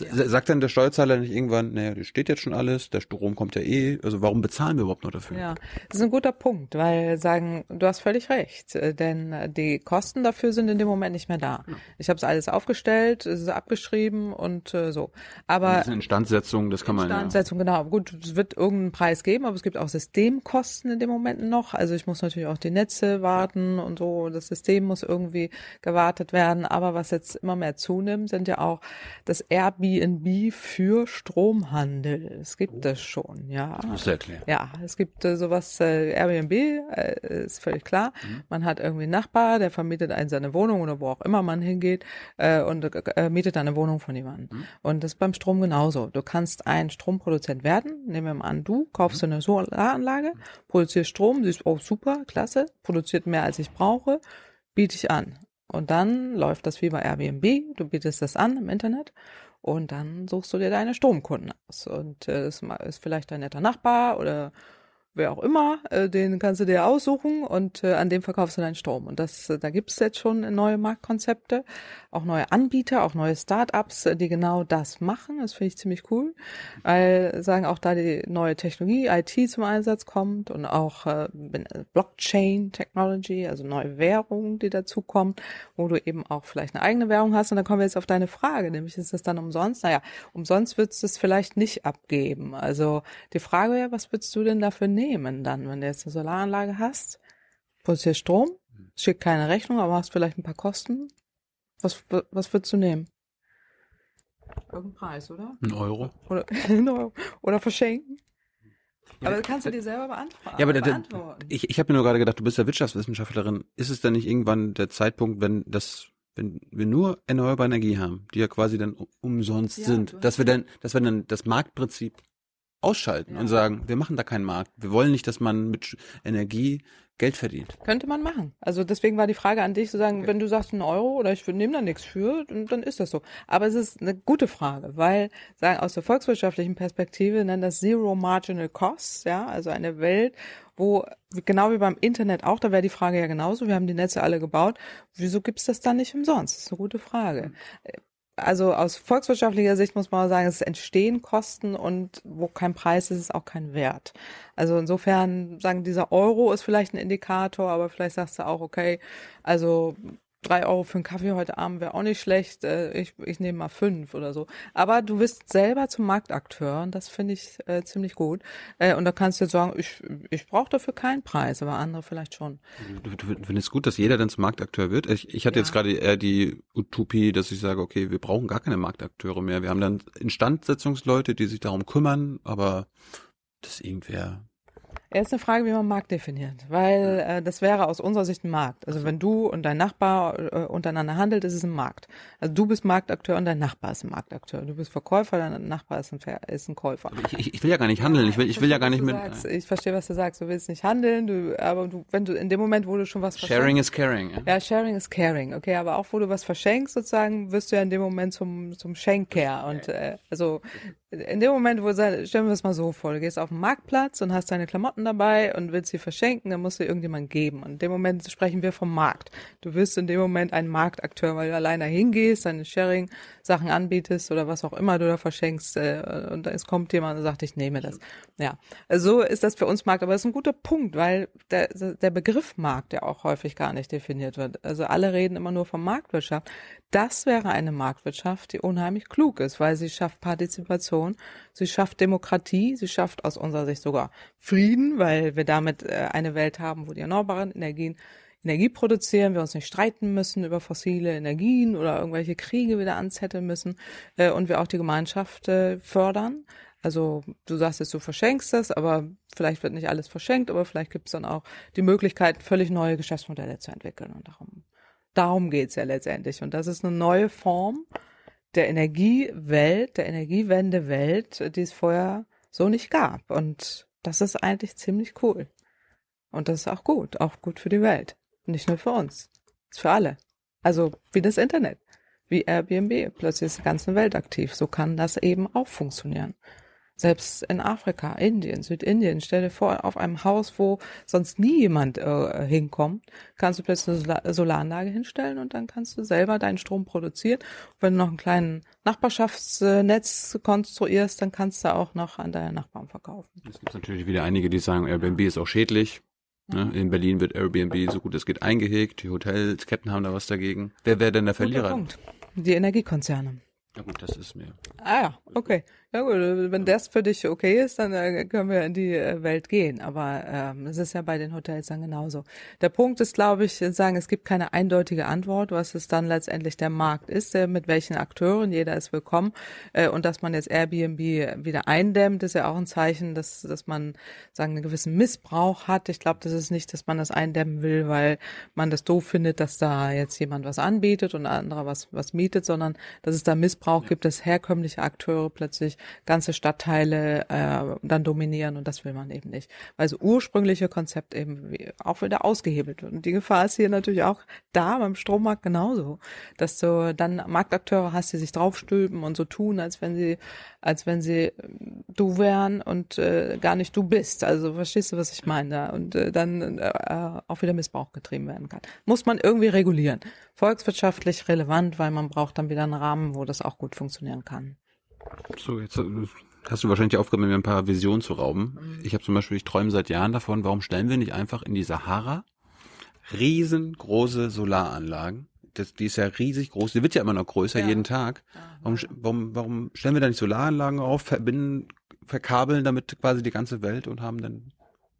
Ja. Sagt dann der Steuerzahler nicht irgendwann, naja, das steht jetzt schon alles, der Strom kommt ja eh, also warum bezahlen wir überhaupt noch dafür? Ja, das ist ein guter Punkt, weil sagen, du hast völlig recht, äh, denn die Kosten dafür sind in dem Moment nicht mehr da. Ja. Ich habe es alles aufgestellt, es ist abgeschrieben und äh, so. Aber das ist eine Instandsetzung, das kann man Instandsetzung, ja. genau. Gut, es wird irgendeinen Preis geben, aber es gibt auch Systemkosten in dem Moment noch. Also ich muss natürlich auch die Netze warten und so, das System muss irgendwie gewartet werden. Aber was jetzt immer mehr zunimmt, sind ja auch das Airbnb Airbnb für Stromhandel. Es gibt oh. das schon, ja. Das musst du erklären. Ja, es gibt äh, sowas, äh, Airbnb, äh, ist völlig klar. Mhm. Man hat irgendwie einen Nachbar, der vermietet einen seine Wohnung oder wo auch immer man hingeht äh, und äh, mietet eine Wohnung von jemandem. Mhm. Und das ist beim Strom genauso. Du kannst ein Stromproduzent werden. Nehmen wir mal an, du kaufst mhm. eine Solaranlage, produzierst Strom, siehst, oh super, klasse, produziert mehr als ich brauche, biete ich an. Und dann läuft das wie bei Airbnb. Du bietest das an im Internet und dann suchst du dir deine Stromkunden aus. Und äh, das ist vielleicht dein netter Nachbar oder wer auch immer, äh, den kannst du dir aussuchen und äh, an dem verkaufst du deinen Strom. Und das, äh, da gibt's jetzt schon neue Marktkonzepte, auch neue Anbieter, auch neue Startups, äh, die genau das machen. Das finde ich ziemlich cool, weil sagen auch da die neue Technologie, IT zum Einsatz kommt und auch äh, Blockchain Technology, also neue Währungen, die dazukommen, wo du eben auch vielleicht eine eigene Währung hast. Und dann kommen wir jetzt auf deine Frage, nämlich ist das dann umsonst? Naja, umsonst würdest du es vielleicht nicht abgeben. Also die Frage wäre, was würdest du denn dafür nehmen dann, wenn du jetzt eine Solaranlage hast, produzierst Strom, schickt keine Rechnung, aber hast vielleicht ein paar Kosten. Was, was würdest du nehmen? Irgendein Preis, oder? Ein Euro. Oder, [laughs] ein Euro. oder verschenken. Ja, aber kannst du dir selber beantworten. Ja, aber beantworten. ich, ich habe mir nur gerade gedacht, du bist ja Wirtschaftswissenschaftlerin. Ist es denn nicht irgendwann der Zeitpunkt, wenn das, wenn wir nur erneuerbare Energie haben, die ja quasi dann umsonst ja, sind, dass wir dann, dass wir dann das Marktprinzip ausschalten ja. und sagen, wir machen da keinen Markt. Wir wollen nicht, dass man mit Energie Geld verdient. Könnte man machen. Also deswegen war die Frage an dich zu sagen, okay. wenn du sagst einen Euro oder ich nehme da nichts für, dann ist das so. Aber es ist eine gute Frage, weil sagen aus der volkswirtschaftlichen Perspektive nennen das Zero Marginal Costs, ja, also eine Welt, wo genau wie beim Internet auch, da wäre die Frage ja genauso. Wir haben die Netze alle gebaut. Wieso gibt's das dann nicht umsonst? Das ist eine gute Frage also aus volkswirtschaftlicher Sicht muss man sagen, es entstehen Kosten und wo kein Preis ist, ist auch kein Wert. Also insofern sagen, dieser Euro ist vielleicht ein Indikator, aber vielleicht sagst du auch, okay, also drei Euro für einen Kaffee heute Abend wäre auch nicht schlecht. Äh, ich, ich nehme mal fünf oder so. Aber du bist selber zum Marktakteur und das finde ich äh, ziemlich gut. Äh, und da kannst du jetzt sagen, ich, ich brauche dafür keinen Preis, aber andere vielleicht schon. Du, du, du findest gut, dass jeder dann zum Marktakteur wird? Ich, ich hatte ja. jetzt gerade eher die Utopie, dass ich sage, okay, wir brauchen gar keine Marktakteure mehr. Wir haben dann Instandsetzungsleute, die sich darum kümmern, aber das irgendwer Jetzt eine Frage, wie man Markt definiert, weil äh, das wäre aus unserer Sicht ein Markt. Also wenn du und dein Nachbar äh, untereinander handelt, ist es ein Markt. Also du bist Marktakteur und dein Nachbar ist ein Marktakteur. Du bist Verkäufer, dein Nachbar ist ein, ist ein Käufer. Ich, ich, will ja gar nicht handeln. Ich will, ich will ja gar nicht mit. Sagst. Ich verstehe, was du sagst. Du willst nicht handeln, du, aber du, wenn du in dem Moment, wo du schon was Sharing is caring. Ja? ja, sharing is caring. Okay, aber auch wo du was verschenkst, sozusagen, wirst du ja in dem Moment zum zum Schenker und äh, also in dem Moment, wo stellen wir es mal so vor, du gehst auf den Marktplatz und hast deine Klamotten dabei und willst sie verschenken, dann musst du irgendjemand geben. Und in dem Moment sprechen wir vom Markt. Du wirst in dem Moment ein Marktakteur, weil du alleine hingehst, deine Sharing-Sachen anbietest oder was auch immer du da verschenkst äh, und es kommt jemand und sagt, ich nehme das. Ja, so ist das für uns Markt, aber das ist ein guter Punkt, weil der, der Begriff Markt ja auch häufig gar nicht definiert wird. Also alle reden immer nur von Marktwirtschaft. Das wäre eine Marktwirtschaft, die unheimlich klug ist, weil sie schafft Partizipation, sie schafft Demokratie, sie schafft aus unserer Sicht sogar Frieden, weil wir damit äh, eine Welt haben, wo die erneuerbaren Energien Energie produzieren, wir uns nicht streiten müssen über fossile Energien oder irgendwelche Kriege wieder anzetteln müssen äh, und wir auch die Gemeinschaft äh, fördern. Also du sagst jetzt, du verschenkst das, aber vielleicht wird nicht alles verschenkt, aber vielleicht gibt es dann auch die Möglichkeit, völlig neue Geschäftsmodelle zu entwickeln. Und darum darum geht's ja letztendlich. Und das ist eine neue Form der Energiewelt, der Energiewendewelt, die es vorher so nicht gab. Und das ist eigentlich ziemlich cool. Und das ist auch gut, auch gut für die Welt. Nicht nur für uns, ist für alle. Also wie das Internet, wie Airbnb. Plötzlich ist die ganze Welt aktiv. So kann das eben auch funktionieren. Selbst in Afrika, Indien, Südindien, stell dir vor, auf einem Haus, wo sonst nie jemand äh, hinkommt, kannst du plötzlich eine Solaranlage hinstellen und dann kannst du selber deinen Strom produzieren. Und wenn du noch einen kleinen Nachbarschaftsnetz konstruierst, dann kannst du auch noch an deine Nachbarn verkaufen. Es gibt natürlich wieder einige, die sagen, Airbnb ist auch schädlich. Ne? Mhm. In Berlin wird Airbnb so gut es geht eingehegt. Die Hotelsketten haben da was dagegen. Wer wäre denn der Verlierer? Punkt. Die Energiekonzerne. Ja gut, das ist mir. Ah ja, okay. Ja gut, wenn das für dich okay ist, dann äh, können wir in die äh, Welt gehen. Aber ähm, es ist ja bei den Hotels dann genauso. Der Punkt ist, glaube ich, sagen, es gibt keine eindeutige Antwort, was es dann letztendlich der Markt ist, mit welchen Akteuren, jeder ist willkommen. Äh, und dass man jetzt Airbnb wieder eindämmt, ist ja auch ein Zeichen, dass, dass man sagen, einen gewissen Missbrauch hat. Ich glaube, das ist nicht, dass man das eindämmen will, weil man das doof findet, dass da jetzt jemand was anbietet und ein anderer was, was mietet, sondern dass es da Missbrauch ja. gibt, dass herkömmliche Akteure plötzlich ganze Stadtteile äh, dann dominieren und das will man eben nicht. Weil das ursprüngliche Konzept eben auch wieder ausgehebelt wird. Und die Gefahr ist hier natürlich auch da beim Strommarkt genauso, dass du dann Marktakteure hast, die sich draufstülpen und so tun, als wenn sie, als wenn sie du wären und äh, gar nicht du bist. Also verstehst du, was ich meine? Und äh, dann äh, auch wieder Missbrauch getrieben werden kann. Muss man irgendwie regulieren. Volkswirtschaftlich relevant, weil man braucht dann wieder einen Rahmen, wo das auch gut funktionieren kann. So, jetzt äh, hast du wahrscheinlich die Aufgabe, mir ein paar Visionen zu rauben. Mhm. Ich habe zum Beispiel, ich träume seit Jahren davon, warum stellen wir nicht einfach in die Sahara riesengroße Solaranlagen das, die ist ja riesig groß, die wird ja immer noch größer ja. jeden Tag. Warum, warum, warum stellen wir da nicht Solaranlagen auf, verbinden, verkabeln damit quasi die ganze Welt und haben dann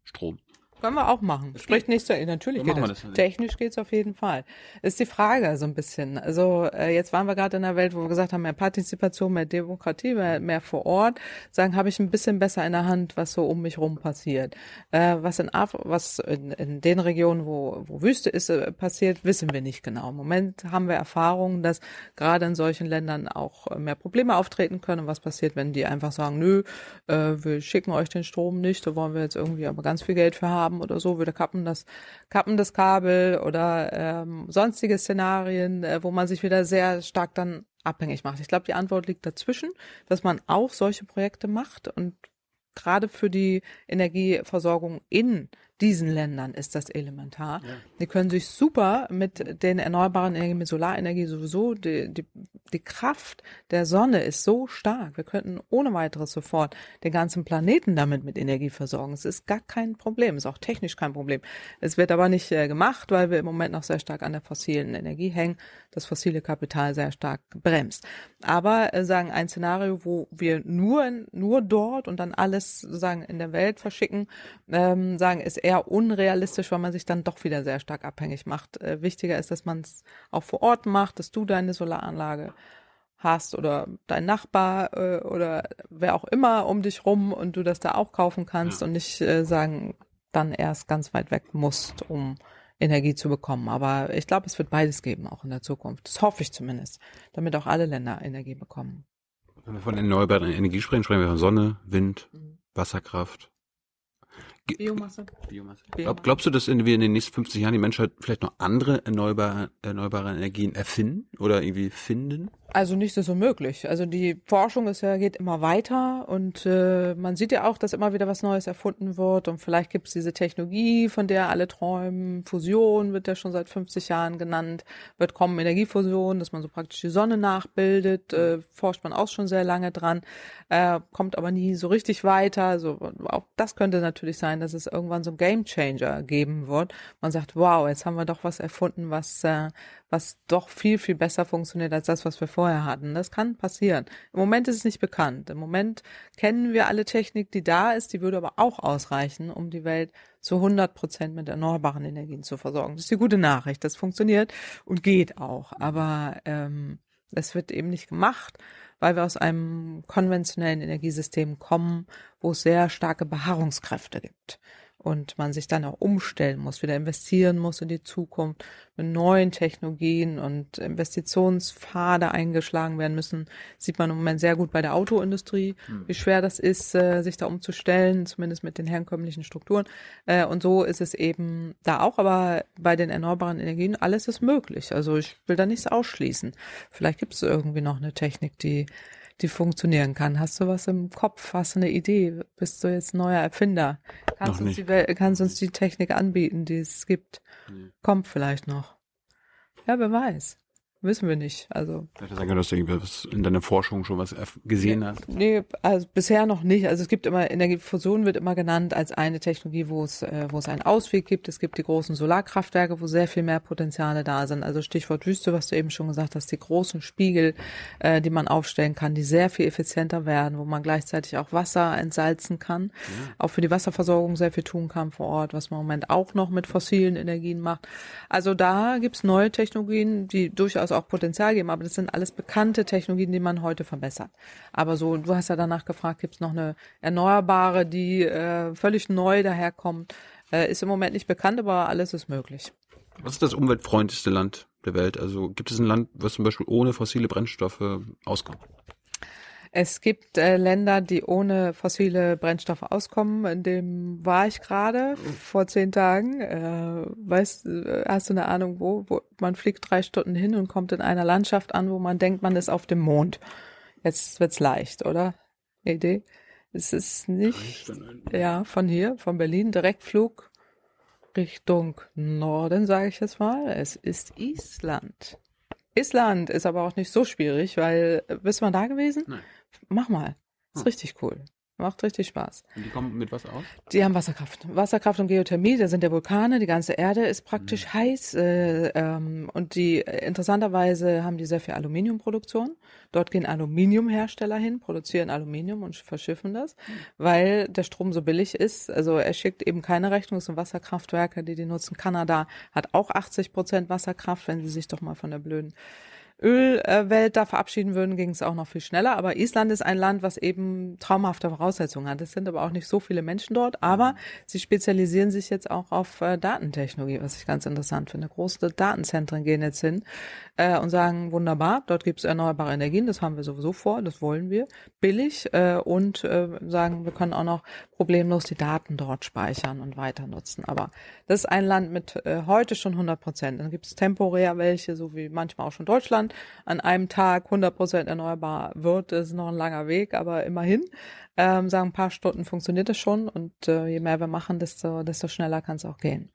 Strom? Können wir auch machen. Spricht nichts dagegen. Natürlich geht das. das Technisch geht's auf jeden Fall. Ist die Frage so ein bisschen. Also äh, jetzt waren wir gerade in einer Welt, wo wir gesagt haben, mehr Partizipation, mehr Demokratie, mehr, mehr vor Ort. Sagen, habe ich ein bisschen besser in der Hand, was so um mich rum passiert. Äh, was in Af was in, in den Regionen, wo, wo Wüste ist, äh, passiert, wissen wir nicht genau. Im Moment haben wir Erfahrungen, dass gerade in solchen Ländern auch mehr Probleme auftreten können. Und was passiert, wenn die einfach sagen, nö, äh, wir schicken euch den Strom nicht, da wollen wir jetzt irgendwie aber ganz viel Geld für haben haben oder so, würde kappen das, kappen das Kabel oder ähm, sonstige Szenarien, äh, wo man sich wieder sehr stark dann abhängig macht. Ich glaube, die Antwort liegt dazwischen, dass man auch solche Projekte macht und gerade für die Energieversorgung in diesen Ländern ist das elementar. Ja. Die können sich super mit den erneuerbaren Energien, mit Solarenergie sowieso, die, die, die Kraft der Sonne ist so stark. Wir könnten ohne weiteres sofort den ganzen Planeten damit mit Energie versorgen. Es ist gar kein Problem, ist auch technisch kein Problem. Es wird aber nicht äh, gemacht, weil wir im Moment noch sehr stark an der fossilen Energie hängen, das fossile Kapital sehr stark bremst. Aber äh, sagen ein Szenario, wo wir nur nur dort und dann alles sagen in der Welt verschicken, ähm, sagen ist eher unrealistisch, weil man sich dann doch wieder sehr stark abhängig macht. Äh, wichtiger ist, dass man es auch vor Ort macht, dass du deine Solaranlage hast oder dein Nachbar äh, oder wer auch immer um dich rum und du das da auch kaufen kannst ja. und nicht äh, sagen, dann erst ganz weit weg musst, um Energie zu bekommen. Aber ich glaube, es wird beides geben, auch in der Zukunft. Das hoffe ich zumindest, damit auch alle Länder Energie bekommen. Wenn wir von erneuerbaren Energie sprechen, sprechen wir von Sonne, Wind, mhm. Wasserkraft, Biomasse. Biomasse. Glaub, glaubst du, dass wir in den nächsten 50 Jahren die Menschheit vielleicht noch andere erneuerbare, erneuerbare Energien erfinden oder irgendwie finden? Also nicht so möglich. Also die Forschung ist ja, geht immer weiter und äh, man sieht ja auch, dass immer wieder was Neues erfunden wird und vielleicht gibt es diese Technologie, von der alle träumen. Fusion wird ja schon seit 50 Jahren genannt, wird kommen Energiefusion, dass man so praktisch die Sonne nachbildet, äh, forscht man auch schon sehr lange dran, äh, kommt aber nie so richtig weiter. Also auch das könnte natürlich sein, dass es irgendwann so ein Game Changer geben wird. Man sagt, wow, jetzt haben wir doch was erfunden, was äh, was doch viel, viel besser funktioniert als das, was wir vorher hatten. Das kann passieren. Im Moment ist es nicht bekannt. Im Moment kennen wir alle Technik, die da ist, die würde aber auch ausreichen, um die Welt zu 100 Prozent mit erneuerbaren Energien zu versorgen. Das ist die gute Nachricht. Das funktioniert und geht auch. Aber ähm, das wird eben nicht gemacht, weil wir aus einem konventionellen Energiesystem kommen, wo es sehr starke Beharrungskräfte gibt und man sich dann auch umstellen muss, wieder investieren muss in die Zukunft mit neuen Technologien und Investitionspfade eingeschlagen werden müssen, sieht man im Moment sehr gut bei der Autoindustrie, hm. wie schwer das ist, äh, sich da umzustellen, zumindest mit den herkömmlichen Strukturen. Äh, und so ist es eben da auch, aber bei den erneuerbaren Energien, alles ist möglich. Also ich will da nichts ausschließen. Vielleicht gibt es irgendwie noch eine Technik, die die funktionieren kann. Hast du was im Kopf? Hast du eine Idee? Bist du jetzt neuer Erfinder? Kannst, uns die, kannst uns die Technik anbieten, die es gibt? Nee. Kommt vielleicht noch. Ja, wer weiß. Wissen wir nicht. Also. Vielleicht sagen, dass du irgendwas in deiner Forschung schon was gesehen hast. Nee, also bisher noch nicht. Also es gibt immer, Energiefusion wird immer genannt als eine Technologie, wo es, äh, wo es einen Ausweg gibt. Es gibt die großen Solarkraftwerke, wo sehr viel mehr Potenziale da sind. Also Stichwort Wüste, was du eben schon gesagt hast, die großen Spiegel, äh, die man aufstellen kann, die sehr viel effizienter werden, wo man gleichzeitig auch Wasser entsalzen kann. Ja. Auch für die Wasserversorgung sehr viel tun kann vor Ort, was man im Moment auch noch mit fossilen Energien macht. Also da gibt's neue Technologien, die durchaus durchaus auch Potenzial geben, aber das sind alles bekannte Technologien, die man heute verbessert. Aber so, du hast ja danach gefragt, gibt es noch eine erneuerbare, die äh, völlig neu daherkommt? Äh, ist im Moment nicht bekannt, aber alles ist möglich. Was ist das umweltfreundlichste Land der Welt? Also gibt es ein Land, was zum Beispiel ohne fossile Brennstoffe auskommt? Es gibt äh, Länder, die ohne fossile Brennstoffe auskommen. In dem war ich gerade vor zehn Tagen. Äh, weißt, äh, hast du eine Ahnung, wo, wo? Man fliegt drei Stunden hin und kommt in einer Landschaft an, wo man denkt, man ist auf dem Mond. Jetzt wird's leicht, oder? Idee? Es ist nicht, ja, von hier, von Berlin, Direktflug Richtung Norden, sage ich jetzt mal. Es ist Island. Island ist aber auch nicht so schwierig, weil, bist du mal da gewesen? Nein. Mach mal. Ist hm. richtig cool. Macht richtig Spaß. Und die kommen mit was aus? Die haben Wasserkraft. Wasserkraft und Geothermie, da sind der Vulkane, die ganze Erde ist praktisch mhm. heiß. Äh, ähm, und die interessanterweise haben die sehr viel Aluminiumproduktion. Dort gehen Aluminiumhersteller hin, produzieren Aluminium und verschiffen das, mhm. weil der Strom so billig ist. Also er schickt eben keine Rechnung, es sind Wasserkraftwerke, die die nutzen. Kanada hat auch 80 Prozent Wasserkraft, wenn sie sich doch mal von der blöden Ölwelt da verabschieden würden, ging es auch noch viel schneller. Aber Island ist ein Land, was eben traumhafte Voraussetzungen hat. Es sind aber auch nicht so viele Menschen dort, aber sie spezialisieren sich jetzt auch auf äh, Datentechnologie, was ich ganz interessant finde. Große Datenzentren gehen jetzt hin äh, und sagen, wunderbar, dort gibt es erneuerbare Energien, das haben wir sowieso vor, das wollen wir, billig äh, und äh, sagen, wir können auch noch problemlos die Daten dort speichern und weiter nutzen. Aber das ist ein Land mit äh, heute schon 100 Prozent. Dann gibt es temporär welche, so wie manchmal auch schon Deutschland Deutschland an einem Tag 100 Prozent erneuerbar wird, ist noch ein langer Weg, aber immerhin. Ähm, sagen ein paar Stunden funktioniert es schon und äh, je mehr wir machen, desto, desto schneller kann es auch gehen.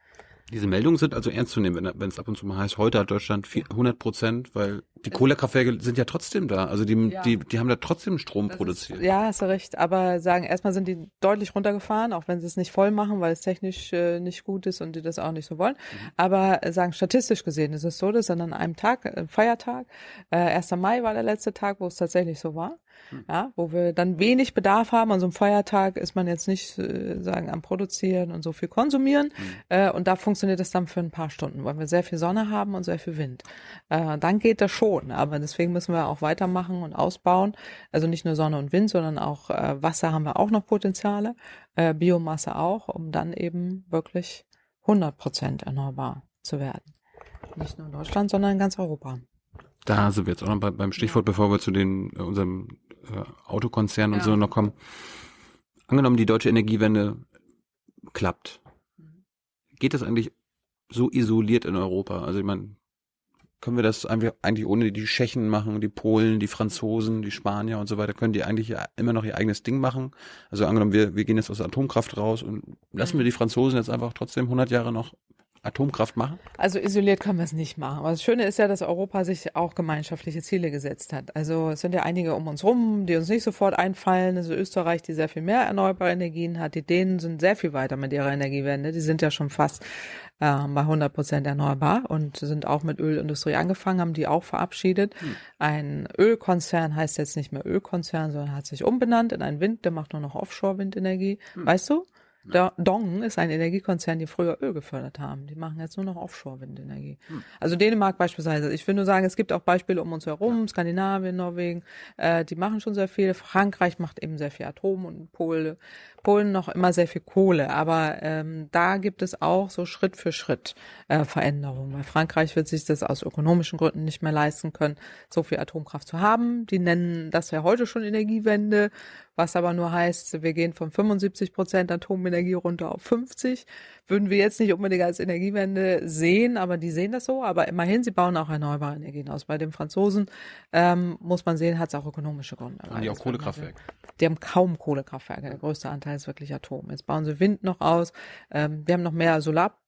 Diese Meldungen sind also ernst zu nehmen, wenn, es ab und zu mal heißt, heute hat Deutschland 100 Prozent, weil die Kohlekraftwerke sind ja trotzdem da. Also die, ja. die, die haben da trotzdem Strom das produziert. Ist, ja, hast du recht. Aber sagen, erstmal sind die deutlich runtergefahren, auch wenn sie es nicht voll machen, weil es technisch äh, nicht gut ist und die das auch nicht so wollen. Mhm. Aber äh, sagen, statistisch gesehen ist es so, dass an einem Tag, äh, Feiertag, äh, 1. Mai war der letzte Tag, wo es tatsächlich so war. Hm. Ja, wo wir dann wenig Bedarf haben. An so einem Feiertag ist man jetzt nicht äh, sagen am Produzieren und so viel konsumieren. Mhm. Äh, und da funktioniert es dann für ein paar Stunden, weil wir sehr viel Sonne haben und sehr viel Wind. Äh, dann geht das schon. Aber deswegen müssen wir auch weitermachen und ausbauen. Also nicht nur Sonne und Wind, sondern auch äh, Wasser haben wir auch noch Potenziale, äh, Biomasse auch, um dann eben wirklich 100 Prozent erneuerbar zu werden. Nicht nur in Deutschland, sondern in ganz Europa. Da sind wir jetzt auch noch beim Stichwort, bevor wir zu den äh, unserem äh, Autokonzern und ja. so noch kommen. Angenommen, die deutsche Energiewende klappt. Geht das eigentlich so isoliert in Europa? Also ich meine, können wir das eigentlich ohne die Tschechen machen, die Polen, die Franzosen, die Spanier und so weiter, können die eigentlich immer noch ihr eigenes Ding machen? Also angenommen, wir, wir gehen jetzt aus der Atomkraft raus und lassen wir mhm. die Franzosen jetzt einfach trotzdem 100 Jahre noch Atomkraft machen? Also isoliert können wir es nicht machen. Aber das Schöne ist ja, dass Europa sich auch gemeinschaftliche Ziele gesetzt hat. Also es sind ja einige um uns rum, die uns nicht sofort einfallen. Also Österreich, die sehr viel mehr erneuerbare Energien hat. Die Dänen sind sehr viel weiter mit ihrer Energiewende. Die sind ja schon fast äh, bei 100 Prozent erneuerbar und sind auch mit Ölindustrie angefangen, haben die auch verabschiedet. Hm. Ein Ölkonzern heißt jetzt nicht mehr Ölkonzern, sondern hat sich umbenannt in einen Wind, der macht nur noch Offshore-Windenergie. Hm. Weißt du? Dong ist ein Energiekonzern, die früher Öl gefördert haben. Die machen jetzt nur noch Offshore-Windenergie. Hm. Also Dänemark beispielsweise. Ich will nur sagen, es gibt auch Beispiele um uns herum, Skandinavien, Norwegen, äh, die machen schon sehr viel. Frankreich macht eben sehr viel Atom und Polen, Polen noch immer sehr viel Kohle. Aber ähm, da gibt es auch so Schritt für Schritt äh, Veränderungen. Weil Frankreich wird sich das aus ökonomischen Gründen nicht mehr leisten können, so viel Atomkraft zu haben. Die nennen das ja heute schon Energiewende was aber nur heißt, wir gehen von 75 Prozent Atomenergie runter auf 50. Würden wir jetzt nicht unbedingt als Energiewende sehen, aber die sehen das so. Aber immerhin, sie bauen auch erneuerbare Energien aus. Bei den Franzosen ähm, muss man sehen, hat es auch ökonomische Gründe. Haben die auch Kohlekraftwerke? Die haben kaum Kohlekraftwerke. Der größte Anteil ist wirklich Atom. Jetzt bauen sie Wind noch aus. Ähm, wir haben noch mehr Solar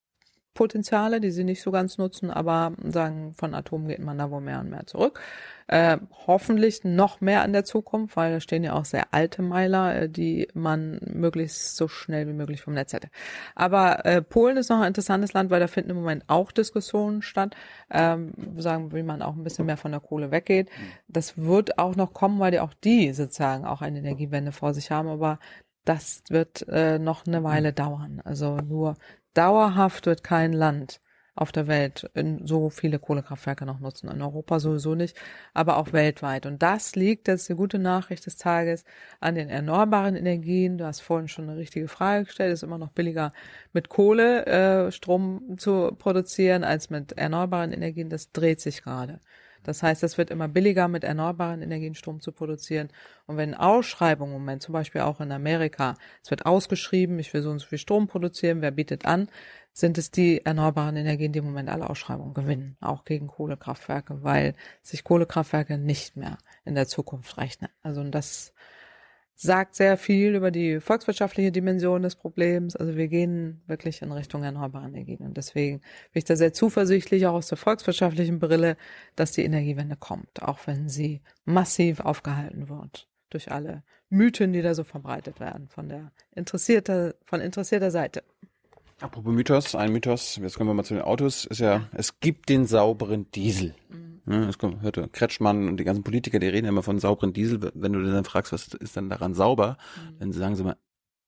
Potenziale, die sie nicht so ganz nutzen, aber sagen, von Atom geht man da wohl mehr und mehr zurück. Äh, hoffentlich noch mehr in der Zukunft, weil da stehen ja auch sehr alte Meiler, äh, die man möglichst so schnell wie möglich vom Netz hätte. Aber äh, Polen ist noch ein interessantes Land, weil da finden im Moment auch Diskussionen statt, ähm, sagen, wie man auch ein bisschen mehr von der Kohle weggeht. Das wird auch noch kommen, weil die auch die sozusagen auch eine Energiewende vor sich haben, aber das wird äh, noch eine Weile dauern. Also nur dauerhaft wird kein Land auf der Welt so viele Kohlekraftwerke noch nutzen. In Europa sowieso nicht, aber auch weltweit. Und das liegt, das ist die gute Nachricht des Tages, an den erneuerbaren Energien. Du hast vorhin schon eine richtige Frage gestellt. Es ist immer noch billiger, mit Kohle äh, Strom zu produzieren, als mit erneuerbaren Energien. Das dreht sich gerade. Das heißt, es wird immer billiger, mit erneuerbaren Energien Strom zu produzieren. Und wenn Ausschreibungen im Moment, zum Beispiel auch in Amerika, es wird ausgeschrieben, ich will so und so viel Strom produzieren, wer bietet an, sind es die erneuerbaren Energien, die im Moment alle Ausschreibungen gewinnen, auch gegen Kohlekraftwerke, weil sich Kohlekraftwerke nicht mehr in der Zukunft rechnen. Also das sagt sehr viel über die volkswirtschaftliche Dimension des Problems. Also wir gehen wirklich in Richtung erneuerbare Energien. Und deswegen bin ich da sehr zuversichtlich, auch aus der volkswirtschaftlichen Brille, dass die Energiewende kommt, auch wenn sie massiv aufgehalten wird durch alle Mythen, die da so verbreitet werden von der interessierter, von interessierter Seite. Apropos Mythos, ein Mythos, jetzt kommen wir mal zu den Autos, ist ja, es gibt den sauberen Diesel. Mhm. Ja, das kommt, hörte Kretschmann und die ganzen Politiker, die reden immer von sauberen Diesel. Wenn du dann fragst, was ist denn daran sauber, mhm. dann sagen sie mal,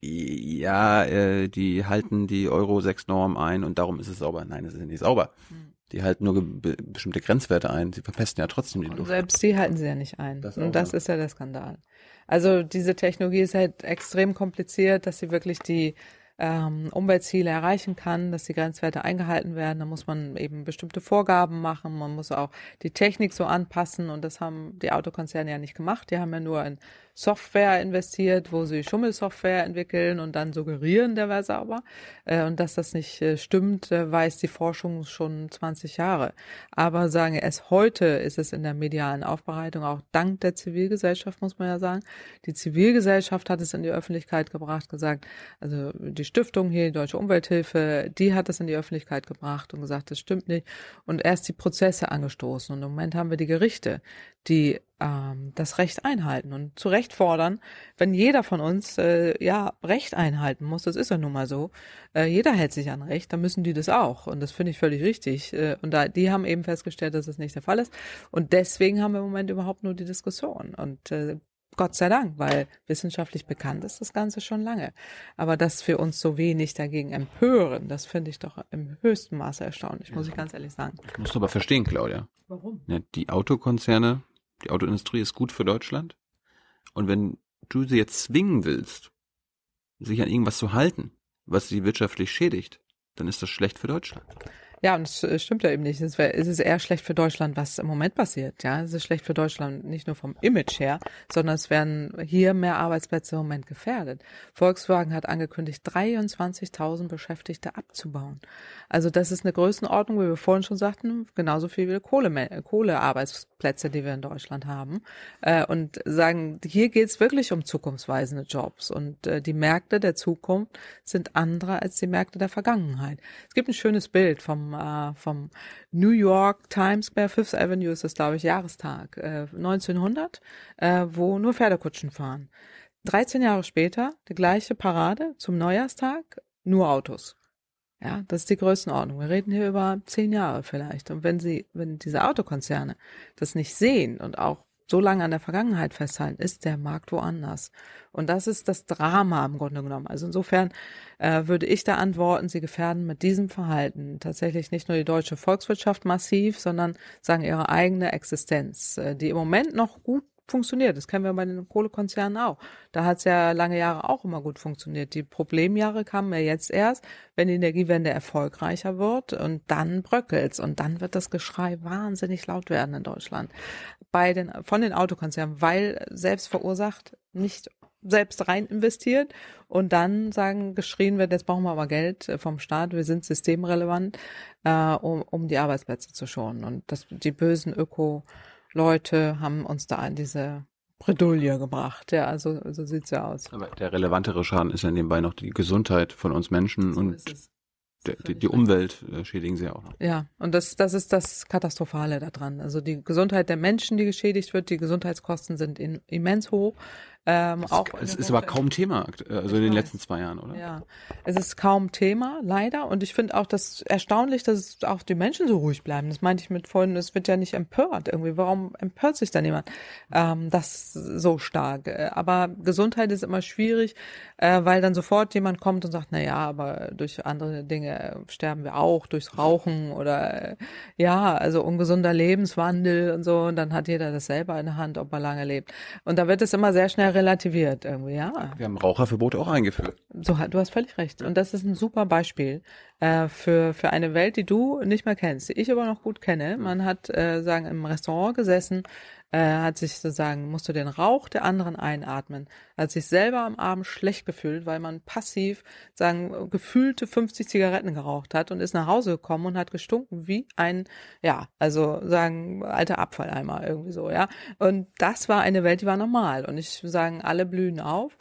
ja, äh, die halten die Euro 6 Norm ein und darum ist es sauber. Nein, es ist nicht sauber. Mhm. Die halten nur be bestimmte Grenzwerte ein. Sie verpesten ja trotzdem die Luft. selbst die halten sie ja nicht ein. Das und das ist ja der Skandal. Also diese Technologie ist halt extrem kompliziert, dass sie wirklich die ähm, Umweltziele erreichen kann, dass die Grenzwerte eingehalten werden. Da muss man eben bestimmte Vorgaben machen. Man muss auch die Technik so anpassen. Und das haben die Autokonzerne ja nicht gemacht. Die haben ja nur ein Software investiert, wo sie Schummelsoftware entwickeln und dann suggerieren, der wäre sauber. Äh, und dass das nicht äh, stimmt, äh, weiß die Forschung schon 20 Jahre. Aber sagen es heute ist es in der medialen Aufbereitung auch dank der Zivilgesellschaft, muss man ja sagen. Die Zivilgesellschaft hat es in die Öffentlichkeit gebracht, gesagt, also die Stiftung hier, die Deutsche Umwelthilfe, die hat es in die Öffentlichkeit gebracht und gesagt, das stimmt nicht. Und erst die Prozesse angestoßen. Und im Moment haben wir die Gerichte, die ähm, das Recht einhalten und zu Recht fordern, wenn jeder von uns äh, ja Recht einhalten muss, das ist ja nun mal so, äh, jeder hält sich an Recht, dann müssen die das auch und das finde ich völlig richtig äh, und da die haben eben festgestellt, dass das nicht der Fall ist und deswegen haben wir im Moment überhaupt nur die Diskussion und äh, Gott sei Dank, weil wissenschaftlich bekannt ist das Ganze schon lange. Aber dass wir uns so wenig dagegen empören, das finde ich doch im höchsten Maße erstaunlich, muss ich ganz ehrlich sagen. Ich muss aber verstehen, Claudia. Warum? Ja, die Autokonzerne die Autoindustrie ist gut für Deutschland. Und wenn du sie jetzt zwingen willst, sich an irgendwas zu halten, was sie wirtschaftlich schädigt, dann ist das schlecht für Deutschland. Ja, und es äh, stimmt ja eben nicht. Es, ist eher schlecht für Deutschland, was im Moment passiert. Ja, es ist schlecht für Deutschland nicht nur vom Image her, sondern es werden hier mehr Arbeitsplätze im Moment gefährdet. Volkswagen hat angekündigt, 23.000 Beschäftigte abzubauen. Also das ist eine Größenordnung, wie wir vorhin schon sagten, genauso viel wie Kohle, Kohlearbeitsplätze, die wir in Deutschland haben. Äh, und sagen, hier geht's wirklich um zukunftsweisende Jobs. Und äh, die Märkte der Zukunft sind andere als die Märkte der Vergangenheit. Es gibt ein schönes Bild vom äh, vom New York Times Square, Fifth Avenue ist das, glaube ich, Jahrestag, äh, 1900, äh, wo nur Pferdekutschen fahren. 13 Jahre später, die gleiche Parade zum Neujahrstag, nur Autos. Ja, das ist die Größenordnung. Wir reden hier über zehn Jahre vielleicht. Und wenn sie, wenn diese Autokonzerne das nicht sehen und auch so lange an der Vergangenheit festhalten, ist der Markt woanders. Und das ist das Drama im Grunde genommen. Also insofern äh, würde ich da antworten, sie gefährden mit diesem Verhalten tatsächlich nicht nur die deutsche Volkswirtschaft massiv, sondern sagen ihre eigene Existenz, äh, die im Moment noch gut funktioniert. Das kennen wir bei den Kohlekonzernen auch. Da hat es ja lange Jahre auch immer gut funktioniert. Die Problemjahre kamen ja jetzt erst, wenn die Energiewende erfolgreicher wird und dann bröckelt's und dann wird das Geschrei wahnsinnig laut werden in Deutschland bei den von den Autokonzernen, weil selbst verursacht nicht selbst rein investiert und dann sagen, geschrien wird, jetzt brauchen wir aber Geld vom Staat, wir sind systemrelevant, äh, um, um die Arbeitsplätze zu schonen. Und das, die bösen Öko- Leute haben uns da in diese Bredouille gebracht. Ja, also so sieht's ja aus. Aber der relevantere Schaden ist ja nebenbei noch die Gesundheit von uns Menschen so und die, die Umwelt äh, schädigen sie auch noch. Ja, und das, das ist das Katastrophale daran. Also die Gesundheit der Menschen, die geschädigt wird, die Gesundheitskosten sind in, immens hoch. Ähm, es auch es ist aber kaum Thema, also in den letzten zwei Jahren, oder? Ja, es ist kaum Thema, leider. Und ich finde auch das erstaunlich, dass auch die Menschen so ruhig bleiben. Das meinte ich mit vorhin, es wird ja nicht empört irgendwie. Warum empört sich da niemand? Ähm, das so stark. Aber Gesundheit ist immer schwierig, äh, weil dann sofort jemand kommt und sagt, na ja, aber durch andere Dinge sterben wir auch, durchs Rauchen oder äh, ja, also ungesunder Lebenswandel und so. Und dann hat jeder das selber in der Hand, ob er lange lebt. Und da wird es immer sehr schnell relativiert irgendwie, ja. Wir haben Raucherverbot auch eingeführt. So, du hast völlig recht. Und das ist ein super Beispiel äh, für, für eine Welt, die du nicht mehr kennst, die ich aber noch gut kenne. Man hat, äh, sagen, im Restaurant gesessen, äh, hat sich sozusagen, musste den Rauch der anderen einatmen, hat sich selber am Abend schlecht gefühlt, weil man passiv, sagen, gefühlte 50 Zigaretten geraucht hat und ist nach Hause gekommen und hat gestunken wie ein, ja, also sagen, alter Abfalleimer irgendwie so, ja. Und das war eine Welt, die war normal. Und ich sagen, alle blühen auf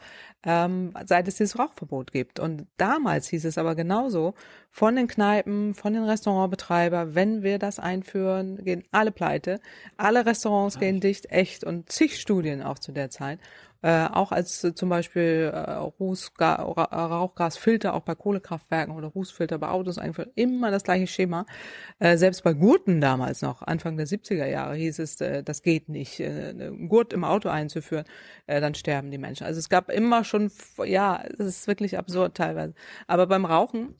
ähm, seit es dieses Rauchverbot gibt. Und damals hieß es aber genauso von den Kneipen, von den Restaurantbetreiber, wenn wir das einführen, gehen alle pleite, alle Restaurants gehen dicht, echt und zig Studien auch zu der Zeit. Äh, auch als äh, zum Beispiel äh, Rußga Rauchgasfilter auch bei Kohlekraftwerken oder Rußfilter bei Autos eingeführt, immer das gleiche Schema. Äh, selbst bei Gurten damals noch, Anfang der 70er Jahre, hieß es, äh, das geht nicht, äh, einen Gurt im Auto einzuführen, äh, dann sterben die Menschen. Also es gab immer schon, ja, es ist wirklich absurd teilweise. Aber beim Rauchen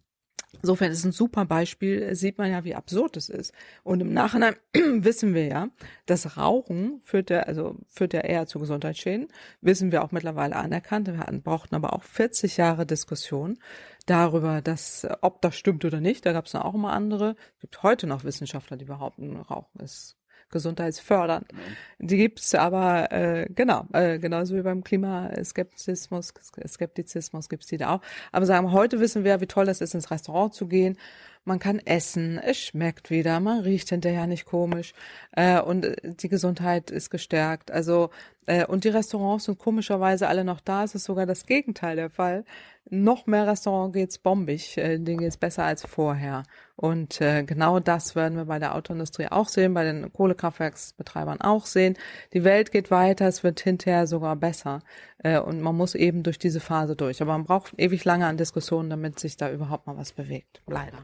Insofern ist ein super Beispiel, sieht man ja, wie absurd es ist. Und im Nachhinein [clears throat] wissen wir ja, dass Rauchen führt ja, also führt ja eher zu Gesundheitsschäden. Wissen wir auch mittlerweile anerkannt. Wir hatten, brauchten aber auch 40 Jahre Diskussion darüber, dass, ob das stimmt oder nicht. Da gab es auch immer andere. Es gibt heute noch Wissenschaftler, die behaupten, Rauchen ist gesundheitsfördernd. Die gibt's aber äh, genau, äh, genauso wie beim Klimaskeptizismus, Skeptizismus gibt's die da auch. Aber sagen, heute wissen wir, wie toll das ist, ins Restaurant zu gehen. Man kann essen, es schmeckt wieder, man riecht hinterher nicht komisch äh, und die Gesundheit ist gestärkt. Also äh, und die Restaurants sind komischerweise alle noch da. Es ist sogar das Gegenteil der Fall noch mehr Restaurant geht's bombig, äh, denen geht's besser als vorher. Und äh, genau das werden wir bei der Autoindustrie auch sehen, bei den Kohlekraftwerksbetreibern auch sehen. Die Welt geht weiter, es wird hinterher sogar besser. Äh, und man muss eben durch diese Phase durch. Aber man braucht ewig lange an Diskussionen, damit sich da überhaupt mal was bewegt. Leider.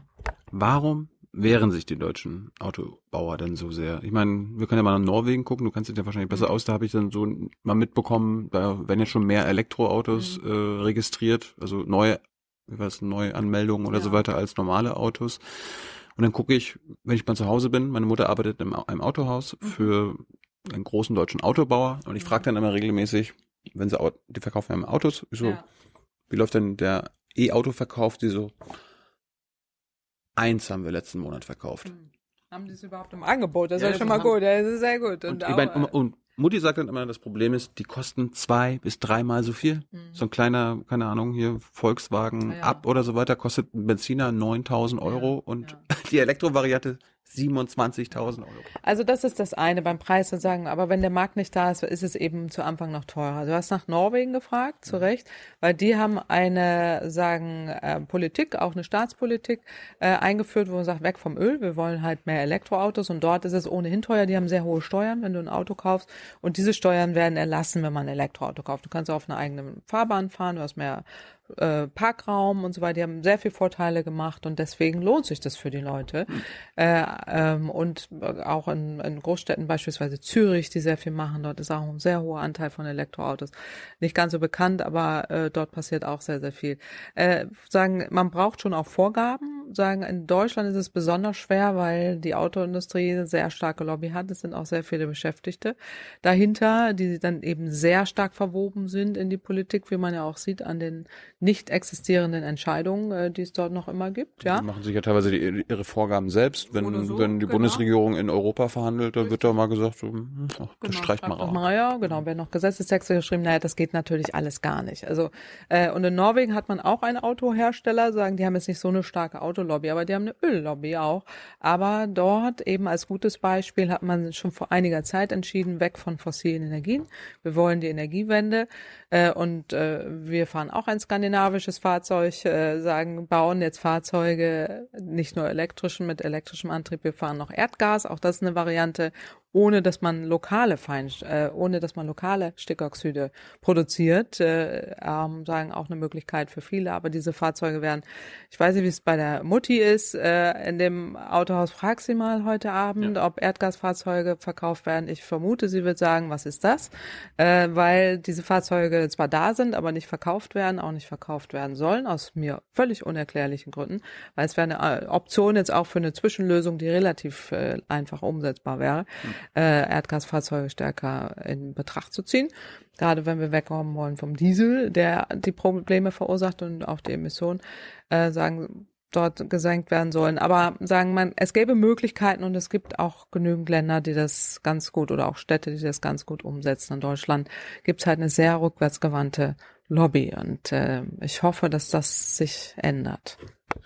Warum wehren sich die deutschen Autobauer denn so sehr? Ich meine, wir können ja mal nach Norwegen gucken, du kannst dich ja wahrscheinlich besser mhm. aus, da habe ich dann so mal mitbekommen, da werden jetzt schon mehr Elektroautos mhm. äh, registriert, also neue, wie was, neue Anmeldungen oder ja. so weiter als normale Autos. Und dann gucke ich, wenn ich mal zu Hause bin, meine Mutter arbeitet in einem Autohaus mhm. für einen großen deutschen Autobauer und ich frage dann immer regelmäßig, wenn sie, die verkaufen ja Autos, ich so, ja. wie läuft denn der E-Auto-Verkauf? Die so, Eins haben wir letzten Monat verkauft. Hm. Haben die es überhaupt im Angebot? Das ja, ist ja schon mal gut. Das ist sehr gut. Und, und, auch, mein, und, Mutti sagt dann immer, das Problem ist, die kosten zwei bis dreimal so viel. Mhm. So ein kleiner, keine Ahnung, hier Volkswagen ja. ab oder so weiter kostet ein Benziner 9000 Euro und [laughs] die Elektrovariante 27.000 Euro. Also das ist das eine beim Preis zu sagen, aber wenn der Markt nicht da ist, ist es eben zu Anfang noch teurer. Du hast nach Norwegen gefragt, zu Recht, weil die haben eine, sagen, äh, Politik, auch eine Staatspolitik äh, eingeführt, wo man sagt, weg vom Öl, wir wollen halt mehr Elektroautos und dort ist es ohnehin teuer, die haben sehr hohe Steuern, wenn du ein Auto kaufst und diese Steuern werden erlassen, wenn man ein Elektroauto kauft. Du kannst auf einer eigenen Fahrbahn fahren, du hast mehr äh, Parkraum und so weiter. Die haben sehr viel Vorteile gemacht und deswegen lohnt sich das für die Leute. Mhm. Äh, ähm, und auch in, in Großstädten, beispielsweise Zürich, die sehr viel machen, dort ist auch ein sehr hoher Anteil von Elektroautos. Nicht ganz so bekannt, aber äh, dort passiert auch sehr, sehr viel. Äh, sagen, man braucht schon auch Vorgaben. Sagen, in Deutschland ist es besonders schwer, weil die Autoindustrie eine sehr starke Lobby hat. Es sind auch sehr viele Beschäftigte dahinter, die dann eben sehr stark verwoben sind in die Politik, wie man ja auch sieht an den nicht existierenden Entscheidungen, äh, die es dort noch immer gibt. Ja? Die machen sich ja teilweise die, ihre Vorgaben selbst. Wenn, so, wenn die genau. Bundesregierung in Europa verhandelt, dann wird da mal gesagt, so, hm, ach, das genau, streicht mal raus. Mal, ja, genau, werden noch Gesetzestexte geschrieben. Naja, das geht natürlich alles gar nicht. Also äh, und in Norwegen hat man auch einen Autohersteller, sagen, die haben jetzt nicht so eine starke Autolobby, aber die haben eine Öllobby auch. Aber dort eben als gutes Beispiel hat man schon vor einiger Zeit entschieden, weg von fossilen Energien. Wir wollen die Energiewende äh, und äh, wir fahren auch ein Skandinavien skandinavisches Fahrzeug äh, sagen, bauen jetzt Fahrzeuge nicht nur elektrischen mit elektrischem Antrieb, wir fahren noch Erdgas, auch das ist eine Variante ohne dass man lokale Fein, äh, ohne dass man lokale Stickoxide produziert, äh, ähm, sagen auch eine Möglichkeit für viele. Aber diese Fahrzeuge werden, ich weiß nicht, wie es bei der Mutti ist, äh, in dem Autohaus frag sie mal heute Abend, ja. ob Erdgasfahrzeuge verkauft werden. Ich vermute, sie wird sagen, was ist das? Äh, weil diese Fahrzeuge zwar da sind, aber nicht verkauft werden, auch nicht verkauft werden sollen, aus mir völlig unerklärlichen Gründen, weil es wäre eine äh, Option jetzt auch für eine Zwischenlösung, die relativ äh, einfach umsetzbar wäre. Mhm äh, Erdgasfahrzeuge stärker in Betracht zu ziehen. Gerade wenn wir wegkommen wollen vom Diesel, der die Probleme verursacht und auch die Emissionen, äh, sagen, dort gesenkt werden sollen. Aber sagen man, es gäbe Möglichkeiten und es gibt auch genügend Länder, die das ganz gut oder auch Städte, die das ganz gut umsetzen. In Deutschland gibt es halt eine sehr rückwärtsgewandte Lobby und äh, ich hoffe, dass das sich ändert.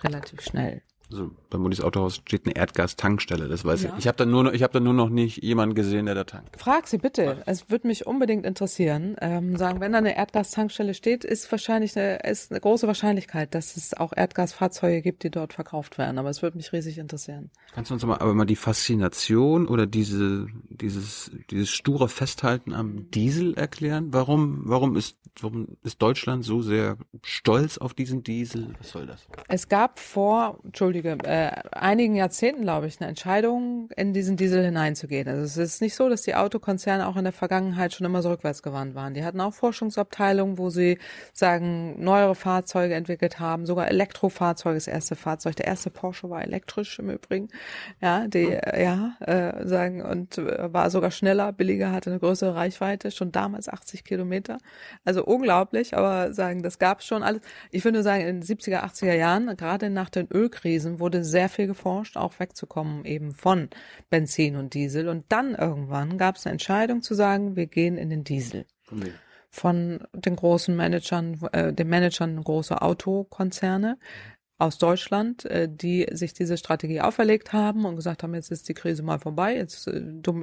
Relativ schnell. Also beim Mutis Autohaus steht eine Erdgastankstelle, das weiß ja. ich. Ich habe da nur, ich habe da nur noch nicht jemanden gesehen, der da tankt. Frag sie bitte. Es würde mich unbedingt interessieren. Ähm, sagen, wenn da eine Erdgastankstelle steht, ist wahrscheinlich eine, ist eine große Wahrscheinlichkeit, dass es auch Erdgasfahrzeuge gibt, die dort verkauft werden. Aber es würde mich riesig interessieren. Kannst du uns mal, aber mal die Faszination oder diese, dieses, dieses sture Festhalten am Diesel erklären? Warum, warum ist, warum ist Deutschland so sehr stolz auf diesen Diesel? Was soll das? Es gab vor, Entschuldigung, entschuldige, äh, einigen Jahrzehnten, glaube ich, eine Entscheidung, in diesen Diesel hineinzugehen. Also es ist nicht so, dass die Autokonzerne auch in der Vergangenheit schon immer so rückwärtsgewandt waren. Die hatten auch Forschungsabteilungen, wo sie sagen, neuere Fahrzeuge entwickelt haben, sogar Elektrofahrzeuge, das erste Fahrzeug, der erste Porsche war elektrisch im Übrigen, ja, die, äh, ja, äh, sagen, und äh, war sogar schneller, billiger, hatte eine größere Reichweite, schon damals 80 Kilometer. Also unglaublich, aber sagen, das gab schon alles. Ich würde sagen, in den 70er, 80er Jahren, gerade nach den Ölkrisen, gewesen, wurde sehr viel geforscht, auch wegzukommen eben von Benzin und Diesel. Und dann irgendwann gab es eine Entscheidung zu sagen, wir gehen in den Diesel. Okay. Von den großen Managern, äh, den Managern großer Autokonzerne aus Deutschland, äh, die sich diese Strategie auferlegt haben und gesagt haben, jetzt ist die Krise mal vorbei, jetzt, äh,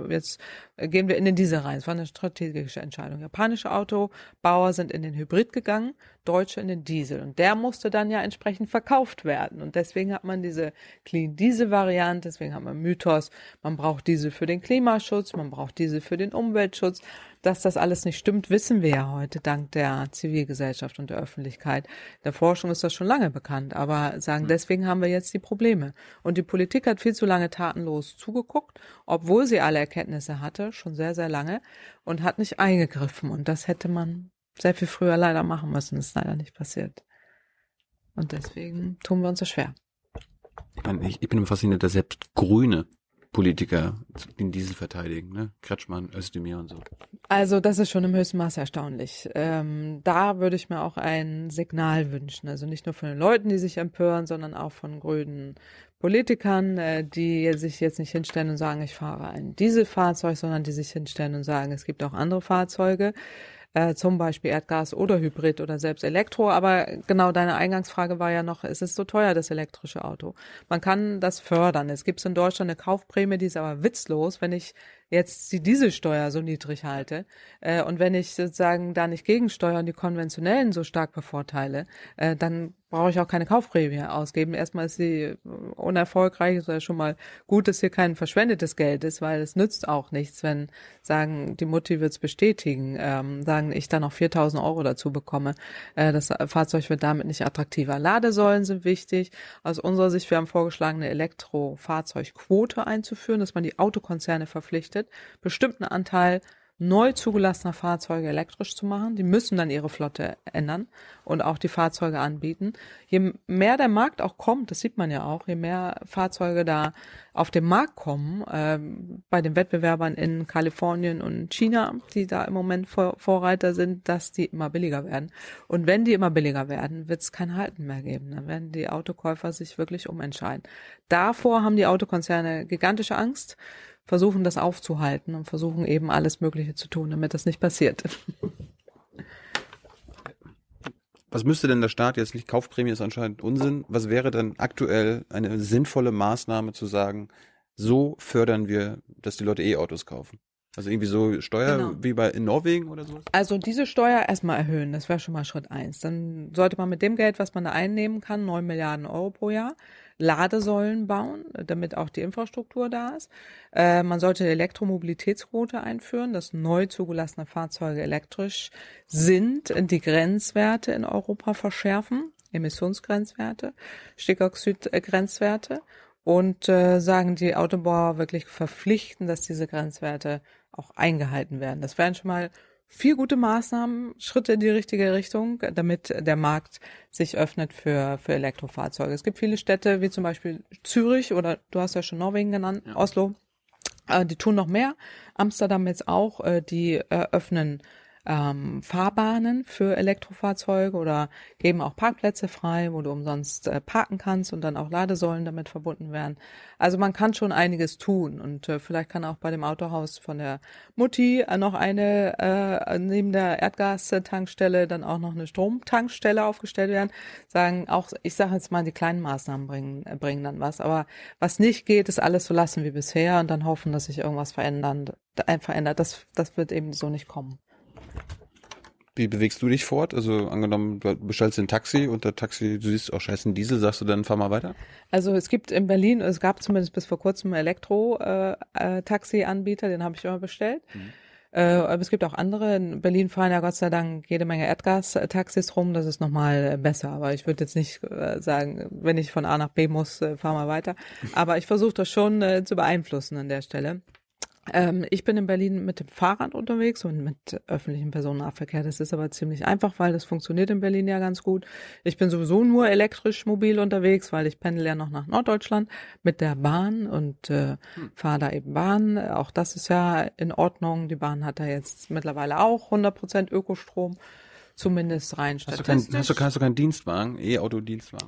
jetzt gehen wir in den Diesel rein. Es war eine strategische Entscheidung. Japanische Autobauer sind in den Hybrid gegangen, Deutsche in den Diesel. Und der musste dann ja entsprechend verkauft werden. Und deswegen hat man diese Clean Diesel Variante, deswegen hat man Mythos, man braucht Diesel für den Klimaschutz, man braucht Diesel für den Umweltschutz. Dass das alles nicht stimmt, wissen wir ja heute dank der Zivilgesellschaft und der Öffentlichkeit. In der Forschung ist das schon lange bekannt, aber sagen, hm. deswegen haben wir jetzt die Probleme. Und die Politik hat viel zu lange tatenlos zugeguckt, obwohl sie alle Erkenntnisse hatte, schon sehr, sehr lange, und hat nicht eingegriffen. Und das hätte man sehr viel früher leider machen müssen. Das ist leider nicht passiert. Und deswegen tun wir uns so schwer. Ich, meine, ich, ich bin immer fasziniert, dass selbst Grüne Politiker den Diesel verteidigen, ne? Kretschmann, Özdemir und so. Also das ist schon im höchsten Maße erstaunlich. Ähm, da würde ich mir auch ein Signal wünschen. Also nicht nur von den Leuten, die sich empören, sondern auch von grünen Politikern, äh, die sich jetzt nicht hinstellen und sagen, ich fahre ein Dieselfahrzeug, sondern die sich hinstellen und sagen, es gibt auch andere Fahrzeuge äh, zum Beispiel Erdgas oder Hybrid oder selbst Elektro. Aber genau deine Eingangsfrage war ja noch, ist es so teuer, das elektrische Auto? Man kann das fördern. Es gibt in Deutschland eine Kaufprämie, die ist aber witzlos, wenn ich jetzt die Dieselsteuer so niedrig halte äh, und wenn ich sozusagen da nicht gegensteuere und die konventionellen so stark bevorteile, äh, dann brauche ich auch keine Kaufprämie ausgeben. Erstmal ist sie unerfolgreich, ist ja schon mal gut, dass hier kein verschwendetes Geld ist, weil es nützt auch nichts, wenn sagen, die Mutti wird es bestätigen, ähm, sagen, ich dann noch 4000 Euro dazu bekomme. Äh, das Fahrzeug wird damit nicht attraktiver. Ladesäulen sind wichtig. Aus unserer Sicht, wir haben vorgeschlagen, eine Elektrofahrzeugquote einzuführen, dass man die Autokonzerne verpflichtet, bestimmten Anteil neu zugelassener Fahrzeuge elektrisch zu machen. Die müssen dann ihre Flotte ändern und auch die Fahrzeuge anbieten. Je mehr der Markt auch kommt, das sieht man ja auch, je mehr Fahrzeuge da auf den Markt kommen, äh, bei den Wettbewerbern in Kalifornien und China, die da im Moment Vor Vorreiter sind, dass die immer billiger werden. Und wenn die immer billiger werden, wird es kein Halten mehr geben. Dann werden die Autokäufer sich wirklich umentscheiden. Davor haben die Autokonzerne gigantische Angst versuchen das aufzuhalten und versuchen eben alles Mögliche zu tun, damit das nicht passiert. Was müsste denn der Staat jetzt nicht? Kaufprämie ist anscheinend Unsinn. Was wäre denn aktuell eine sinnvolle Maßnahme zu sagen, so fördern wir, dass die Leute E-Autos kaufen? Also irgendwie so Steuer genau. wie bei in Norwegen oder so? Also diese Steuer erstmal erhöhen, das wäre schon mal Schritt eins. Dann sollte man mit dem Geld, was man da einnehmen kann, neun Milliarden Euro pro Jahr, Ladesäulen bauen, damit auch die Infrastruktur da ist. Äh, man sollte Elektromobilitätsquote einführen, dass neu zugelassene Fahrzeuge elektrisch sind, die Grenzwerte in Europa verschärfen, Emissionsgrenzwerte, Stickoxidgrenzwerte und äh, sagen die Autobauer wirklich verpflichten, dass diese Grenzwerte auch eingehalten werden. Das wären schon mal vier gute Maßnahmen, Schritte in die richtige Richtung, damit der Markt sich öffnet für, für Elektrofahrzeuge. Es gibt viele Städte, wie zum Beispiel Zürich oder du hast ja schon Norwegen genannt, ja. Oslo, äh, die tun noch mehr. Amsterdam jetzt auch, äh, die eröffnen ähm, Fahrbahnen für Elektrofahrzeuge oder geben auch Parkplätze frei, wo du umsonst äh, parken kannst und dann auch Ladesäulen damit verbunden werden. Also man kann schon einiges tun und äh, vielleicht kann auch bei dem Autohaus von der Mutti äh, noch eine äh, neben der Erdgastankstelle dann auch noch eine Stromtankstelle aufgestellt werden. Sagen auch, ich sage jetzt mal, die kleinen Maßnahmen bringen äh, bringen dann was, aber was nicht geht, ist alles so lassen wie bisher und dann hoffen, dass sich irgendwas verändern, äh, verändert. Das das wird eben so nicht kommen. Wie bewegst du dich fort? Also angenommen, du bestellst ein Taxi und der Taxi, du siehst, auch oh, scheiße, ein Diesel, sagst du dann, fahr mal weiter? Also es gibt in Berlin, es gab zumindest bis vor kurzem Elektro-Taxi-Anbieter, äh, äh, den habe ich immer bestellt. Mhm. Äh, aber es gibt auch andere. In Berlin fahren ja Gott sei Dank jede Menge Erdgas-Taxis rum. Das ist nochmal besser. Aber ich würde jetzt nicht äh, sagen, wenn ich von A nach B muss, äh, fahr mal weiter. Aber ich versuche das schon äh, zu beeinflussen an der Stelle. Ähm, ich bin in Berlin mit dem Fahrrad unterwegs und mit öffentlichem Personennahverkehr. Das ist aber ziemlich einfach, weil das funktioniert in Berlin ja ganz gut. Ich bin sowieso nur elektrisch mobil unterwegs, weil ich pendel ja noch nach Norddeutschland mit der Bahn und äh, hm. fahre da eben Bahn. Auch das ist ja in Ordnung. Die Bahn hat da jetzt mittlerweile auch 100% Ökostrom zumindest rein hast du, kein, hast, du, hast du keinen Dienstwagen, E-Auto-Dienstwagen?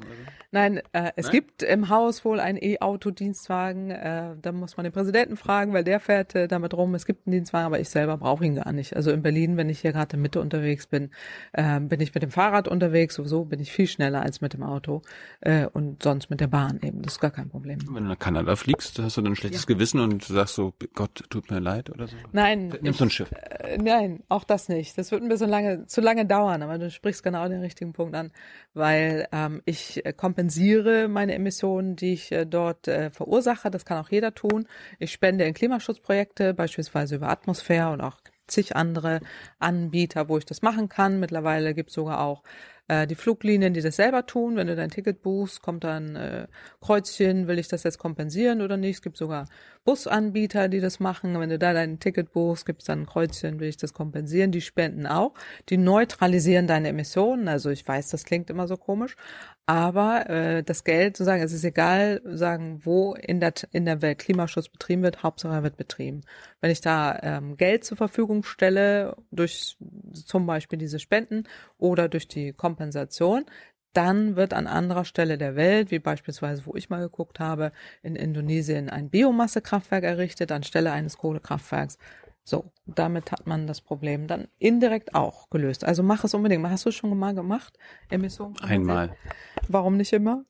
Nein, äh, es Nein? gibt im Haus wohl einen E-Auto-Dienstwagen. Äh, da muss man den Präsidenten fragen, weil der fährt äh, damit rum. Es gibt einen Dienstwagen, aber ich selber brauche ihn gar nicht. Also in Berlin, wenn ich hier gerade in Mitte unterwegs bin, äh, bin ich mit dem Fahrrad unterwegs. Sowieso bin ich viel schneller als mit dem Auto äh, und sonst mit der Bahn eben. Das ist gar kein Problem. Wenn du nach Kanada fliegst, hast du dann ein schlechtes ja. Gewissen und sagst so, Gott, tut mir leid oder so? Nein. Nimmst du ein Schiff? Äh, nein, auch das nicht. Das wird ein bisschen lange, zu lange dauern dauern, aber du sprichst genau den richtigen Punkt an, weil ähm, ich kompensiere meine Emissionen, die ich äh, dort äh, verursache. Das kann auch jeder tun. Ich spende in Klimaschutzprojekte, beispielsweise über Atmosphäre und auch zig andere Anbieter, wo ich das machen kann. Mittlerweile gibt es sogar auch äh, die Fluglinien, die das selber tun. Wenn du dein Ticket buchst, kommt dann äh, Kreuzchen, will ich das jetzt kompensieren oder nicht. Es gibt sogar Busanbieter, die das machen. Wenn du da dein Ticket buchst, gibt es dann ein Kreuzchen, will ich das kompensieren. Die spenden auch. Die neutralisieren deine Emissionen. Also ich weiß, das klingt immer so komisch, aber äh, das Geld, sozusagen, es ist egal, sagen, wo in der in der Welt Klimaschutz betrieben wird, Hauptsache er wird betrieben. Wenn ich da ähm, Geld zur Verfügung stelle durch zum Beispiel diese Spenden oder durch die Kompensation, dann wird an anderer Stelle der Welt, wie beispielsweise, wo ich mal geguckt habe, in Indonesien ein Biomassekraftwerk errichtet anstelle eines Kohlekraftwerks. So, damit hat man das Problem dann indirekt auch gelöst. Also mach es unbedingt. Hast du es schon mal gemacht? Emissionen? Einmal. Warum nicht immer?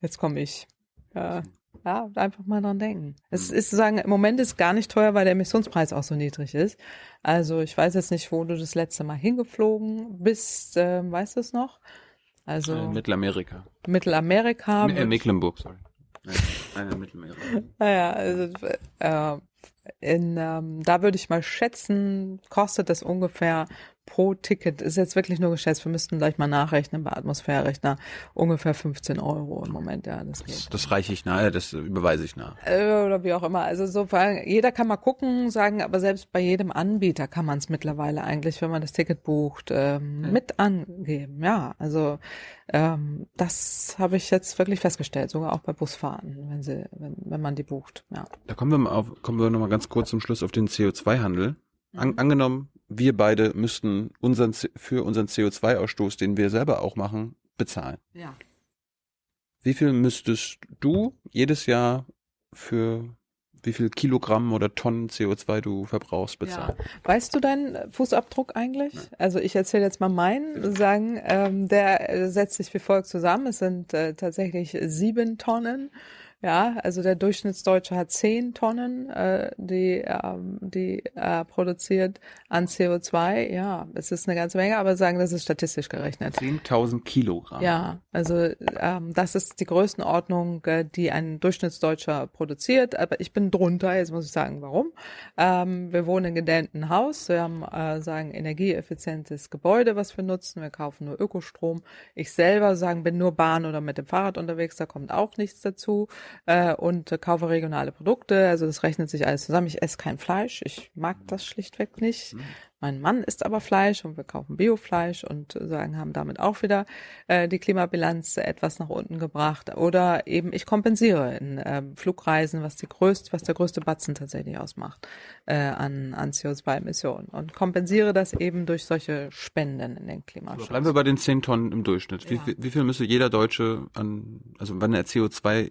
Jetzt komme ich. Ja, ja, einfach mal dran denken. Es ist sagen, im Moment ist gar nicht teuer, weil der Emissionspreis auch so niedrig ist. Also ich weiß jetzt nicht, wo du das letzte Mal hingeflogen bist. Äh, weißt du es noch? Also äh, Mittelamerika. Mittelamerika. äh, Mecklenburg, sorry. Nein, nein, Mittelamerika. [laughs] Naja, also äh, in, ähm, da würde ich mal schätzen, kostet das ungefähr pro Ticket, ist jetzt wirklich nur geschätzt, wir müssten gleich mal nachrechnen bei Atmosphärerechner, ungefähr 15 Euro im Moment, ja, das. Das, das reiche ich nach, das überweise ich nach. Äh, oder wie auch immer, also so, jeder kann mal gucken, sagen, aber selbst bei jedem Anbieter kann man es mittlerweile eigentlich, wenn man das Ticket bucht, ähm, ja. mit angeben, ja, also ähm, das habe ich jetzt wirklich festgestellt, sogar auch bei Busfahrten, wenn sie, wenn, wenn man die bucht, ja. Da kommen wir mal auf, kommen wir nochmal ganz kurz zum Schluss auf den CO2-Handel. An, mhm. angenommen, wir beide müssten unseren, für unseren CO2-Ausstoß, den wir selber auch machen, bezahlen. Ja. Wie viel müsstest du jedes Jahr für wie viel Kilogramm oder Tonnen CO2 du verbrauchst, bezahlen. Ja. Weißt du deinen Fußabdruck eigentlich? Nein. Also ich erzähle jetzt mal meinen. Sagen, ähm, der setzt sich wie folgt zusammen. Es sind äh, tatsächlich sieben Tonnen ja, also der Durchschnittsdeutsche hat zehn Tonnen, äh, die, ähm, die äh, produziert an CO2. Ja, es ist eine ganze Menge, aber sagen, das ist statistisch gerechnet. 10.000 Kilogramm. Ja, also ähm, das ist die Größenordnung, äh, die ein Durchschnittsdeutscher produziert. Aber ich bin drunter, jetzt muss ich sagen, warum. Ähm, wir wohnen in gedämmten Haus. Wir haben, äh, sagen, energieeffizientes Gebäude, was wir nutzen. Wir kaufen nur Ökostrom. Ich selber, sagen, bin nur Bahn oder mit dem Fahrrad unterwegs. Da kommt auch nichts dazu. Äh, und äh, kaufe regionale Produkte. Also das rechnet sich alles zusammen. Ich esse kein Fleisch. Ich mag das schlichtweg nicht. Mhm. Mein Mann isst aber Fleisch und wir kaufen Biofleisch und äh, sagen, haben damit auch wieder äh, die Klimabilanz etwas nach unten gebracht. Oder eben ich kompensiere in äh, Flugreisen, was die größte, was der größte Batzen tatsächlich ausmacht äh, an, an CO2-Emissionen und kompensiere das eben durch solche Spenden in den Klimaschutz. Bleiben wir bei den 10 Tonnen im Durchschnitt. Ja. Wie, wie viel müsste jeder Deutsche an, also wenn er CO2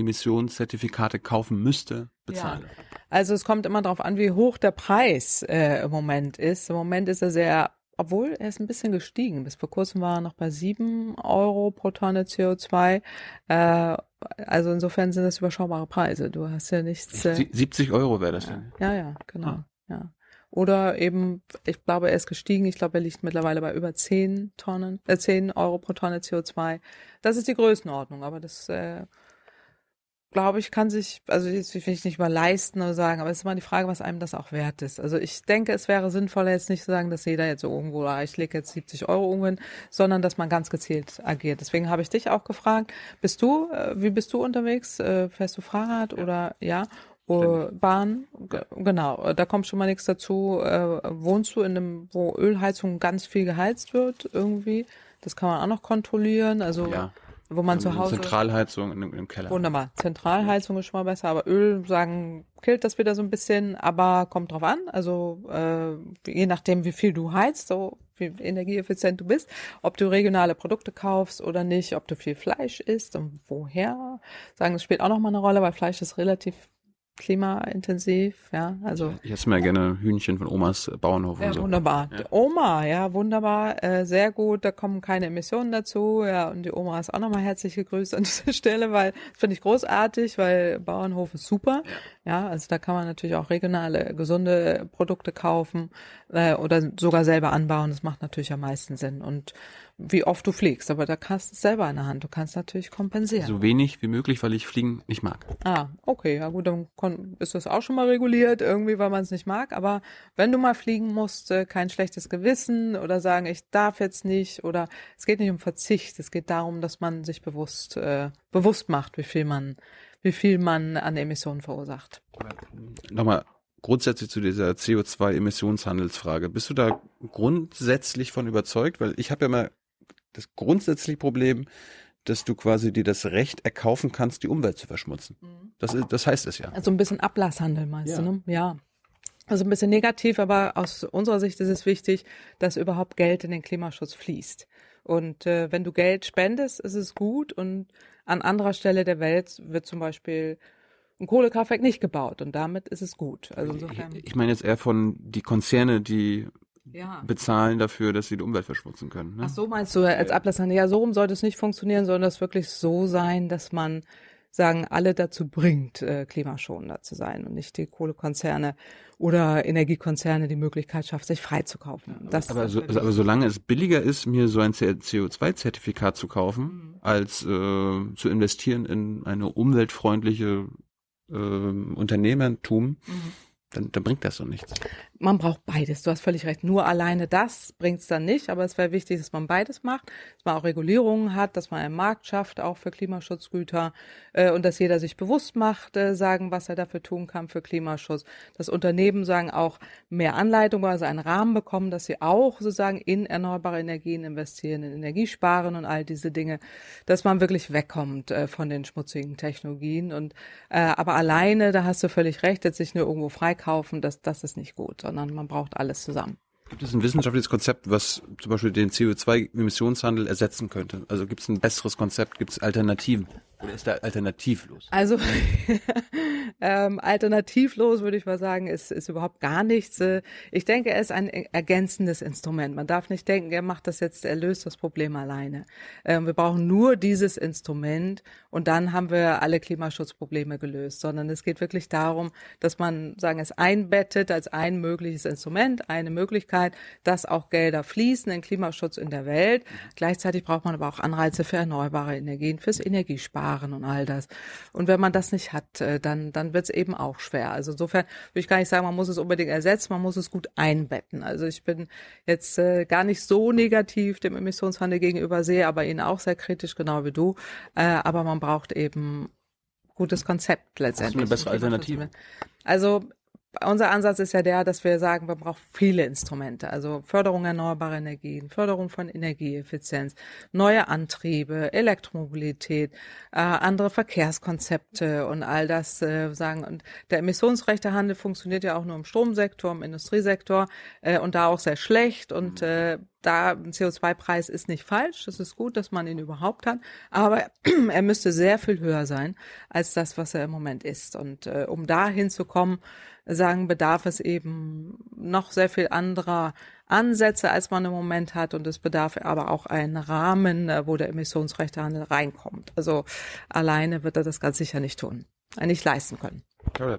Emissionszertifikate kaufen müsste, bezahlen? Ja. Also es kommt immer darauf an, wie hoch der Preis äh, im Moment ist. Im Moment ist er sehr, obwohl er ist ein bisschen gestiegen. Bis vor kurzem war er noch bei sieben Euro pro Tonne CO2. Äh, also insofern sind das überschaubare Preise. Du hast ja nichts. Äh, 70 Euro wäre das denn? Ja, ja, genau. Ah. Ja. Oder eben, ich glaube, er ist gestiegen. Ich glaube, er liegt mittlerweile bei über 10 Tonnen, äh, 10 Euro pro Tonne CO2. Das ist die Größenordnung, aber das äh, glaube ich, kann sich, also jetzt will ich nicht mal leisten oder sagen, aber es ist immer die Frage, was einem das auch wert ist. Also ich denke, es wäre sinnvoller jetzt nicht zu sagen, dass jeder jetzt irgendwo, ah, ich lege jetzt 70 Euro irgendwo hin, sondern dass man ganz gezielt agiert. Deswegen habe ich dich auch gefragt, bist du, äh, wie bist du unterwegs? Äh, fährst du Fahrrad ja. oder ja? Oh, Bahn, genau, da kommt schon mal nichts dazu. Äh, wohnst du in einem, wo Ölheizung ganz viel geheizt wird irgendwie? Das kann man auch noch kontrollieren. Also ja wo man zu Hause. Zentralheizung in, im Keller. Wunderbar. Zentralheizung ist schon mal besser, aber Öl sagen, killt das wieder so ein bisschen, aber kommt drauf an. Also äh, je nachdem, wie viel du heizt, so wie energieeffizient du bist, ob du regionale Produkte kaufst oder nicht, ob du viel Fleisch isst und woher. Sagen, es spielt auch noch mal eine Rolle, weil Fleisch ist relativ klimaintensiv, ja, also. Ich esse mir gerne Hühnchen von Omas Bauernhof ja, und so. Wunderbar. Ja. Oma, ja, wunderbar, äh, sehr gut, da kommen keine Emissionen dazu, ja, und die Oma ist auch nochmal herzlich gegrüßt an [laughs] dieser Stelle, weil, das finde ich großartig, weil Bauernhof ist super, ja. ja, also da kann man natürlich auch regionale, gesunde Produkte kaufen, äh, oder sogar selber anbauen, das macht natürlich am meisten Sinn und wie oft du fliegst, aber da kannst du es selber in der Hand. Du kannst natürlich kompensieren. So wenig wie möglich, weil ich Fliegen nicht mag. Ah, okay, ja gut, dann ist das auch schon mal reguliert, irgendwie, weil man es nicht mag. Aber wenn du mal fliegen musst, äh, kein schlechtes Gewissen oder sagen, ich darf jetzt nicht oder es geht nicht um Verzicht, es geht darum, dass man sich bewusst, äh, bewusst macht, wie viel man, wie viel man an Emissionen verursacht. Nochmal grundsätzlich zu dieser CO2-Emissionshandelsfrage. Bist du da grundsätzlich von überzeugt? Weil ich habe ja mal das grundsätzliche Problem, dass du quasi dir das Recht erkaufen kannst, die Umwelt zu verschmutzen. Mhm. Das, ist, das heißt es ja. Also ein bisschen Ablasshandel meinst ja. du, ne? Ja. Also ein bisschen negativ, aber aus unserer Sicht ist es wichtig, dass überhaupt Geld in den Klimaschutz fließt. Und äh, wenn du Geld spendest, ist es gut. Und an anderer Stelle der Welt wird zum Beispiel ein Kohlekraftwerk nicht gebaut und damit ist es gut. Also insofern. Ich, ich meine jetzt eher von die Konzerne, die ja. bezahlen dafür, dass sie die Umwelt verschmutzen können. Ne? Ach so meinst du als Ablasshandel? Ja, so rum sollte es nicht funktionieren, sondern es wirklich so sein, dass man sagen, alle dazu bringt, äh, klimaschonender zu sein und nicht die Kohlekonzerne oder Energiekonzerne die Möglichkeit schafft, sich freizukaufen. Das aber, so, aber solange es billiger ist, mir so ein CO2-Zertifikat zu kaufen, mhm. als äh, zu investieren in eine umweltfreundliche äh, Unternehmertum, mhm dann, dann bringt das so nichts. Man braucht beides. Du hast völlig recht. Nur alleine das bringt es dann nicht. Aber es wäre wichtig, dass man beides macht, dass man auch Regulierungen hat, dass man einen Markt schafft, auch für Klimaschutzgüter äh, und dass jeder sich bewusst macht, äh, sagen, was er dafür tun kann für Klimaschutz. Dass Unternehmen sagen auch mehr Anleitung, also einen Rahmen bekommen, dass sie auch sozusagen in erneuerbare Energien investieren, in Energiesparen und all diese Dinge, dass man wirklich wegkommt äh, von den schmutzigen Technologien. Und äh, aber alleine, da hast du völlig recht, jetzt sich nur irgendwo frei kaufen, das, das ist nicht gut, sondern man braucht alles zusammen. Gibt es ein wissenschaftliches Konzept, was zum Beispiel den CO2-Emissionshandel ersetzen könnte? Also gibt es ein besseres Konzept, gibt es Alternativen? Oder ist der alternativlos? Also [laughs] ähm, alternativlos würde ich mal sagen, ist, ist überhaupt gar nichts. Äh, ich denke, er ist ein ergänzendes Instrument. Man darf nicht denken, er macht das jetzt, er löst das Problem alleine. Ähm, wir brauchen nur dieses Instrument und dann haben wir alle Klimaschutzprobleme gelöst, sondern es geht wirklich darum, dass man sagen, es einbettet als ein mögliches Instrument, eine Möglichkeit, dass auch Gelder fließen in Klimaschutz in der Welt. Gleichzeitig braucht man aber auch Anreize für erneuerbare Energien, fürs Energiesparen Sparen und all das. Und wenn man das nicht hat, äh, dann, dann wird es eben auch schwer. Also insofern würde ich gar nicht sagen, man muss es unbedingt ersetzen, man muss es gut einbetten. Also ich bin jetzt äh, gar nicht so negativ dem Emissionshandel gegenüber, sehe aber ihn auch sehr kritisch, genau wie du. Äh, aber man braucht eben gutes Konzept letztendlich. Hast du eine bessere Alternative? Also unser Ansatz ist ja der, dass wir sagen, wir brauchen viele Instrumente, also Förderung erneuerbarer Energien, Förderung von Energieeffizienz, neue Antriebe, Elektromobilität, äh, andere Verkehrskonzepte und all das äh, sagen. Und der Emissionsrechtehandel funktioniert ja auch nur im Stromsektor, im Industriesektor äh, und da auch sehr schlecht und äh, da ein CO2-Preis ist nicht falsch, das ist gut, dass man ihn überhaupt hat, aber [clears throat] er müsste sehr viel höher sein als das, was er im Moment ist. Und äh, um da hinzukommen, sagen, bedarf es eben noch sehr viel anderer Ansätze, als man im Moment hat. Und es bedarf aber auch einen Rahmen, äh, wo der Emissionsrechtehandel reinkommt. Also alleine wird er das ganz sicher nicht tun, nicht leisten können.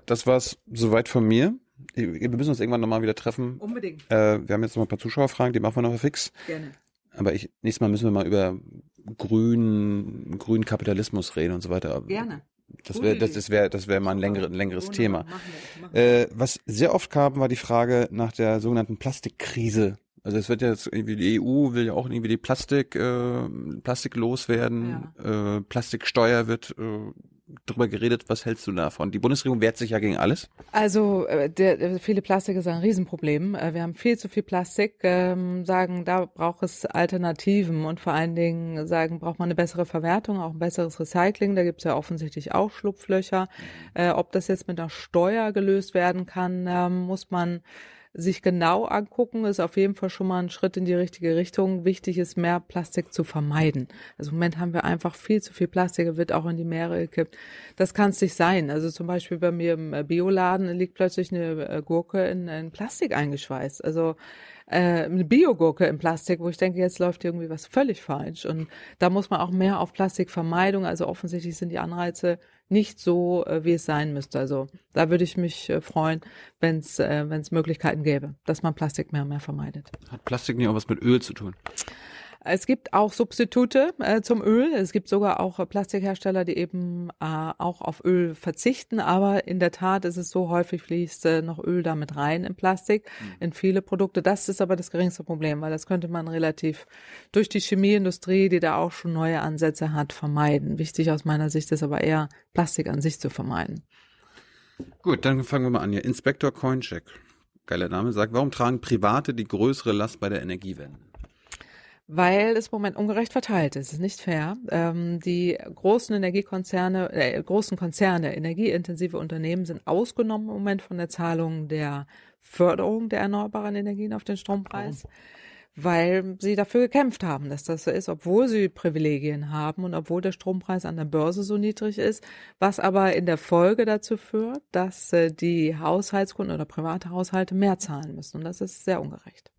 Das war's soweit von mir. Wir müssen uns irgendwann nochmal wieder treffen. Unbedingt. Äh, wir haben jetzt noch ein paar Zuschauerfragen, die machen wir noch fix. Gerne. Aber ich, nächstes Mal müssen wir mal über grünen, grünen Kapitalismus reden und so weiter. Gerne. Das wäre das, das wäre das wäre mal ein, längere, ein längeres Thema. Äh, was sehr oft kam, war die Frage nach der sogenannten Plastikkrise. Also es wird jetzt irgendwie die EU will ja auch irgendwie die Plastik äh, Plastik loswerden. Ja. Äh, Plastiksteuer wird äh, drüber geredet. Was hältst du davon? Die Bundesregierung wehrt sich ja gegen alles. Also äh, der, der, viele Plastik ist ein Riesenproblem. Äh, wir haben viel zu viel Plastik. Ähm, sagen, da braucht es Alternativen und vor allen Dingen sagen, braucht man eine bessere Verwertung, auch ein besseres Recycling. Da gibt es ja offensichtlich auch Schlupflöcher. Äh, ob das jetzt mit einer Steuer gelöst werden kann, ähm, muss man sich genau angucken, ist auf jeden Fall schon mal ein Schritt in die richtige Richtung. Wichtig ist, mehr Plastik zu vermeiden. Also im Moment haben wir einfach viel zu viel Plastik, wird auch in die Meere gekippt. Das kann es nicht sein. Also zum Beispiel bei mir im äh, Bioladen liegt plötzlich eine äh, Gurke in, in Plastik eingeschweißt. Also äh, eine Biogurke in Plastik, wo ich denke, jetzt läuft irgendwie was völlig falsch. Und da muss man auch mehr auf Plastikvermeidung. Also offensichtlich sind die Anreize nicht so, äh, wie es sein müsste. Also da würde ich mich äh, freuen, wenn es äh, Möglichkeiten gäbe, dass man Plastik mehr und mehr vermeidet. Hat Plastik nicht auch was mit Öl zu tun? Es gibt auch Substitute äh, zum Öl. Es gibt sogar auch Plastikhersteller, die eben äh, auch auf Öl verzichten. Aber in der Tat ist es so, häufig fließt äh, noch Öl damit rein in Plastik, mhm. in viele Produkte. Das ist aber das geringste Problem, weil das könnte man relativ durch die Chemieindustrie, die da auch schon neue Ansätze hat, vermeiden. Wichtig aus meiner Sicht ist aber eher, Plastik an sich zu vermeiden. Gut, dann fangen wir mal an hier. Inspektor Coincheck, geiler Name, sagt, warum tragen Private die größere Last bei der Energiewende? Weil es im Moment ungerecht verteilt ist. Es ist nicht fair. Ähm, die großen Energiekonzerne, äh, großen Konzerne, energieintensive Unternehmen sind ausgenommen im Moment von der Zahlung der Förderung der erneuerbaren Energien auf den Strompreis. Warum? Weil sie dafür gekämpft haben, dass das so ist, obwohl sie Privilegien haben und obwohl der Strompreis an der Börse so niedrig ist, was aber in der Folge dazu führt, dass äh, die Haushaltskunden oder private Haushalte mehr zahlen müssen. Und das ist sehr ungerecht.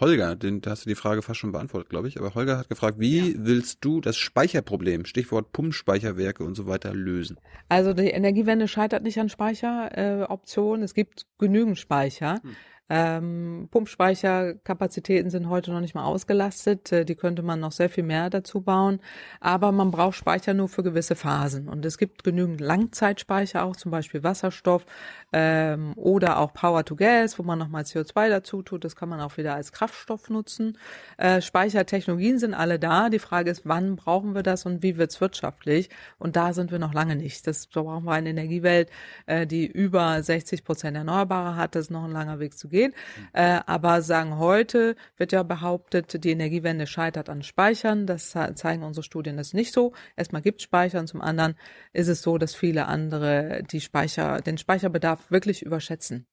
Holger, den, da hast du die Frage fast schon beantwortet, glaube ich. Aber Holger hat gefragt, wie ja. willst du das Speicherproblem, Stichwort Pumpspeicherwerke und so weiter, lösen? Also die Energiewende scheitert nicht an Speicheroptionen. Äh, es gibt genügend Speicher. Hm. Ähm, Pumpspeicherkapazitäten sind heute noch nicht mal ausgelastet. Äh, die könnte man noch sehr viel mehr dazu bauen. Aber man braucht Speicher nur für gewisse Phasen. Und es gibt genügend Langzeitspeicher auch, zum Beispiel Wasserstoff ähm, oder auch Power to Gas, wo man nochmal CO2 dazu tut. Das kann man auch wieder als Kraftstoff nutzen. Äh, Speichertechnologien sind alle da. Die Frage ist, wann brauchen wir das und wie wird's wirtschaftlich? Und da sind wir noch lange nicht. Das da brauchen wir eine Energiewelt, äh, die über 60 Prozent Erneuerbare hat. Das ist noch ein langer Weg zu gehen gehen. Äh, aber sagen heute wird ja behauptet, die Energiewende scheitert an Speichern. Das zeigen unsere Studien das nicht so. Erstmal gibt Speichern, zum anderen ist es so, dass viele andere die Speicher, den Speicherbedarf wirklich überschätzen.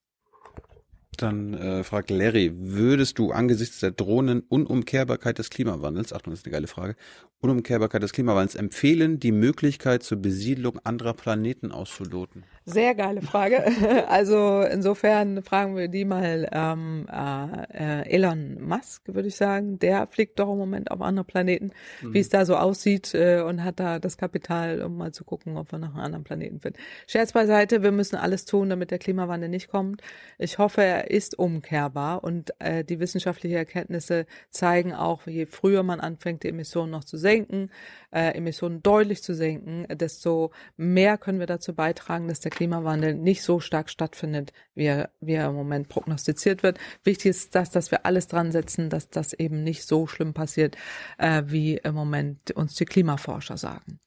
Dann äh, fragt Larry, würdest du angesichts der drohenden Unumkehrbarkeit des Klimawandels, Achtung, das ist eine geile Frage, Unumkehrbarkeit des Klimawandels empfehlen, die Möglichkeit zur Besiedlung anderer Planeten auszuloten? Sehr geile Frage. [laughs] Also insofern fragen wir die mal ähm, äh, Elon Musk, würde ich sagen. Der fliegt doch im Moment auf andere Planeten, mhm. wie es da so aussieht äh, und hat da das Kapital, um mal zu gucken, ob wir nach einem anderen Planeten finden. Scherz beiseite, wir müssen alles tun, damit der Klimawandel nicht kommt. Ich hoffe, er ist umkehrbar und äh, die wissenschaftlichen Erkenntnisse zeigen auch, je früher man anfängt, die Emissionen noch zu senken, äh, Emissionen deutlich zu senken, desto mehr können wir dazu beitragen, dass der Klimawandel nicht so stark stattfindet, wie er, wie er im Moment prognostiziert wird. Wichtig ist das, dass wir alles dran setzen, dass das eben nicht so schlimm passiert, äh, wie im Moment uns die Klimaforscher sagen.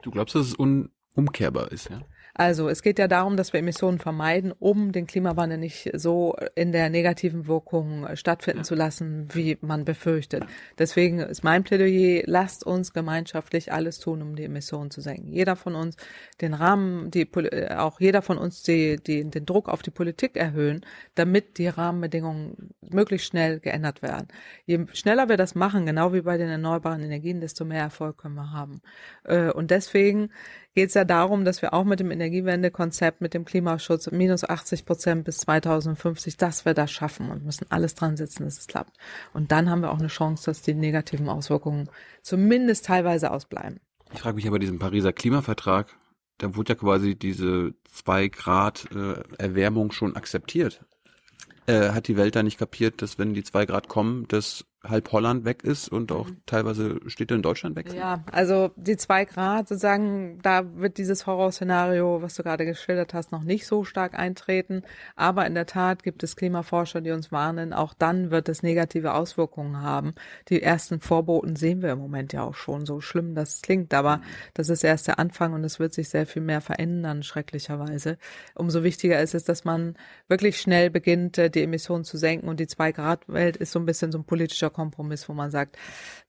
Du glaubst, dass es un umkehrbar ist, ja? Also es geht ja darum, dass wir Emissionen vermeiden, um den Klimawandel nicht so in der negativen Wirkung stattfinden zu lassen, wie man befürchtet. Deswegen ist mein Plädoyer, lasst uns gemeinschaftlich alles tun, um die Emissionen zu senken. Jeder von uns den Rahmen, die, auch jeder von uns die, die, den Druck auf die Politik erhöhen, damit die Rahmenbedingungen möglichst schnell geändert werden. Je schneller wir das machen, genau wie bei den erneuerbaren Energien, desto mehr Erfolg können wir haben. Äh, und deswegen geht es ja darum, dass wir auch mit dem Energiewendekonzept, mit dem Klimaschutz minus 80 Prozent bis 2050, dass wir das schaffen und müssen alles dran setzen, dass es klappt. Und dann haben wir auch eine Chance, dass die negativen Auswirkungen zumindest teilweise ausbleiben. Ich frage mich aber diesem Pariser Klimavertrag, da wurde ja quasi diese zwei Grad äh, Erwärmung schon akzeptiert. Äh, hat die Welt da nicht kapiert, dass wenn die zwei Grad kommen, dass halb Holland weg ist und auch mhm. teilweise Städte in Deutschland weg sind? Ja, also die zwei Grad sozusagen, da wird dieses Horrorszenario, was du gerade geschildert hast, noch nicht so stark eintreten. Aber in der Tat gibt es Klimaforscher, die uns warnen, auch dann wird es negative Auswirkungen haben. Die ersten Vorboten sehen wir im Moment ja auch schon, so schlimm das klingt, aber mhm. das ist erst der Anfang und es wird sich sehr viel mehr verändern, schrecklicherweise. Umso wichtiger ist es, dass man wirklich schnell beginnt, äh, die Emissionen zu senken und die zwei Grad Welt ist so ein bisschen so ein politischer Kompromiss, wo man sagt,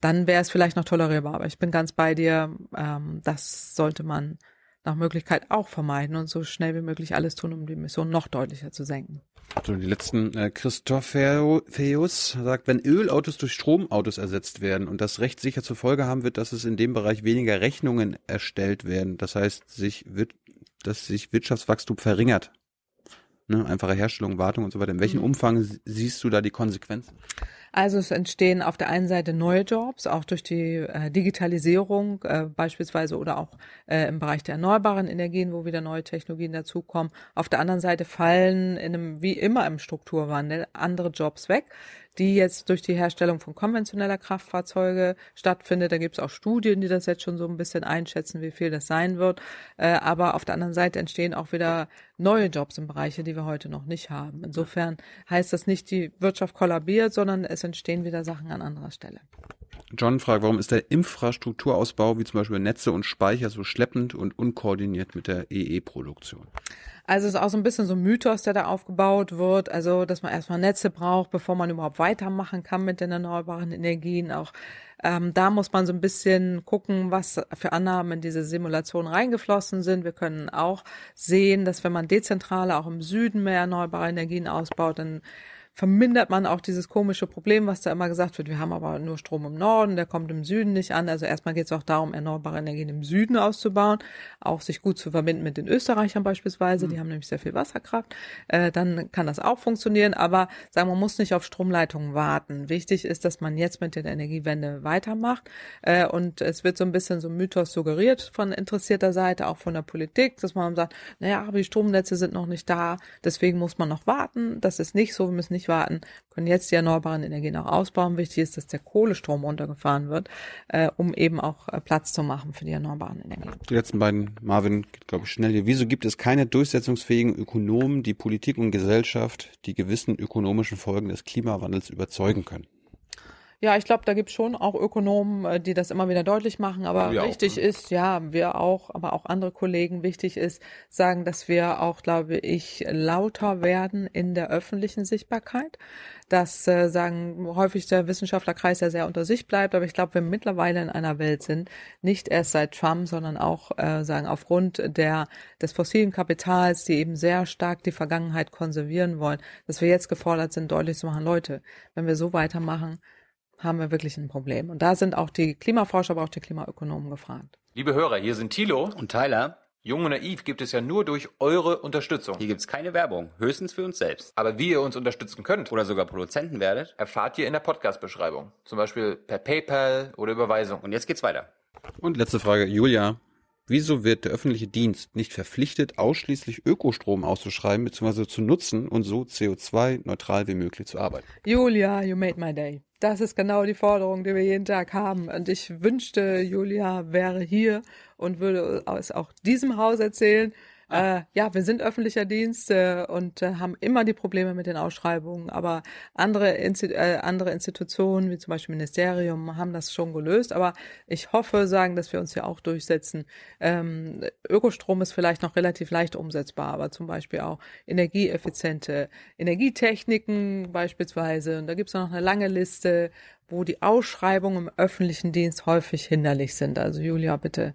dann wäre es vielleicht noch tolerierbar. Aber ich bin ganz bei dir, ähm, das sollte man nach Möglichkeit auch vermeiden und so schnell wie möglich alles tun, um die Emissionen noch deutlicher zu senken. So, die letzten, äh, Christoph Feus sagt, wenn Ölautos durch Stromautos ersetzt werden und das recht sicher zur Folge haben wird, dass es in dem Bereich weniger Rechnungen erstellt werden, das heißt, sich wird, dass sich Wirtschaftswachstum verringert. Ne, einfache Herstellung, Wartung und so weiter. In welchem mhm. Umfang siehst du da die Konsequenzen? Also es entstehen auf der einen Seite neue Jobs, auch durch die äh, Digitalisierung äh, beispielsweise oder auch äh, im Bereich der erneuerbaren Energien, wo wieder neue Technologien dazukommen. Auf der anderen Seite fallen in einem, wie immer im Strukturwandel, andere Jobs weg die jetzt durch die Herstellung von konventioneller Kraftfahrzeuge stattfindet. Da gibt es auch Studien, die das jetzt schon so ein bisschen einschätzen, wie viel das sein wird. Äh, aber auf der anderen Seite entstehen auch wieder neue Jobs in Bereiche, die wir heute noch nicht haben. Insofern heißt das nicht, die Wirtschaft kollabiert, sondern es entstehen wieder Sachen an anderer Stelle. John fragt, warum ist der Infrastrukturausbau wie zum Beispiel Netze und Speicher so schleppend und unkoordiniert mit der EE-Produktion? Also es ist auch so ein bisschen so ein Mythos, der da aufgebaut wird. Also, dass man erstmal Netze braucht, bevor man überhaupt weitermachen kann mit den erneuerbaren Energien. Auch ähm, da muss man so ein bisschen gucken, was für Annahmen in diese Simulation reingeflossen sind. Wir können auch sehen, dass wenn man dezentrale auch im Süden mehr erneuerbare Energien ausbaut, dann vermindert man auch dieses komische Problem, was da immer gesagt wird, wir haben aber nur Strom im Norden, der kommt im Süden nicht an. Also erstmal geht es auch darum, erneuerbare Energien im Süden auszubauen, auch sich gut zu verbinden mit den Österreichern beispielsweise, mhm. die haben nämlich sehr viel Wasserkraft. Äh, dann kann das auch funktionieren, aber sagen man muss nicht auf Stromleitungen warten. Wichtig ist, dass man jetzt mit der Energiewende weitermacht äh, und es wird so ein bisschen so ein Mythos suggeriert von interessierter Seite, auch von der Politik, dass man sagt, naja, aber die Stromnetze sind noch nicht da, deswegen muss man noch warten. Das ist nicht so, wir müssen nicht nicht warten, können jetzt die erneuerbaren Energien auch ausbauen. Wichtig ist, dass der Kohlestrom runtergefahren wird, äh, um eben auch äh, Platz zu machen für die erneuerbaren Energien. Die letzten beiden, Marvin, glaube ich, schnell hier. Wieso gibt es keine durchsetzungsfähigen Ökonomen, die Politik und Gesellschaft die gewissen ökonomischen Folgen des Klimawandels überzeugen können? Ja, ich glaube, da gibt's schon auch Ökonomen, äh, die das immer wieder deutlich machen. Aber wir wichtig auch, ne? ist, ja, wir auch, aber auch andere Kollegen, wichtig ist, sagen, dass wir auch, glaube ich, lauter werden in der öffentlichen Sichtbarkeit. Dass, äh, sagen, häufig der Wissenschaftlerkreis ja sehr unter sich bleibt. Aber ich glaube, wir mittlerweile in einer Welt sind, nicht erst seit Trump, sondern auch, äh, sagen, aufgrund der, des fossilen Kapitals, die eben sehr stark die Vergangenheit konservieren wollen, dass wir jetzt gefordert sind, deutlich zu machen, Leute, wenn wir so weitermachen, haben wir wirklich ein Problem. Und da sind auch die Klimaforscher, aber auch die Klimaökonomen gefragt. Liebe Hörer, hier sind Thilo und Tyler. Jung und Naiv gibt es ja nur durch eure Unterstützung. Hier gibt es keine Werbung, höchstens für uns selbst. Aber wie ihr uns unterstützen könnt oder sogar Produzenten werdet, erfahrt ihr in der Podcast-Beschreibung. Zum Beispiel per PayPal oder Überweisung. Und jetzt geht's weiter. Und letzte Frage, Julia. Wieso wird der öffentliche Dienst nicht verpflichtet, ausschließlich Ökostrom auszuschreiben bzw. zu nutzen und so CO2-neutral wie möglich zu arbeiten? Julia, you made my day. Das ist genau die Forderung, die wir jeden Tag haben. Und ich wünschte, Julia wäre hier und würde es auch diesem Haus erzählen. Äh, ja, wir sind öffentlicher Dienst äh, und äh, haben immer die Probleme mit den Ausschreibungen, aber andere, Insti äh, andere Institutionen, wie zum Beispiel Ministerium, haben das schon gelöst. Aber ich hoffe, sagen, dass wir uns ja auch durchsetzen. Ähm, Ökostrom ist vielleicht noch relativ leicht umsetzbar, aber zum Beispiel auch energieeffiziente Energietechniken beispielsweise. Und da gibt es noch eine lange Liste, wo die Ausschreibungen im öffentlichen Dienst häufig hinderlich sind. Also Julia, bitte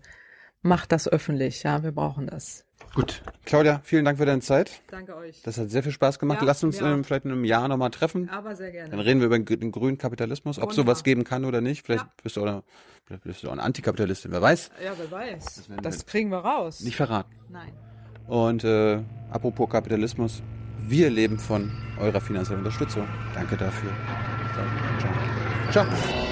mach das öffentlich. Ja, wir brauchen das. Gut. Claudia, vielen Dank für deine Zeit. Danke euch. Das hat sehr viel Spaß gemacht. Ja, Lass uns ähm, vielleicht in einem Jahr nochmal treffen. Aber sehr gerne. Dann reden wir über den grünen Kapitalismus, ob es sowas geben kann oder nicht. Vielleicht ja. bist du auch, vielleicht bist du auch eine Antikapitalistin, wer weiß. Ja, wer weiß. Das, das kriegen wir raus. Nicht verraten. Nein. Und äh, apropos Kapitalismus, wir leben von eurer finanziellen Unterstützung. Danke dafür. Ciao. Ciao.